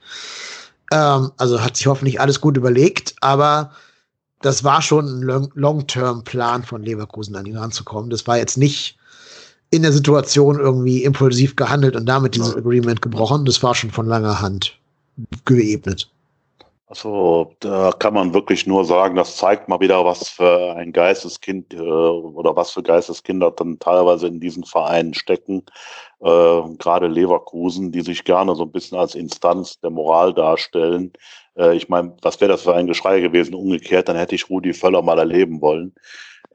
Ähm, also hat sich hoffentlich alles gut überlegt, aber das war schon ein Long-Term-Plan von Leverkusen, an ihn ranzukommen. Das war jetzt nicht in der Situation irgendwie impulsiv gehandelt und damit dieses Agreement gebrochen. Das war schon von langer Hand geebnet. Also da kann man wirklich nur sagen, das zeigt mal wieder, was für ein Geisteskind äh, oder was für Geisteskinder dann teilweise in diesen Vereinen stecken. Äh, Gerade Leverkusen, die sich gerne so ein bisschen als Instanz der Moral darstellen. Äh, ich meine, was wäre das für ein Geschrei gewesen? Umgekehrt, dann hätte ich Rudi Völler mal erleben wollen.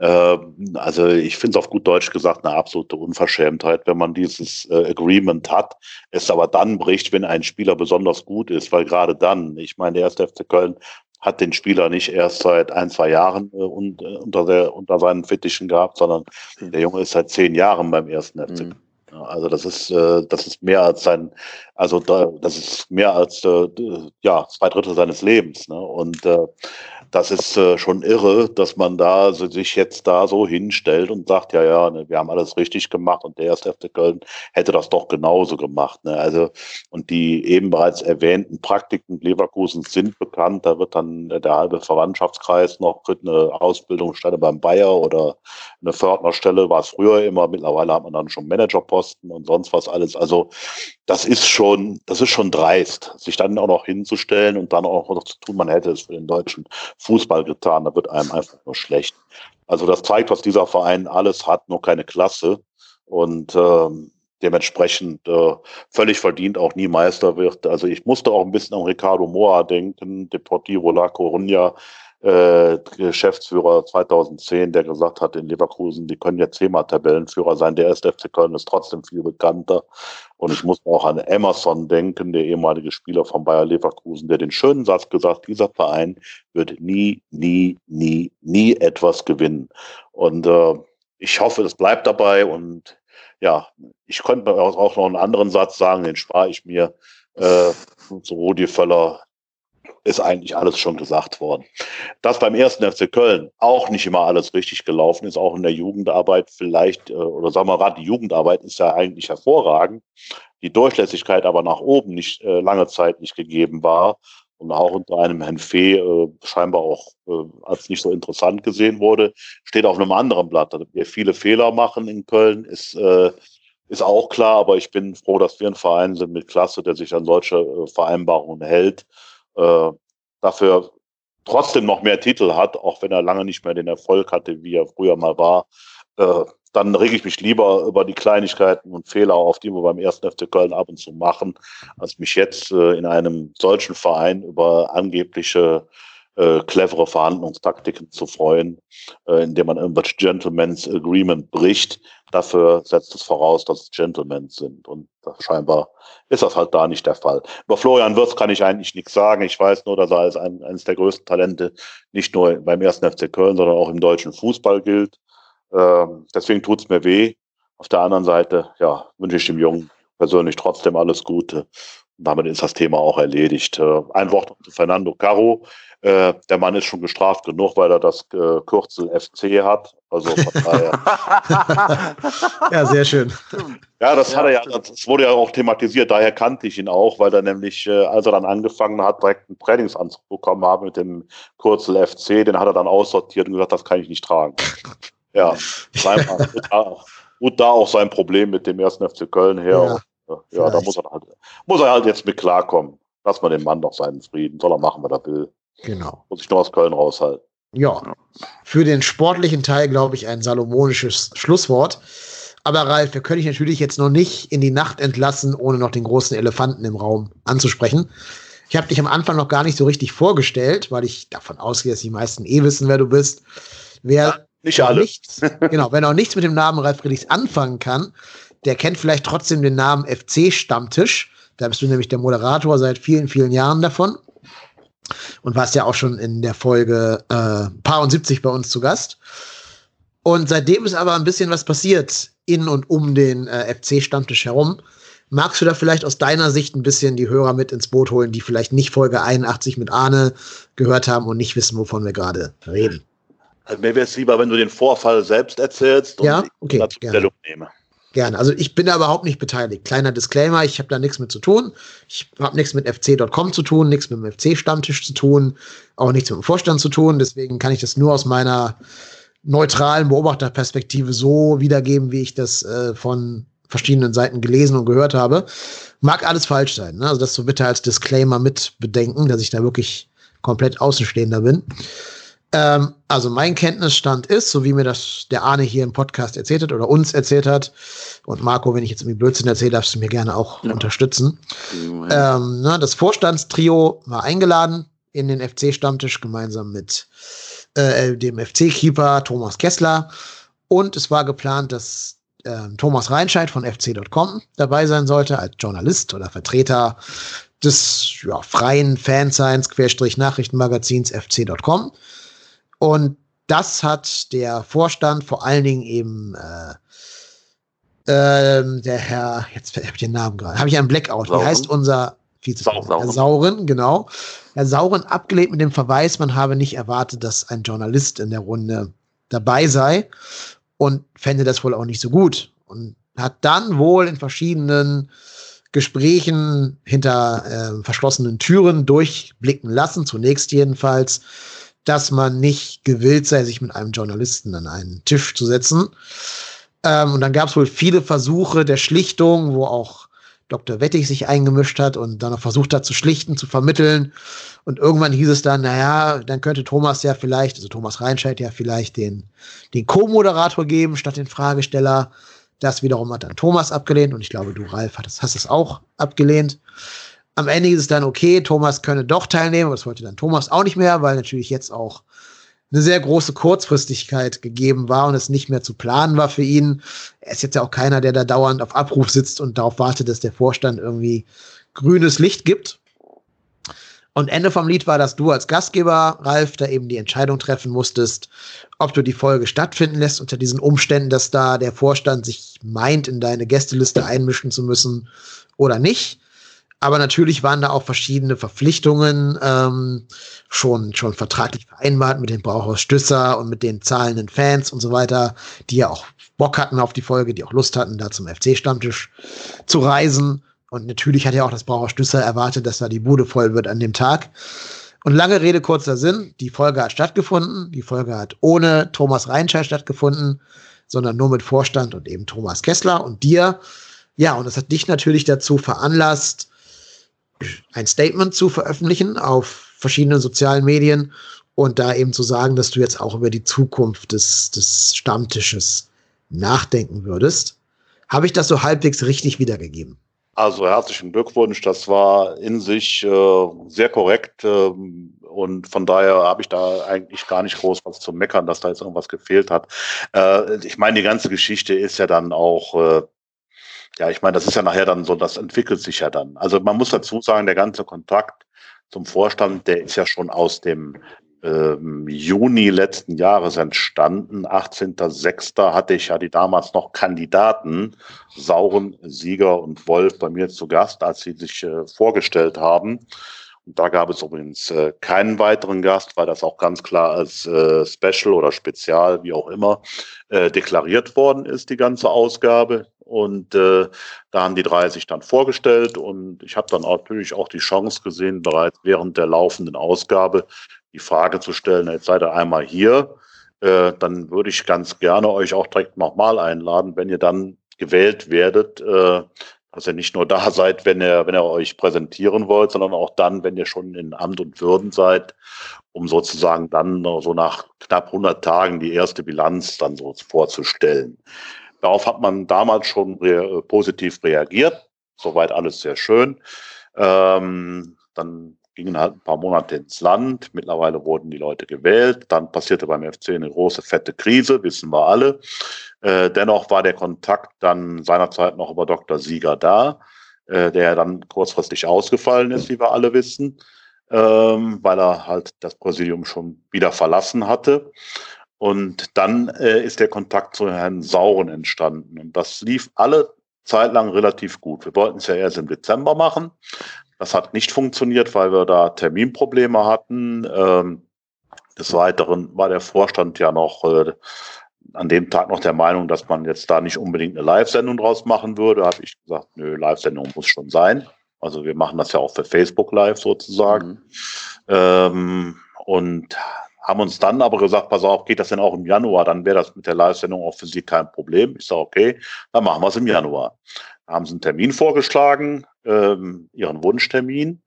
Ähm, also ich finde es auf gut Deutsch gesagt eine absolute Unverschämtheit, wenn man dieses äh, Agreement hat, es aber dann bricht, wenn ein Spieler besonders gut ist, weil gerade dann, ich meine, der erste FC Köln hat den Spieler nicht erst seit ein, zwei Jahren äh, äh, unter, der, unter seinen Fittichen gehabt, sondern der Junge ist seit zehn Jahren beim ersten FC. Mhm. Also das ist äh, das ist mehr als sein, also da, das ist mehr als äh, ja zwei Drittel seines Lebens. Ne? Und äh, das ist äh, schon irre, dass man da sich jetzt da so hinstellt und sagt, ja, ja, ne, wir haben alles richtig gemacht und der erste FC Köln hätte das doch genauso gemacht. Ne? Also, und die eben bereits erwähnten Praktiken Leverkusen sind bekannt. Da wird dann der halbe Verwandtschaftskreis noch eine Ausbildungsstelle beim Bayer oder eine Fördnerstelle, war es früher immer. Mittlerweile hat man dann schon Managerposten und sonst was alles. Also, das ist schon, das ist schon dreist, sich dann auch noch hinzustellen und dann auch noch zu tun, man hätte es für den deutschen Fußball getan, da wird einem einfach nur schlecht. Also das zeigt, was dieser Verein alles hat, nur keine Klasse und ähm, dementsprechend äh, völlig verdient auch nie Meister wird. Also ich musste auch ein bisschen an Ricardo Moa denken, Deportivo La Coruña, äh, Geschäftsführer 2010, der gesagt hat in Leverkusen, die können jetzt zehnmal Tabellenführer sein. Der erste FC Köln ist trotzdem viel bekannter. Und ich muss auch an Emerson denken, der ehemalige Spieler von Bayer Leverkusen, der den schönen Satz gesagt, dieser Verein wird nie, nie, nie, nie etwas gewinnen. Und äh, ich hoffe, es bleibt dabei. Und ja, ich könnte auch noch einen anderen Satz sagen, den spare ich mir. Äh, zu Rudi Völler, ist eigentlich alles schon gesagt worden. Dass beim ersten FC Köln auch nicht immer alles richtig gelaufen ist, auch in der Jugendarbeit vielleicht, äh, oder sagen wir mal, die Jugendarbeit ist ja eigentlich hervorragend, die Durchlässigkeit aber nach oben nicht äh, lange Zeit nicht gegeben war und auch unter einem Herrn Fee äh, scheinbar auch äh, als nicht so interessant gesehen wurde, steht auf einem anderen Blatt. Wir viele Fehler machen in Köln, ist, äh, ist auch klar, aber ich bin froh, dass wir ein Verein sind mit Klasse, der sich an solche äh, Vereinbarungen hält äh, dafür trotzdem noch mehr Titel hat, auch wenn er lange nicht mehr den Erfolg hatte, wie er früher mal war, äh, dann rege ich mich lieber über die Kleinigkeiten und Fehler auf, die wir beim ersten FC Köln ab und zu machen, als mich jetzt äh, in einem solchen Verein über angebliche äh, clevere Verhandlungstaktiken zu freuen, äh, indem man irgendwas Gentleman's Agreement bricht. Dafür setzt es voraus, dass es Gentlemen sind. Und scheinbar ist das halt da nicht der Fall. Über Florian Wirtz kann ich eigentlich nichts sagen. Ich weiß nur, dass er als ein, eines der größten Talente nicht nur beim ersten FC Köln, sondern auch im deutschen Fußball gilt. Ähm, deswegen tut's mir weh. Auf der anderen Seite, ja, wünsche ich dem Jungen persönlich trotzdem alles Gute. Damit ist das Thema auch erledigt. Äh, ein Wort zu Fernando Caro. Äh, der Mann ist schon gestraft genug, weil er das äh, Kürzel FC hat. Also von daher. ja, sehr schön. Ja, das ja, hat er ja, das wurde ja auch thematisiert, daher kannte ich ihn auch, weil er nämlich, äh, als er dann angefangen hat, direkt einen Trainingsanzug bekommen hat mit dem Kürzel FC, den hat er dann aussortiert und gesagt, das kann ich nicht tragen. Ja, gut da auch sein Problem mit dem ersten FC Köln her. Ja, und, ja da muss er halt, muss er halt jetzt mit klarkommen. Lass mal den Mann doch seinen Frieden. Soll er machen, was er will. Genau. Muss ich nur aus Köln raushalten. Ja, für den sportlichen Teil, glaube ich, ein salomonisches Schlusswort. Aber Ralf, wir können dich natürlich jetzt noch nicht in die Nacht entlassen, ohne noch den großen Elefanten im Raum anzusprechen. Ich habe dich am Anfang noch gar nicht so richtig vorgestellt, weil ich davon ausgehe, dass die meisten eh wissen, wer du bist. Wer ja, nicht alle. Nichts, genau, wer noch nichts mit dem Namen Ralf Friedrichs anfangen kann, der kennt vielleicht trotzdem den Namen FC Stammtisch. Da bist du nämlich der Moderator seit vielen, vielen Jahren davon und warst ja auch schon in der Folge äh, Paar und 70 bei uns zu Gast. Und seitdem ist aber ein bisschen was passiert in und um den äh, FC-Stammtisch herum. Magst du da vielleicht aus deiner Sicht ein bisschen die Hörer mit ins Boot holen, die vielleicht nicht Folge 81 mit Arne gehört haben und nicht wissen, wovon wir gerade reden? Also mir wäre es lieber, wenn du den Vorfall selbst erzählst und ja? okay, dazu Stellung nehme. Gerne. Also ich bin da überhaupt nicht beteiligt. Kleiner Disclaimer, ich habe da nichts mit zu tun. Ich habe nichts mit fc.com zu tun, nichts mit dem FC-Stammtisch zu tun, auch nichts mit dem Vorstand zu tun. Deswegen kann ich das nur aus meiner neutralen Beobachterperspektive so wiedergeben, wie ich das äh, von verschiedenen Seiten gelesen und gehört habe. Mag alles falsch sein. Ne? Also das so bitte als Disclaimer mit bedenken, dass ich da wirklich komplett Außenstehender bin. Ähm, also mein Kenntnisstand ist, so wie mir das der Arne hier im Podcast erzählt hat oder uns erzählt hat, und Marco, wenn ich jetzt irgendwie Blödsinn erzähle, darfst du mir gerne auch ja. unterstützen. Ähm, ne, das Vorstandstrio war eingeladen in den FC-Stammtisch gemeinsam mit äh, dem FC-Keeper Thomas Kessler. Und es war geplant, dass äh, Thomas Reinscheid von fc.com dabei sein sollte als Journalist oder Vertreter des ja, freien Fanseins Querstrich Nachrichtenmagazins fc.com. Und das hat der Vorstand vor allen Dingen eben äh, äh, der Herr, jetzt habe ich den Namen gerade, habe ich einen Blackout. Sauren. Wie heißt unser Vizepräsident? Herr Sauren, genau. Herr Sauren abgelehnt mit dem Verweis, man habe nicht erwartet, dass ein Journalist in der Runde dabei sei und fände das wohl auch nicht so gut. Und hat dann wohl in verschiedenen Gesprächen hinter äh, verschlossenen Türen durchblicken lassen, zunächst jedenfalls, dass man nicht gewillt sei, sich mit einem Journalisten an einen Tisch zu setzen. Ähm, und dann gab es wohl viele Versuche der Schlichtung, wo auch Dr. Wettig sich eingemischt hat und dann noch versucht hat zu schlichten, zu vermitteln. Und irgendwann hieß es dann, naja, dann könnte Thomas ja vielleicht, also Thomas Reinscheid ja vielleicht den, den Co-Moderator geben statt den Fragesteller. Das wiederum hat dann Thomas abgelehnt und ich glaube, du, Ralf, hast, hast es auch abgelehnt. Am Ende ist es dann okay, Thomas könne doch teilnehmen, aber das wollte dann Thomas auch nicht mehr, weil natürlich jetzt auch eine sehr große Kurzfristigkeit gegeben war und es nicht mehr zu planen war für ihn. Er ist jetzt ja auch keiner, der da dauernd auf Abruf sitzt und darauf wartet, dass der Vorstand irgendwie grünes Licht gibt. Und Ende vom Lied war, dass du als Gastgeber, Ralf, da eben die Entscheidung treffen musstest, ob du die Folge stattfinden lässt unter diesen Umständen, dass da der Vorstand sich meint, in deine Gästeliste einmischen zu müssen oder nicht. Aber natürlich waren da auch verschiedene Verpflichtungen ähm, schon, schon vertraglich vereinbart mit dem Brauhaus Stüsser und mit den zahlenden Fans und so weiter, die ja auch Bock hatten auf die Folge, die auch Lust hatten, da zum FC-Stammtisch zu reisen. Und natürlich hat ja auch das Brauhaus Stüsser erwartet, dass da die Bude voll wird an dem Tag. Und lange Rede, kurzer Sinn, die Folge hat stattgefunden. Die Folge hat ohne Thomas Reinscheid stattgefunden, sondern nur mit Vorstand und eben Thomas Kessler und dir. Ja, und das hat dich natürlich dazu veranlasst, ein Statement zu veröffentlichen auf verschiedenen sozialen Medien und da eben zu sagen, dass du jetzt auch über die Zukunft des, des Stammtisches nachdenken würdest. Habe ich das so halbwegs richtig wiedergegeben? Also herzlichen Glückwunsch, das war in sich äh, sehr korrekt äh, und von daher habe ich da eigentlich gar nicht groß was zu meckern, dass da jetzt irgendwas gefehlt hat. Äh, ich meine, die ganze Geschichte ist ja dann auch äh, ja, ich meine, das ist ja nachher dann so, das entwickelt sich ja dann. Also man muss dazu sagen, der ganze Kontakt zum Vorstand, der ist ja schon aus dem ähm, Juni letzten Jahres entstanden. 18.06. hatte ich ja die damals noch Kandidaten, Sauren, Sieger und Wolf bei mir zu Gast, als sie sich äh, vorgestellt haben. Und da gab es übrigens äh, keinen weiteren Gast, weil das auch ganz klar als äh, Special oder Spezial, wie auch immer, äh, deklariert worden ist, die ganze Ausgabe. Und äh, da haben die drei sich dann vorgestellt und ich habe dann natürlich auch die Chance gesehen, bereits während der laufenden Ausgabe die Frage zu stellen, jetzt seid ihr einmal hier, äh, dann würde ich ganz gerne euch auch direkt nochmal einladen, wenn ihr dann gewählt werdet, äh, dass ihr nicht nur da seid, wenn ihr, wenn ihr euch präsentieren wollt, sondern auch dann, wenn ihr schon in Amt und Würden seid, um sozusagen dann so nach knapp 100 Tagen die erste Bilanz dann so vorzustellen. Darauf hat man damals schon re positiv reagiert. Soweit alles sehr schön. Ähm, dann gingen halt ein paar Monate ins Land. Mittlerweile wurden die Leute gewählt. Dann passierte beim FC eine große, fette Krise, wissen wir alle. Äh, dennoch war der Kontakt dann seinerzeit noch über Dr. Sieger da, äh, der dann kurzfristig ausgefallen ist, wie wir alle wissen, ähm, weil er halt das Präsidium schon wieder verlassen hatte. Und dann äh, ist der Kontakt zu Herrn Sauren entstanden. Und das lief alle Zeit lang relativ gut. Wir wollten es ja erst im Dezember machen. Das hat nicht funktioniert, weil wir da Terminprobleme hatten. Ähm, des Weiteren war der Vorstand ja noch äh, an dem Tag noch der Meinung, dass man jetzt da nicht unbedingt eine Live-Sendung draus machen würde. Habe ich gesagt, nö, Live-Sendung muss schon sein. Also wir machen das ja auch für Facebook Live sozusagen. Mhm. Ähm, und haben uns dann aber gesagt, pass auf, geht das denn auch im Januar? Dann wäre das mit der Live-Sendung auch für Sie kein Problem. Ich sage, okay, dann machen wir es im Januar. Haben Sie einen Termin vorgeschlagen, ähm, Ihren Wunschtermin.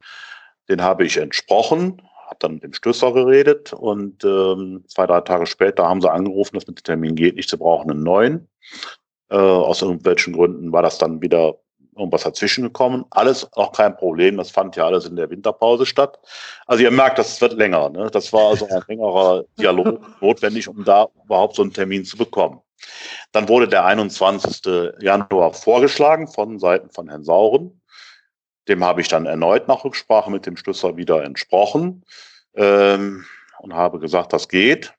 Den habe ich entsprochen, habe dann mit dem Stößer geredet und ähm, zwei, drei Tage später haben sie angerufen, dass mit dem Termin geht nicht, sie brauchen einen neuen. Äh, aus irgendwelchen Gründen war das dann wieder irgendwas dazwischen gekommen. Alles auch kein Problem, das fand ja alles in der Winterpause statt. Also ihr merkt, das wird länger. Ne? Das war also ein längerer Dialog notwendig, um da überhaupt so einen Termin zu bekommen. Dann wurde der 21. Januar vorgeschlagen von Seiten von Herrn Sauren. Dem habe ich dann erneut nach Rücksprache mit dem Schlüssel wieder entsprochen ähm, und habe gesagt, das geht.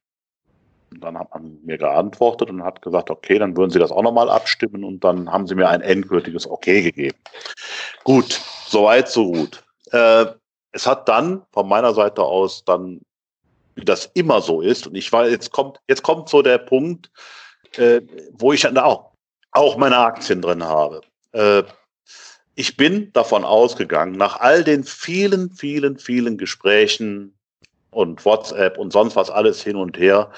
Und dann hat man mir geantwortet und hat gesagt, okay, dann würden Sie das auch nochmal abstimmen und dann haben Sie mir ein endgültiges Okay gegeben. Gut, soweit, so gut. Äh, es hat dann von meiner Seite aus dann, wie das immer so ist, und ich war, jetzt kommt, jetzt kommt so der Punkt, äh, wo ich dann auch, auch meine Aktien drin habe. Äh, ich bin davon ausgegangen, nach all den vielen, vielen, vielen Gesprächen und WhatsApp und sonst was alles hin und her,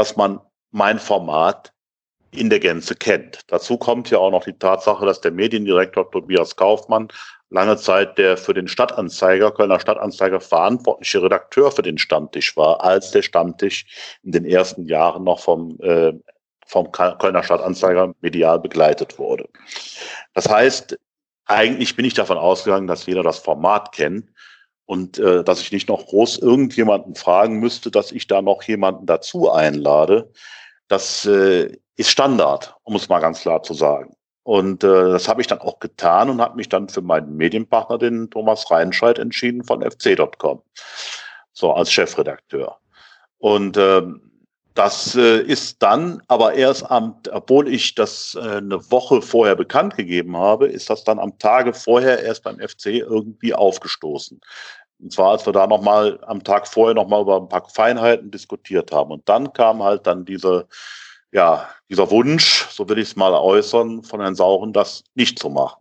dass man mein Format in der Gänze kennt. Dazu kommt ja auch noch die Tatsache, dass der Mediendirektor Tobias Kaufmann lange Zeit der für den Stadtanzeiger, Kölner Stadtanzeiger verantwortliche Redakteur für den Stammtisch war, als der Stammtisch in den ersten Jahren noch vom, äh, vom Kölner Stadtanzeiger medial begleitet wurde. Das heißt, eigentlich bin ich davon ausgegangen, dass jeder das Format kennt und äh, dass ich nicht noch groß irgendjemanden fragen müsste, dass ich da noch jemanden dazu einlade. Das äh, ist Standard, um es mal ganz klar zu sagen. Und äh, das habe ich dann auch getan und habe mich dann für meinen Medienpartner, den Thomas Reinscheid, entschieden von fc.com, so als Chefredakteur. Und ähm, das äh, ist dann aber erst am, obwohl ich das äh, eine Woche vorher bekannt gegeben habe, ist das dann am Tage vorher erst beim FC irgendwie aufgestoßen. Und zwar, als wir da nochmal am Tag vorher nochmal über ein paar Feinheiten diskutiert haben. Und dann kam halt dann diese, ja, dieser Wunsch, so will ich es mal äußern, von Herrn Sauren, das nicht zu machen.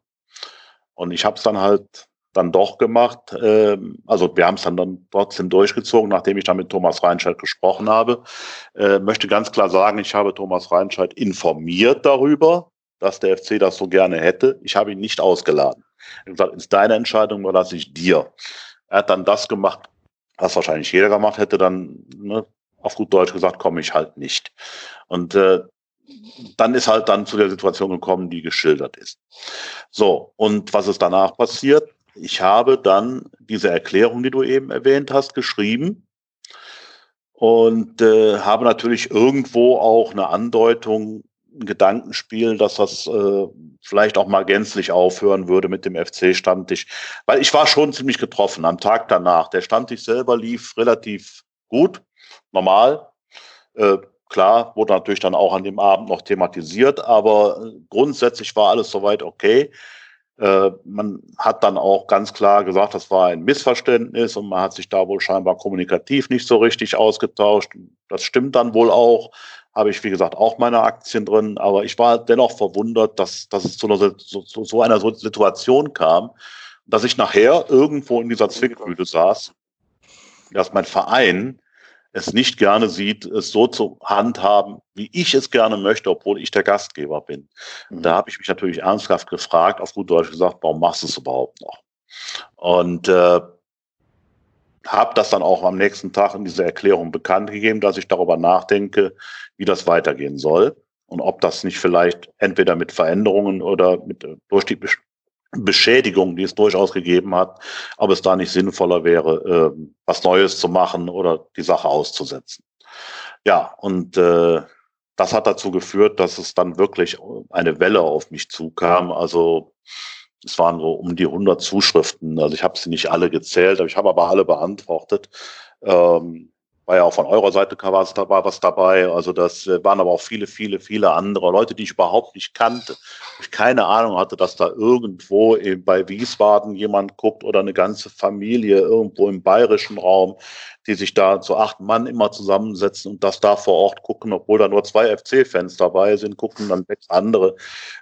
Und ich habe es dann halt dann doch gemacht. Ähm, also wir haben es dann, dann trotzdem durchgezogen, nachdem ich dann mit Thomas Reinscheid gesprochen habe. Äh, möchte ganz klar sagen, ich habe Thomas Reinscheid informiert darüber, dass der FC das so gerne hätte. Ich habe ihn nicht ausgeladen. Er hat gesagt, ist deine Entscheidung, überlasse ich dir. Er hat dann das gemacht, was wahrscheinlich jeder gemacht hätte, dann ne, auf gut Deutsch gesagt, komme ich halt nicht. Und äh, dann ist halt dann zu der Situation gekommen, die geschildert ist. So, und was ist danach passiert? ich habe dann diese Erklärung, die du eben erwähnt hast, geschrieben und äh, habe natürlich irgendwo auch eine Andeutung, ein Gedankenspiel, dass das äh, vielleicht auch mal gänzlich aufhören würde mit dem FC-Stammtisch. Weil ich war schon ziemlich getroffen am Tag danach. Der Stammtisch selber lief relativ gut, normal. Äh, klar, wurde natürlich dann auch an dem Abend noch thematisiert, aber grundsätzlich war alles soweit okay. Äh, man hat dann auch ganz klar gesagt, das war ein Missverständnis und man hat sich da wohl scheinbar kommunikativ nicht so richtig ausgetauscht. Das stimmt dann wohl auch. Habe ich, wie gesagt, auch meine Aktien drin. Aber ich war dennoch verwundert, dass, dass es zu, einer, zu, so einer Situation kam, dass ich nachher irgendwo in dieser Zwickmühle saß, dass mein Verein es nicht gerne sieht, es so zu handhaben, wie ich es gerne möchte, obwohl ich der Gastgeber bin. Mhm. Da habe ich mich natürlich ernsthaft gefragt, auf gut Deutsch gesagt, warum machst du es überhaupt noch? Und äh, habe das dann auch am nächsten Tag in dieser Erklärung bekannt gegeben, dass ich darüber nachdenke, wie das weitergehen soll und ob das nicht vielleicht entweder mit Veränderungen oder mit, äh, durch die Beschädigung, die es durchaus gegeben hat, ob es da nicht sinnvoller wäre, äh, was Neues zu machen oder die Sache auszusetzen. Ja, und äh, das hat dazu geführt, dass es dann wirklich eine Welle auf mich zukam. Also es waren so um die 100 Zuschriften. Also ich habe sie nicht alle gezählt, aber ich habe aber alle beantwortet. Ähm, war ja auch von eurer Seite war was dabei. Also das äh, waren aber auch viele, viele, viele andere Leute, die ich überhaupt nicht kannte. Ich keine Ahnung hatte, dass da irgendwo bei Wiesbaden jemand guckt oder eine ganze Familie irgendwo im bayerischen Raum. Die sich da zu acht Mann immer zusammensetzen und das da vor Ort gucken, obwohl da nur zwei FC-Fans dabei sind, gucken dann sechs andere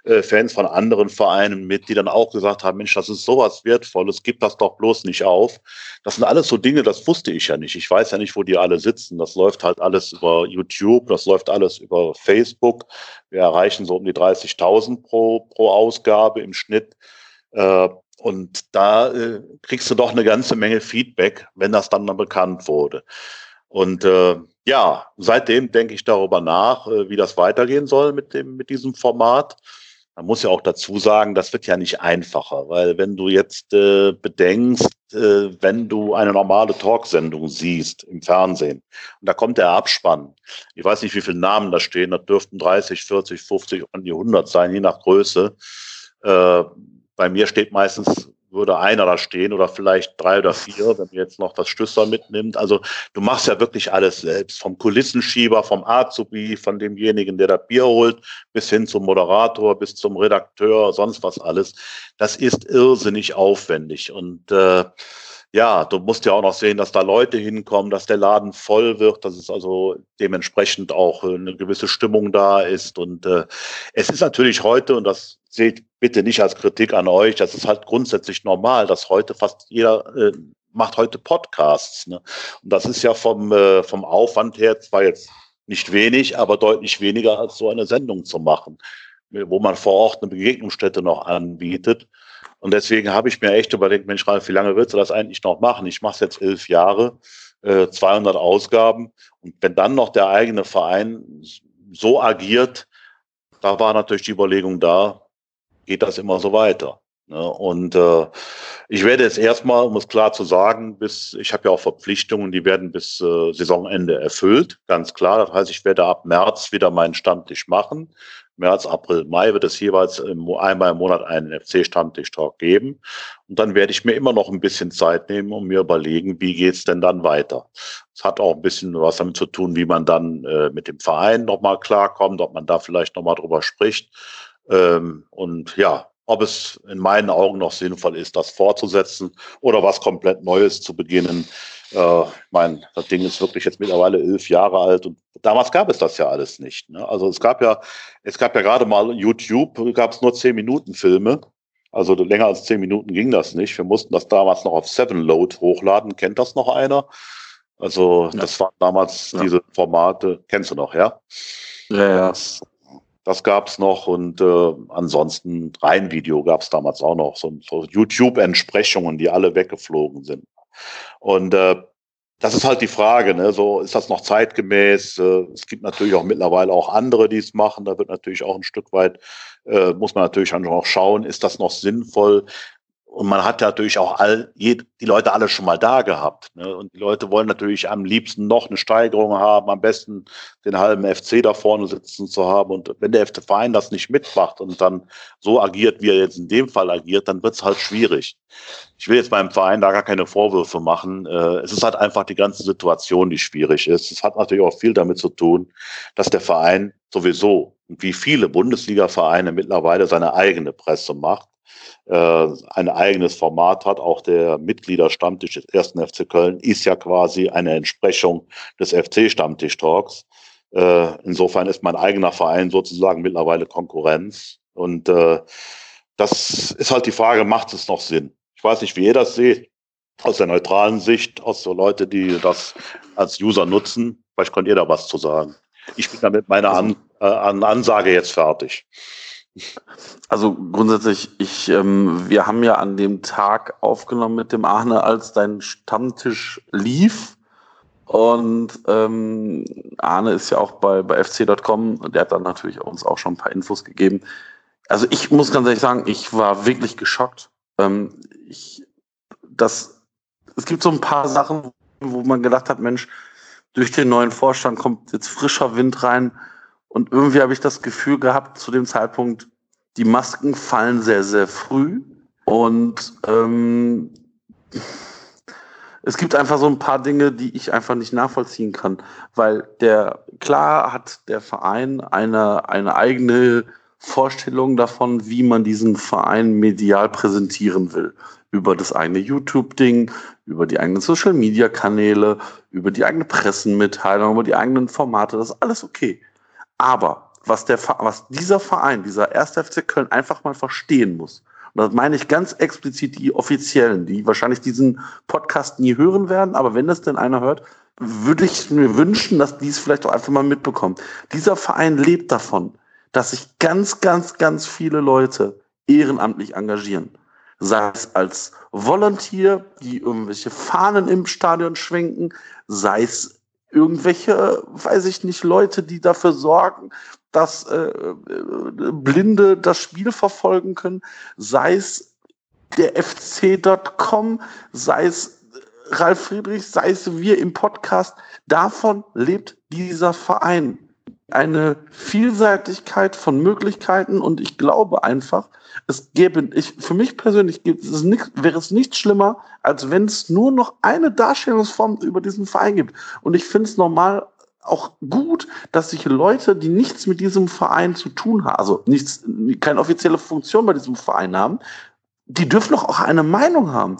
äh, Fans von anderen Vereinen mit, die dann auch gesagt haben, Mensch, das ist sowas Wertvolles, gib das doch bloß nicht auf. Das sind alles so Dinge, das wusste ich ja nicht. Ich weiß ja nicht, wo die alle sitzen. Das läuft halt alles über YouTube, das läuft alles über Facebook. Wir erreichen so um die 30.000 pro, pro Ausgabe im Schnitt. Äh, und da äh, kriegst du doch eine ganze Menge Feedback, wenn das dann mal bekannt wurde. Und äh, ja, seitdem denke ich darüber nach, äh, wie das weitergehen soll mit dem, mit diesem Format. Man muss ja auch dazu sagen, das wird ja nicht einfacher, weil wenn du jetzt äh, bedenkst, äh, wenn du eine normale Talksendung siehst im Fernsehen und da kommt der Abspann, ich weiß nicht, wie viele Namen da stehen, da dürften 30, 40, 50 und die 100 sein, je nach Größe. Äh, bei mir steht meistens, würde einer da stehen oder vielleicht drei oder vier, wenn man jetzt noch das Stüsser mitnimmt. Also du machst ja wirklich alles selbst, vom Kulissenschieber, vom Azubi, von demjenigen, der das Bier holt, bis hin zum Moderator, bis zum Redakteur, sonst was alles. Das ist irrsinnig aufwendig und äh, ja, du musst ja auch noch sehen, dass da Leute hinkommen, dass der Laden voll wird, dass es also dementsprechend auch äh, eine gewisse Stimmung da ist. Und äh, es ist natürlich heute, und das seht bitte nicht als Kritik an euch, das ist halt grundsätzlich normal, dass heute fast jeder äh, macht heute Podcasts. Ne? Und das ist ja vom, äh, vom Aufwand her zwar jetzt nicht wenig, aber deutlich weniger als so eine Sendung zu machen, wo man vor Ort eine Begegnungsstätte noch anbietet. Und deswegen habe ich mir echt überlegt, Mensch, Ralf, wie lange willst du das eigentlich noch machen? Ich mache es jetzt elf Jahre, äh, 200 Ausgaben. Und wenn dann noch der eigene Verein so agiert, da war natürlich die Überlegung da, geht das immer so weiter. Ne? Und äh, ich werde jetzt erstmal, um es klar zu sagen, bis ich habe ja auch Verpflichtungen, die werden bis äh, Saisonende erfüllt, ganz klar. Das heißt, ich werde ab März wieder meinen Stammtisch machen. März, April, Mai wird es jeweils einmal im Monat einen FC-Stammtisch-Talk geben. Und dann werde ich mir immer noch ein bisschen Zeit nehmen und mir überlegen, wie geht's denn dann weiter. Es hat auch ein bisschen was damit zu tun, wie man dann äh, mit dem Verein nochmal klarkommt, ob man da vielleicht nochmal drüber spricht. Ähm, und ja, ob es in meinen Augen noch sinnvoll ist, das fortzusetzen oder was komplett Neues zu beginnen. Äh, ich meine, das Ding ist wirklich jetzt mittlerweile elf Jahre alt und damals gab es das ja alles nicht. Ne? Also es gab ja, es gab ja gerade mal YouTube, gab es nur zehn Minuten Filme. Also länger als zehn Minuten ging das nicht. Wir mussten das damals noch auf Seven Load hochladen. Kennt das noch einer? Also ja. das waren damals ja. diese Formate. Kennst du noch, ja? Ja, ja. Das gab's noch und äh, ansonsten rein Video gab's damals auch noch. So, so YouTube-Entsprechungen, die alle weggeflogen sind. Und äh, das ist halt die Frage, ne? So ist das noch zeitgemäß? Äh, es gibt natürlich auch mittlerweile auch andere, die es machen. Da wird natürlich auch ein Stück weit äh, muss man natürlich auch schauen, ist das noch sinnvoll? Und man hat natürlich auch all, die Leute alle schon mal da gehabt. Ne? Und die Leute wollen natürlich am liebsten noch eine Steigerung haben, am besten den halben FC da vorne sitzen zu haben. Und wenn der FC Verein das nicht mitmacht und dann so agiert, wie er jetzt in dem Fall agiert, dann wird es halt schwierig. Ich will jetzt beim Verein da gar keine Vorwürfe machen. Äh, es ist halt einfach die ganze Situation, die schwierig ist. Es hat natürlich auch viel damit zu tun, dass der Verein sowieso, wie viele Bundesliga-Vereine mittlerweile seine eigene Presse macht ein eigenes Format hat. Auch der Mitgliederstammtisch des ersten FC Köln ist ja quasi eine Entsprechung des FC-Stammtisch-Talks. Äh, insofern ist mein eigener Verein sozusagen mittlerweile Konkurrenz. Und äh, das ist halt die Frage, macht es noch Sinn? Ich weiß nicht, wie ihr das seht, aus der neutralen Sicht, aus so Leute, die das als User nutzen. Vielleicht könnt ihr da was zu sagen. Ich bin damit meiner An äh, Ansage jetzt fertig. Also grundsätzlich, ich, ähm, wir haben ja an dem Tag aufgenommen mit dem Arne, als dein Stammtisch lief. Und ähm, Arne ist ja auch bei, bei fc.com und der hat dann natürlich uns auch schon ein paar Infos gegeben. Also ich muss ganz ehrlich sagen, ich war wirklich geschockt. Ähm, ich, das, es gibt so ein paar Sachen, wo man gedacht hat, Mensch, durch den neuen Vorstand kommt jetzt frischer Wind rein und irgendwie habe ich das Gefühl gehabt, zu dem Zeitpunkt, die Masken fallen sehr, sehr früh. Und ähm, es gibt einfach so ein paar Dinge, die ich einfach nicht nachvollziehen kann. Weil der, klar hat der Verein eine, eine eigene Vorstellungen davon, wie man diesen Verein medial präsentieren will. Über das eigene YouTube-Ding, über die eigenen Social-Media-Kanäle, über die eigene Pressenmitteilung, über die eigenen Formate, das ist alles okay. Aber was, der, was dieser Verein, dieser 1. FC Köln einfach mal verstehen muss, und das meine ich ganz explizit die Offiziellen, die wahrscheinlich diesen Podcast nie hören werden, aber wenn das denn einer hört, würde ich mir wünschen, dass die es vielleicht auch einfach mal mitbekommen. Dieser Verein lebt davon, dass sich ganz, ganz, ganz viele Leute ehrenamtlich engagieren. Sei es als Volunteer, die irgendwelche Fahnen im Stadion schwenken, sei es irgendwelche, weiß ich nicht, Leute, die dafür sorgen, dass äh, äh Blinde das Spiel verfolgen können, sei es der FC.com, sei es Ralf Friedrich, sei es wir im Podcast, davon lebt dieser Verein. Eine Vielseitigkeit von Möglichkeiten und ich glaube einfach, es gäbe, ich, für mich persönlich es nicht, wäre es nicht schlimmer, als wenn es nur noch eine Darstellungsform über diesen Verein gibt. Und ich finde es normal auch gut, dass sich Leute, die nichts mit diesem Verein zu tun haben, also nichts, keine offizielle Funktion bei diesem Verein haben, die dürfen doch auch eine Meinung haben.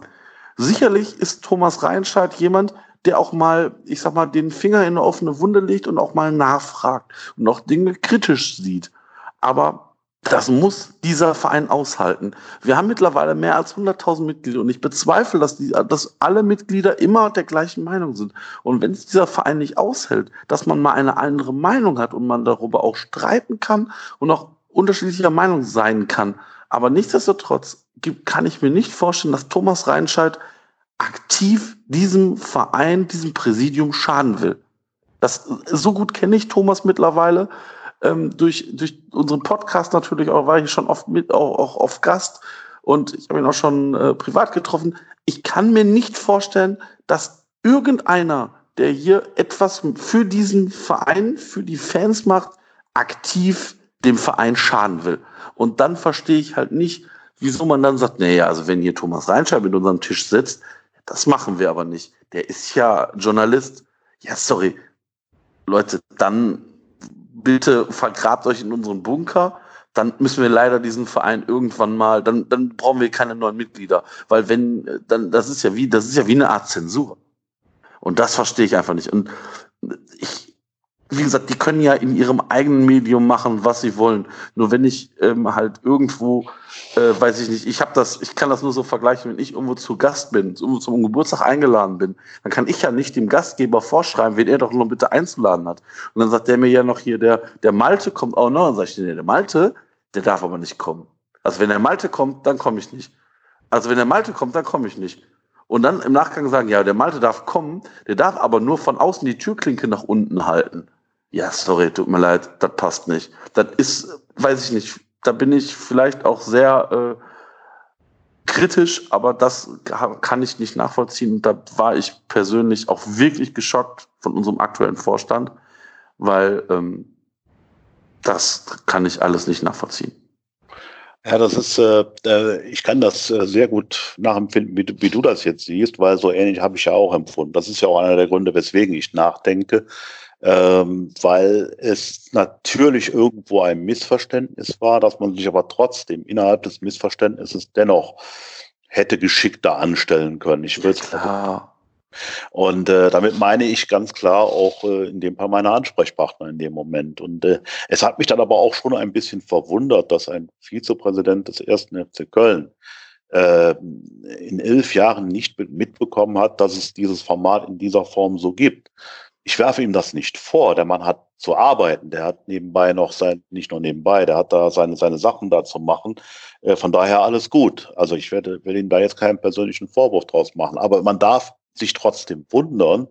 Sicherlich ist Thomas Reinscheid jemand, der auch mal, ich sag mal, den Finger in eine offene Wunde legt und auch mal nachfragt und auch Dinge kritisch sieht. Aber das muss dieser Verein aushalten. Wir haben mittlerweile mehr als 100.000 Mitglieder und ich bezweifle, dass, die, dass alle Mitglieder immer der gleichen Meinung sind. Und wenn es dieser Verein nicht aushält, dass man mal eine andere Meinung hat und man darüber auch streiten kann und auch unterschiedlicher Meinung sein kann, aber nichtsdestotrotz kann ich mir nicht vorstellen, dass Thomas Reinscheid aktiv diesem Verein, diesem Präsidium schaden will. Das, so gut kenne ich Thomas mittlerweile. Ähm, durch, durch unseren Podcast natürlich auch, war ich schon oft mit, auch, auch auf Gast und ich habe ihn auch schon äh, privat getroffen. Ich kann mir nicht vorstellen, dass irgendeiner, der hier etwas für diesen Verein, für die Fans macht, aktiv dem Verein schaden will. Und dann verstehe ich halt nicht, wieso man dann sagt, naja, also wenn hier Thomas Reinscheid mit unserem Tisch sitzt, das machen wir aber nicht. Der ist ja Journalist. Ja, sorry. Leute, dann bitte vergrabt euch in unseren Bunker. Dann müssen wir leider diesen Verein irgendwann mal, dann, dann brauchen wir keine neuen Mitglieder. Weil wenn, dann, das ist ja wie, das ist ja wie eine Art Zensur. Und das verstehe ich einfach nicht. Und ich, wie gesagt, die können ja in ihrem eigenen Medium machen, was sie wollen. Nur wenn ich ähm, halt irgendwo, äh, weiß ich nicht, ich habe das, ich kann das nur so vergleichen, wenn ich irgendwo zu Gast bin, irgendwo zum Geburtstag eingeladen bin, dann kann ich ja nicht dem Gastgeber vorschreiben, wen er doch noch bitte einzuladen hat. Und dann sagt der mir ja noch hier, der, der Malte kommt auch noch, dann sag ich, nee, der Malte, der darf aber nicht kommen. Also wenn der Malte kommt, dann komme ich nicht. Also wenn der Malte kommt, dann komme ich nicht. Und dann im Nachgang sagen, ja, der Malte darf kommen, der darf aber nur von außen die Türklinke nach unten halten. Ja, sorry, tut mir leid, das passt nicht. Das ist, weiß ich nicht, da bin ich vielleicht auch sehr äh, kritisch, aber das kann ich nicht nachvollziehen. Und da war ich persönlich auch wirklich geschockt von unserem aktuellen Vorstand, weil ähm, das kann ich alles nicht nachvollziehen. Ja, das ist, äh, äh ich kann das äh, sehr gut nachempfinden, wie wie du das jetzt siehst, weil so ähnlich habe ich ja auch empfunden. Das ist ja auch einer der Gründe, weswegen ich nachdenke ähm, weil es natürlich irgendwo ein Missverständnis war, dass man sich aber trotzdem innerhalb des Missverständnisses dennoch hätte geschickter anstellen können. Ich würde klar. Und äh, damit meine ich ganz klar auch äh, in dem Fall meine Ansprechpartner in dem Moment. Und äh, es hat mich dann aber auch schon ein bisschen verwundert, dass ein Vizepräsident des ersten FC Köln äh, in elf Jahren nicht mitbekommen hat, dass es dieses Format in dieser Form so gibt ich werfe ihm das nicht vor. Der Mann hat zu arbeiten, der hat nebenbei noch sein, nicht nur nebenbei, der hat da seine, seine Sachen da zu machen. Äh, von daher alles gut. Also ich werde, will ihm da jetzt keinen persönlichen Vorwurf draus machen. Aber man darf sich trotzdem wundern,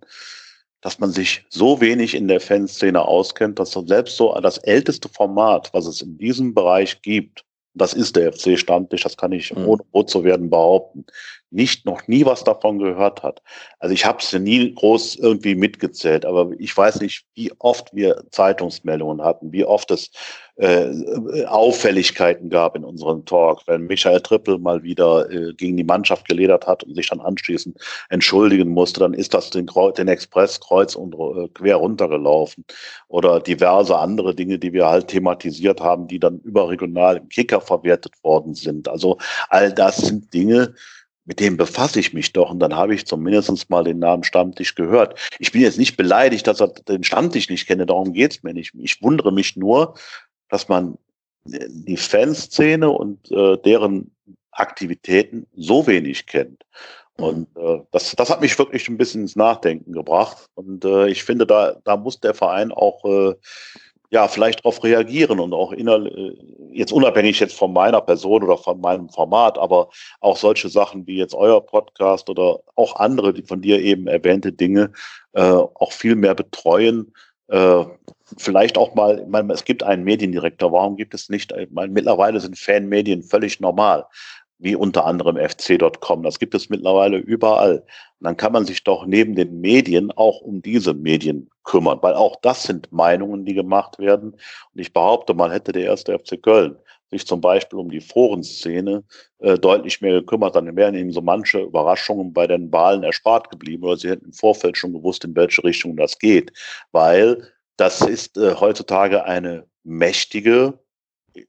dass man sich so wenig in der Fanszene auskennt, dass selbst so das älteste Format, was es in diesem Bereich gibt, das ist der FC Stammtisch, das kann ich mhm. ohne rot zu werden behaupten. Nicht noch nie was davon gehört hat. Also ich habe es ja nie groß irgendwie mitgezählt, aber ich weiß nicht, wie oft wir Zeitungsmeldungen hatten, wie oft es äh, Auffälligkeiten gab in unserem Talk, wenn Michael Trippel mal wieder äh, gegen die Mannschaft geledert hat und sich dann anschließend entschuldigen musste, dann ist das den, den Express kreuz und äh, quer runtergelaufen. Oder diverse andere Dinge, die wir halt thematisiert haben, die dann überregional im Kicker verwertet worden sind. Also all das sind Dinge, mit dem befasse ich mich doch und dann habe ich zumindest mal den Namen Stammtisch gehört. Ich bin jetzt nicht beleidigt, dass er den Stammtisch nicht kenne, darum geht's mir nicht. Ich wundere mich nur, dass man die Fanszene und äh, deren Aktivitäten so wenig kennt. Und äh, das, das hat mich wirklich ein bisschen ins Nachdenken gebracht. Und äh, ich finde, da, da muss der Verein auch äh, ja vielleicht darauf reagieren und auch innerlich, äh, jetzt unabhängig jetzt von meiner Person oder von meinem Format, aber auch solche Sachen wie jetzt euer Podcast oder auch andere, die von dir eben erwähnte Dinge, äh, auch viel mehr betreuen. Äh, vielleicht auch mal, ich meine, es gibt einen Mediendirektor, warum gibt es nicht, ich meine, mittlerweile sind Fanmedien völlig normal wie unter anderem fc.com. Das gibt es mittlerweile überall. Und dann kann man sich doch neben den Medien auch um diese Medien kümmern, weil auch das sind Meinungen, die gemacht werden. Und ich behaupte mal, hätte der erste FC Köln sich zum Beispiel um die Forenszene äh, deutlich mehr gekümmert, dann wären ihnen so manche Überraschungen bei den Wahlen erspart geblieben oder sie hätten im Vorfeld schon gewusst, in welche Richtung das geht. Weil das ist äh, heutzutage eine mächtige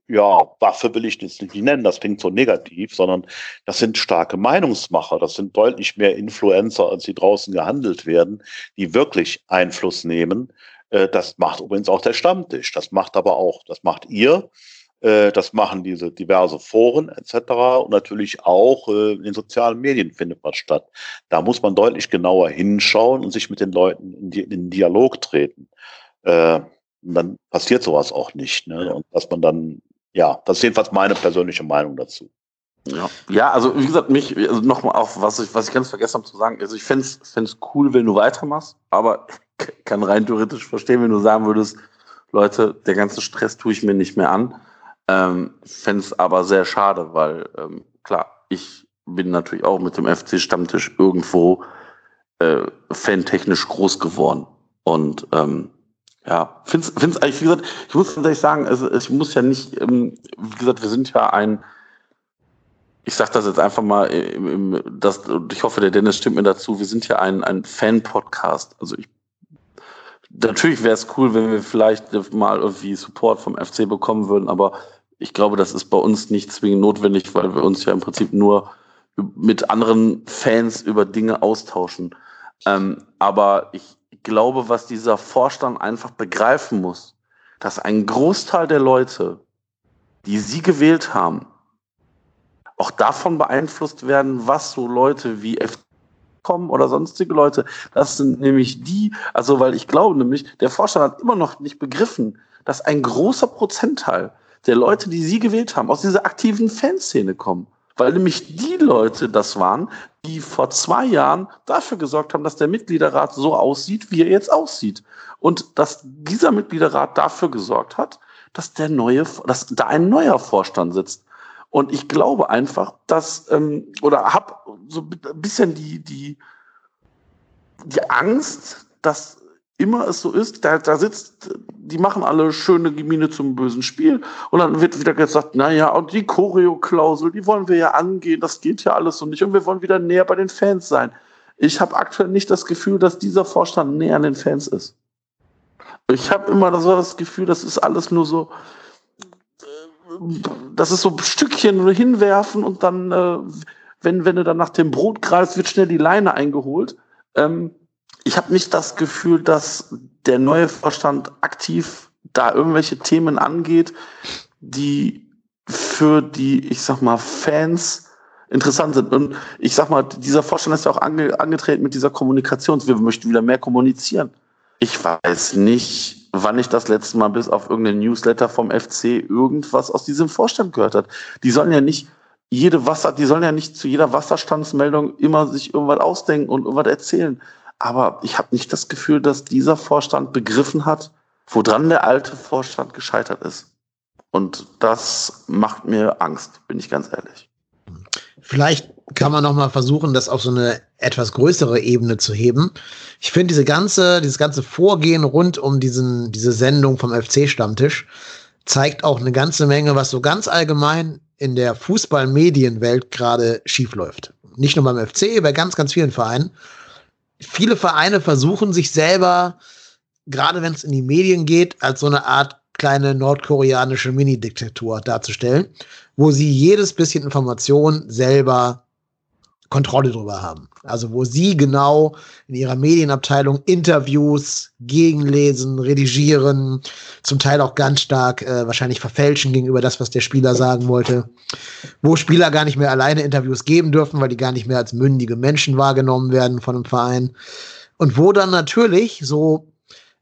ja, Waffe will ich das nicht nennen, das klingt so negativ, sondern das sind starke Meinungsmacher, das sind deutlich mehr Influencer, als sie draußen gehandelt werden, die wirklich Einfluss nehmen. Äh, das macht übrigens auch der Stammtisch, das macht aber auch, das macht ihr, äh, das machen diese diverse Foren etc. Und natürlich auch äh, in den sozialen Medien findet was statt. Da muss man deutlich genauer hinschauen und sich mit den Leuten in, den Dialog treten. Und dann passiert sowas auch nicht. Ne? Und dass man dann, ja, das ist jedenfalls meine persönliche Meinung dazu. Ja, ja also wie gesagt, mich, also nochmal auf, was ich, was ich ganz vergessen habe zu sagen, also ich fände es cool, wenn du weitermachst, aber kann rein theoretisch verstehen, wenn du sagen würdest, Leute, der ganze Stress tue ich mir nicht mehr an. Ähm, fände es aber sehr schade, weil ähm, klar, ich bin natürlich auch mit dem FC-Stammtisch irgendwo äh, fantechnisch groß geworden. Und ähm, ja, finde es eigentlich, wie gesagt, ich muss tatsächlich sagen, also ich muss ja nicht, ähm, wie gesagt, wir sind ja ein, ich sage das jetzt einfach mal, im, im, das, ich hoffe, der Dennis stimmt mir dazu, wir sind ja ein, ein Fan-Podcast. Also ich, natürlich wäre es cool, wenn wir vielleicht mal irgendwie Support vom FC bekommen würden, aber ich glaube, das ist bei uns nicht zwingend notwendig, weil wir uns ja im Prinzip nur mit anderen Fans über Dinge austauschen. Ähm, aber ich, glaube, was dieser Vorstand einfach begreifen muss, dass ein Großteil der Leute, die sie gewählt haben, auch davon beeinflusst werden, was so Leute wie F kommen oder sonstige Leute. Das sind nämlich die, also weil ich glaube nämlich, der Vorstand hat immer noch nicht begriffen, dass ein großer Prozentteil der Leute, die sie gewählt haben, aus dieser aktiven Fanszene kommen weil nämlich die Leute das waren, die vor zwei Jahren dafür gesorgt haben, dass der Mitgliederrat so aussieht, wie er jetzt aussieht. Und dass dieser Mitgliederrat dafür gesorgt hat, dass der neue, dass da ein neuer Vorstand sitzt. Und ich glaube einfach, dass, ähm, oder hab so ein bisschen die, die, die Angst, dass immer es so ist, da, da sitzt, die machen alle schöne Gemine zum bösen Spiel und dann wird wieder gesagt, naja, und die Choreo-Klausel, die wollen wir ja angehen, das geht ja alles so nicht und wir wollen wieder näher bei den Fans sein. Ich habe aktuell nicht das Gefühl, dass dieser Vorstand näher an den Fans ist. Ich habe immer so das Gefühl, das ist alles nur so, äh, das ist so Stückchen hinwerfen und dann, äh, wenn, wenn du dann nach dem Brot greifst, wird schnell die Leine eingeholt. Ähm, ich habe nicht das Gefühl, dass der neue Vorstand aktiv da irgendwelche Themen angeht, die für die, ich sag mal, Fans interessant sind. Und ich sag mal, dieser Vorstand ist ja auch ange angetreten mit dieser Kommunikation. Wir möchten wieder mehr kommunizieren. Ich weiß nicht, wann ich das letzte Mal bis auf irgendeinen Newsletter vom FC irgendwas aus diesem Vorstand gehört hat. Die sollen ja nicht jede Wasser, die sollen ja nicht zu jeder Wasserstandsmeldung immer sich irgendwas ausdenken und irgendwas erzählen. Aber ich habe nicht das Gefühl, dass dieser Vorstand begriffen hat, woran der alte Vorstand gescheitert ist. Und das macht mir Angst, bin ich ganz ehrlich. Vielleicht kann man noch mal versuchen, das auf so eine etwas größere Ebene zu heben. Ich finde diese ganze, dieses ganze Vorgehen rund um diesen, diese Sendung vom FC-Stammtisch zeigt auch eine ganze Menge, was so ganz allgemein in der Fußballmedienwelt gerade schiefläuft. Nicht nur beim FC, bei ganz, ganz vielen Vereinen. Viele Vereine versuchen sich selber, gerade wenn es in die Medien geht, als so eine Art kleine nordkoreanische Mini-Diktatur darzustellen, wo sie jedes bisschen Information selber Kontrolle drüber haben. Also wo sie genau in ihrer Medienabteilung Interviews gegenlesen, redigieren, zum Teil auch ganz stark äh, wahrscheinlich verfälschen gegenüber das, was der Spieler sagen wollte. Wo Spieler gar nicht mehr alleine Interviews geben dürfen, weil die gar nicht mehr als mündige Menschen wahrgenommen werden von einem Verein. Und wo dann natürlich so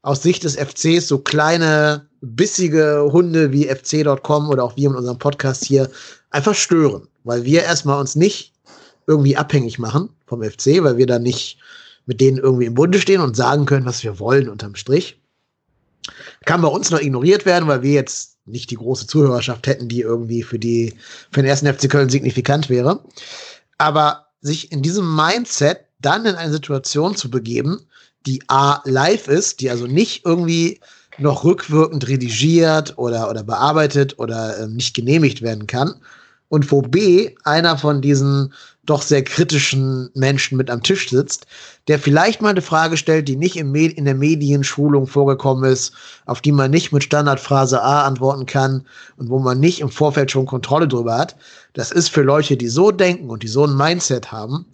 aus Sicht des FCs so kleine, bissige Hunde wie FC.com oder auch wir in unserem Podcast hier einfach stören, weil wir erstmal uns nicht irgendwie abhängig machen vom FC, weil wir da nicht mit denen irgendwie im Bunde stehen und sagen können, was wir wollen unterm Strich. Kann bei uns noch ignoriert werden, weil wir jetzt nicht die große Zuhörerschaft hätten, die irgendwie für die für den ersten FC Köln signifikant wäre. Aber sich in diesem Mindset dann in eine Situation zu begeben, die A live ist, die also nicht irgendwie noch rückwirkend redigiert oder, oder bearbeitet oder äh, nicht genehmigt werden kann. Und wo B einer von diesen doch sehr kritischen Menschen mit am Tisch sitzt, der vielleicht mal eine Frage stellt, die nicht im in der Medienschulung vorgekommen ist, auf die man nicht mit Standardphrase A antworten kann und wo man nicht im Vorfeld schon Kontrolle drüber hat. Das ist für Leute, die so denken und die so ein Mindset haben,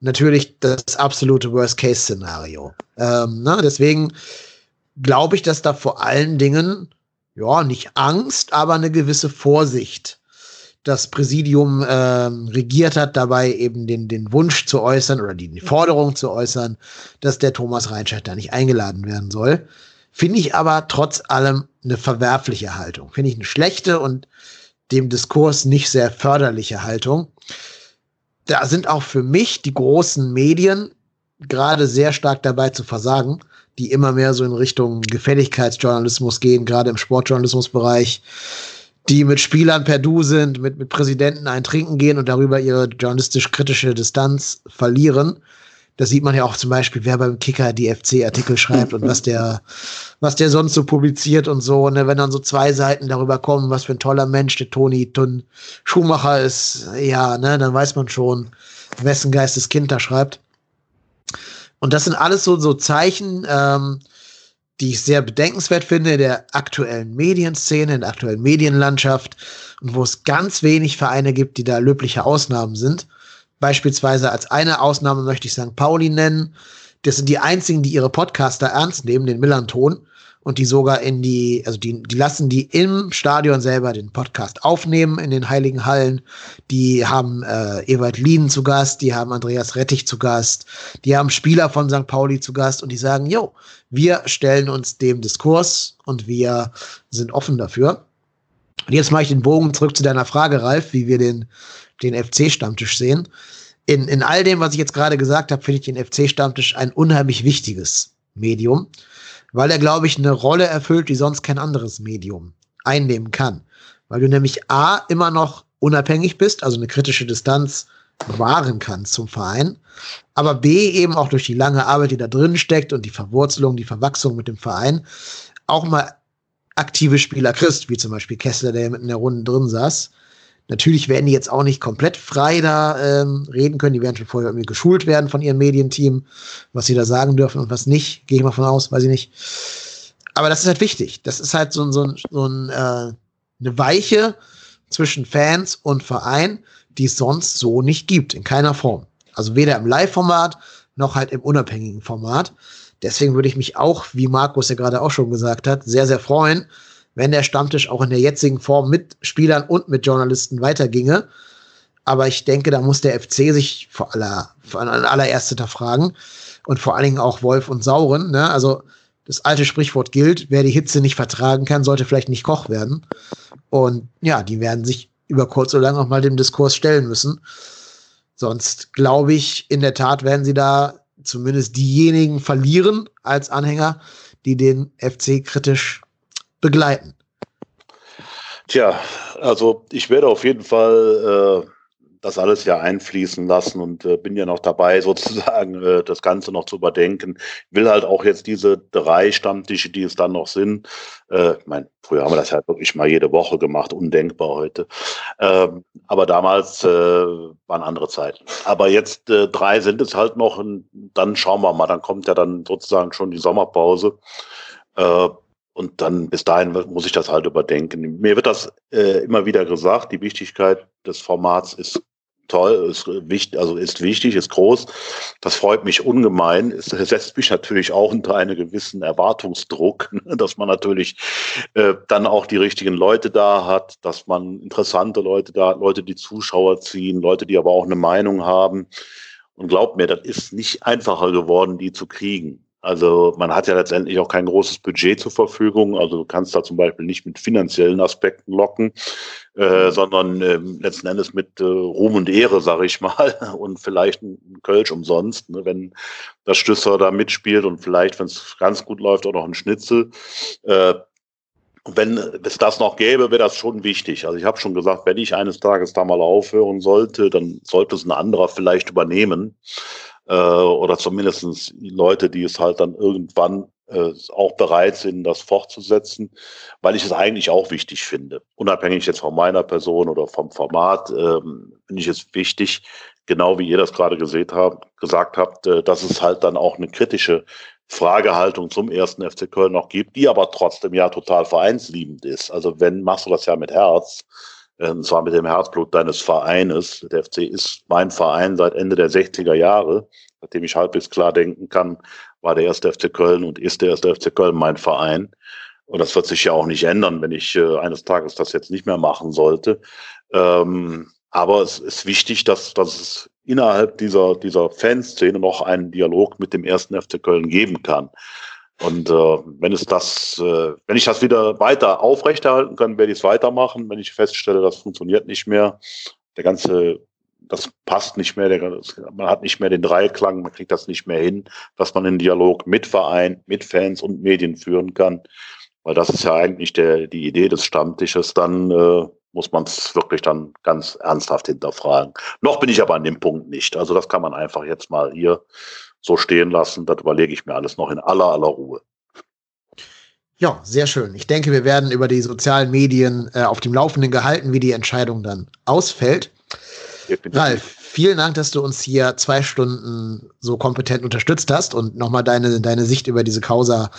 natürlich das absolute Worst-Case-Szenario. Ähm, ne? Deswegen glaube ich, dass da vor allen Dingen, ja, nicht Angst, aber eine gewisse Vorsicht das Präsidium äh, regiert hat, dabei eben den, den Wunsch zu äußern oder die, die Forderung zu äußern, dass der Thomas Reinscheid da nicht eingeladen werden soll. Finde ich aber trotz allem eine verwerfliche Haltung. Finde ich eine schlechte und dem Diskurs nicht sehr förderliche Haltung da sind auch für mich die großen Medien gerade sehr stark dabei zu versagen, die immer mehr so in Richtung Gefälligkeitsjournalismus gehen, gerade im Sportjournalismusbereich, die mit Spielern per Du sind, mit, mit Präsidenten ein Trinken gehen und darüber ihre journalistisch-kritische Distanz verlieren. Das sieht man ja auch zum Beispiel, wer beim Kicker die FC-Artikel schreibt und was der, was der sonst so publiziert und so. Ne? Wenn dann so zwei Seiten darüber kommen, was für ein toller Mensch der Toni Tun Schumacher ist, ja, ne, dann weiß man schon, wessen Geistes Kind da schreibt. Und das sind alles so, so Zeichen, ähm, die ich sehr bedenkenswert finde in der aktuellen Medienszene, in der aktuellen Medienlandschaft und wo es ganz wenig Vereine gibt, die da löbliche Ausnahmen sind. Beispielsweise als eine Ausnahme möchte ich St. Pauli nennen. Das sind die einzigen, die ihre Podcaster ernst nehmen, den Millanton. Und die sogar in die, also die, die lassen die im Stadion selber den Podcast aufnehmen in den Heiligen Hallen. Die haben äh, Ewald Lien zu Gast, die haben Andreas Rettich zu Gast, die haben Spieler von St. Pauli zu Gast und die sagen, jo, wir stellen uns dem Diskurs und wir sind offen dafür. Und jetzt mache ich den Bogen zurück zu deiner Frage, Ralf, wie wir den den FC-Stammtisch sehen. In, in all dem, was ich jetzt gerade gesagt habe, finde ich den FC-Stammtisch ein unheimlich wichtiges Medium, weil er, glaube ich, eine Rolle erfüllt, die sonst kein anderes Medium einnehmen kann. Weil du nämlich A, immer noch unabhängig bist, also eine kritische Distanz wahren kannst zum Verein, aber B, eben auch durch die lange Arbeit, die da drin steckt und die Verwurzelung, die Verwachsung mit dem Verein, auch mal aktive Spieler kriegst, wie zum Beispiel Kessler, der mit in der Runde drin saß, Natürlich werden die jetzt auch nicht komplett frei da ähm, reden können. Die werden schon vorher irgendwie geschult werden von ihrem Medienteam, was sie da sagen dürfen und was nicht. Gehe ich mal von aus, weiß ich nicht. Aber das ist halt wichtig. Das ist halt so, so, so ein, äh, eine Weiche zwischen Fans und Verein, die es sonst so nicht gibt, in keiner Form. Also weder im Live-Format noch halt im unabhängigen Format. Deswegen würde ich mich auch, wie Markus ja gerade auch schon gesagt hat, sehr, sehr freuen, wenn der Stammtisch auch in der jetzigen Form mit Spielern und mit Journalisten weiterginge. Aber ich denke, da muss der FC sich vor aller, vor allererst hinterfragen und vor allen Dingen auch Wolf und Sauren. Ne? Also das alte Sprichwort gilt, wer die Hitze nicht vertragen kann, sollte vielleicht nicht Koch werden. Und ja, die werden sich über kurz oder lang auch mal dem Diskurs stellen müssen. Sonst glaube ich, in der Tat werden sie da zumindest diejenigen verlieren als Anhänger, die den FC kritisch begleiten? Tja, also ich werde auf jeden Fall äh, das alles ja einfließen lassen und äh, bin ja noch dabei, sozusagen äh, das Ganze noch zu überdenken. Will halt auch jetzt diese drei Stammtische, die es dann noch sind, äh, ich mein, früher haben wir das ja wirklich mal jede Woche gemacht, undenkbar heute. Ähm, aber damals äh, waren andere Zeiten. Aber jetzt äh, drei sind es halt noch und dann schauen wir mal, dann kommt ja dann sozusagen schon die Sommerpause. Äh, und dann bis dahin muss ich das halt überdenken. Mir wird das äh, immer wieder gesagt, die Wichtigkeit des Formats ist toll, ist wichtig, also ist wichtig, ist groß. Das freut mich ungemein. Es setzt mich natürlich auch unter einen gewissen Erwartungsdruck, dass man natürlich äh, dann auch die richtigen Leute da hat, dass man interessante Leute da hat, Leute, die Zuschauer ziehen, Leute, die aber auch eine Meinung haben. Und glaubt mir, das ist nicht einfacher geworden, die zu kriegen. Also man hat ja letztendlich auch kein großes Budget zur Verfügung. Also du kannst da zum Beispiel nicht mit finanziellen Aspekten locken, äh, mhm. sondern äh, letzten Endes mit äh, Ruhm und Ehre, sage ich mal, und vielleicht ein Kölsch umsonst, ne, wenn das Stüsser da mitspielt und vielleicht, wenn es ganz gut läuft, auch noch ein Schnitzel. Äh, wenn es das noch gäbe, wäre das schon wichtig. Also ich habe schon gesagt, wenn ich eines Tages da mal aufhören sollte, dann sollte es ein anderer vielleicht übernehmen äh, oder zumindest Leute, die es halt dann irgendwann äh, auch bereit sind, das fortzusetzen, weil ich es eigentlich auch wichtig finde. Unabhängig jetzt von meiner Person oder vom Format, ähm, finde ich es wichtig, genau wie ihr das gerade habt, gesagt habt, äh, dass es halt dann auch eine kritische Fragehaltung zum ersten FC Köln noch gibt, die aber trotzdem ja total vereinsliebend ist. Also wenn machst du das ja mit Herz, und zwar mit dem Herzblut deines Vereines. Der FC ist mein Verein seit Ende der 60er Jahre. Seitdem ich halbwegs klar denken kann, war der erste FC Köln und ist der erste FC Köln mein Verein. Und das wird sich ja auch nicht ändern, wenn ich äh, eines Tages das jetzt nicht mehr machen sollte. Ähm, aber es ist wichtig, dass, dass es innerhalb dieser, dieser Fanszene noch einen Dialog mit dem ersten FC Köln geben kann. Und äh, wenn es das, äh, wenn ich das wieder weiter aufrechterhalten kann, werde ich es weitermachen. Wenn ich feststelle, das funktioniert nicht mehr, der ganze, das passt nicht mehr, der, man hat nicht mehr den Dreiklang, man kriegt das nicht mehr hin, dass man einen Dialog mit Verein, mit Fans und Medien führen kann. Weil das ist ja eigentlich der, die Idee des Stammtisches, dann äh, muss man es wirklich dann ganz ernsthaft hinterfragen. Noch bin ich aber an dem Punkt nicht. Also das kann man einfach jetzt mal hier so stehen lassen. Das überlege ich mir alles noch in aller, aller Ruhe. Ja, sehr schön. Ich denke, wir werden über die sozialen Medien äh, auf dem Laufenden gehalten, wie die Entscheidung dann ausfällt. Ralf, vielen Dank, dass du uns hier zwei Stunden so kompetent unterstützt hast und nochmal deine, deine Sicht über diese Causa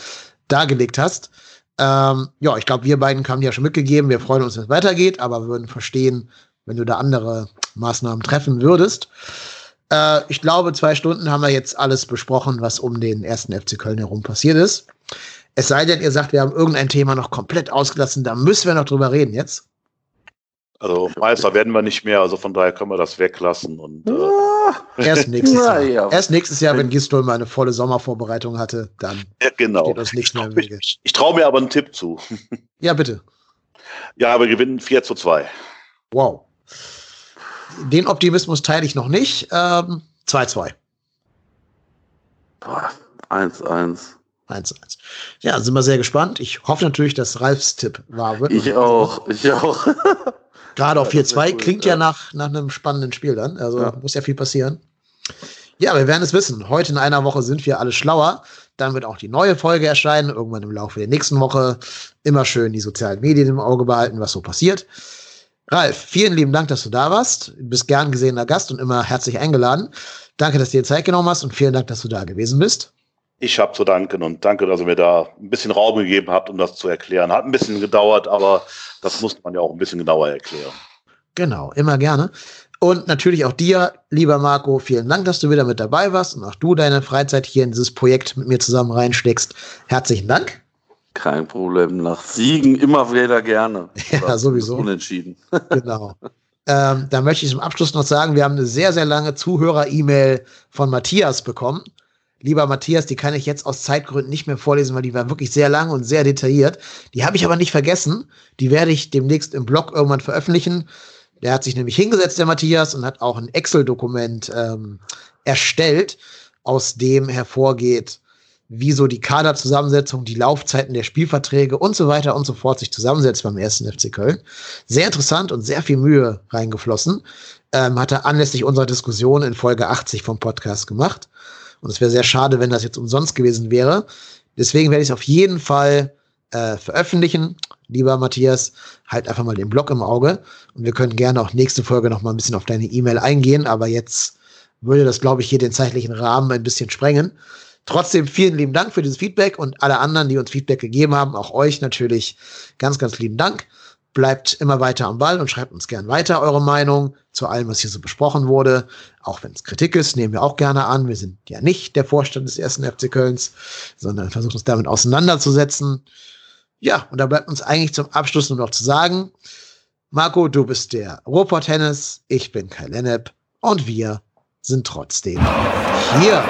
dargelegt hast. Ähm, ja, ich glaube, wir beiden haben ja schon mitgegeben, wir freuen uns, wenn es weitergeht, aber wir würden verstehen, wenn du da andere Maßnahmen treffen würdest. Äh, ich glaube, zwei Stunden haben wir jetzt alles besprochen, was um den ersten FC Köln herum passiert ist. Es sei denn, ihr sagt, wir haben irgendein Thema noch komplett ausgelassen, da müssen wir noch drüber reden jetzt. Also Meister werden wir nicht mehr, also von daher können wir das weglassen und äh ah, erst nächstes Jahr. Ja. Erst nächstes Jahr, wenn Gistol mal eine volle Sommervorbereitung hatte, dann ja, genau. steht uns nichts mehr im Wege. Ich, ich traue mir aber einen Tipp zu. Ja, bitte. Ja, wir gewinnen 4 zu 2. Wow. Den Optimismus teile ich noch nicht. 2-2. Ähm, 1-1. 1-1. Ja, sind wir sehr gespannt. Ich hoffe natürlich, dass Ralfs Tipp wahr wird. Ich auch, ich auch. Gerade auf 4-2 cool, klingt ja, ja nach, nach einem spannenden Spiel dann. Also ja. muss ja viel passieren. Ja, wir werden es wissen. Heute in einer Woche sind wir alle schlauer. Dann wird auch die neue Folge erscheinen, irgendwann im Laufe der nächsten Woche. Immer schön die sozialen Medien im Auge behalten, was so passiert. Ralf, vielen lieben Dank, dass du da warst. Du bist gern gesehener Gast und immer herzlich eingeladen. Danke, dass du dir Zeit genommen hast und vielen Dank, dass du da gewesen bist. Ich habe zu danken und danke, dass ihr mir da ein bisschen Raum gegeben habt, um das zu erklären. Hat ein bisschen gedauert, aber das muss man ja auch ein bisschen genauer erklären. Genau, immer gerne. Und natürlich auch dir, lieber Marco, vielen Dank, dass du wieder mit dabei warst und auch du deine Freizeit hier in dieses Projekt mit mir zusammen reinsteckst. Herzlichen Dank. Kein Problem. Nach Siegen immer wieder gerne. Ja, sowieso. Unentschieden. Genau. Ähm, da möchte ich zum Abschluss noch sagen, wir haben eine sehr, sehr lange Zuhörer-E-Mail von Matthias bekommen. Lieber Matthias, die kann ich jetzt aus Zeitgründen nicht mehr vorlesen, weil die war wirklich sehr lang und sehr detailliert. Die habe ich aber nicht vergessen. Die werde ich demnächst im Blog irgendwann veröffentlichen. Der hat sich nämlich hingesetzt, der Matthias, und hat auch ein Excel-Dokument ähm, erstellt, aus dem hervorgeht, wie so die Kaderzusammensetzung, die Laufzeiten der Spielverträge und so weiter und so fort sich zusammensetzt beim ersten FC Köln. Sehr interessant und sehr viel Mühe reingeflossen. Ähm, hat er anlässlich unserer Diskussion in Folge 80 vom Podcast gemacht. Und es wäre sehr schade, wenn das jetzt umsonst gewesen wäre. Deswegen werde ich es auf jeden Fall äh, veröffentlichen. Lieber Matthias, halt einfach mal den Blog im Auge. Und wir können gerne auch nächste Folge noch mal ein bisschen auf deine E-Mail eingehen. Aber jetzt würde das, glaube ich, hier den zeitlichen Rahmen ein bisschen sprengen. Trotzdem vielen lieben Dank für dieses Feedback und alle anderen, die uns Feedback gegeben haben, auch euch natürlich ganz, ganz lieben Dank. Bleibt immer weiter am Ball und schreibt uns gern weiter eure Meinung zu allem, was hier so besprochen wurde. Auch wenn es Kritik ist, nehmen wir auch gerne an. Wir sind ja nicht der Vorstand des ersten FC Kölns, sondern versuchen uns damit auseinanderzusetzen. Ja, und da bleibt uns eigentlich zum Abschluss nur noch zu sagen, Marco, du bist der Ruhrpott Hennes, ich bin Kai Lennep und wir sind trotzdem hier.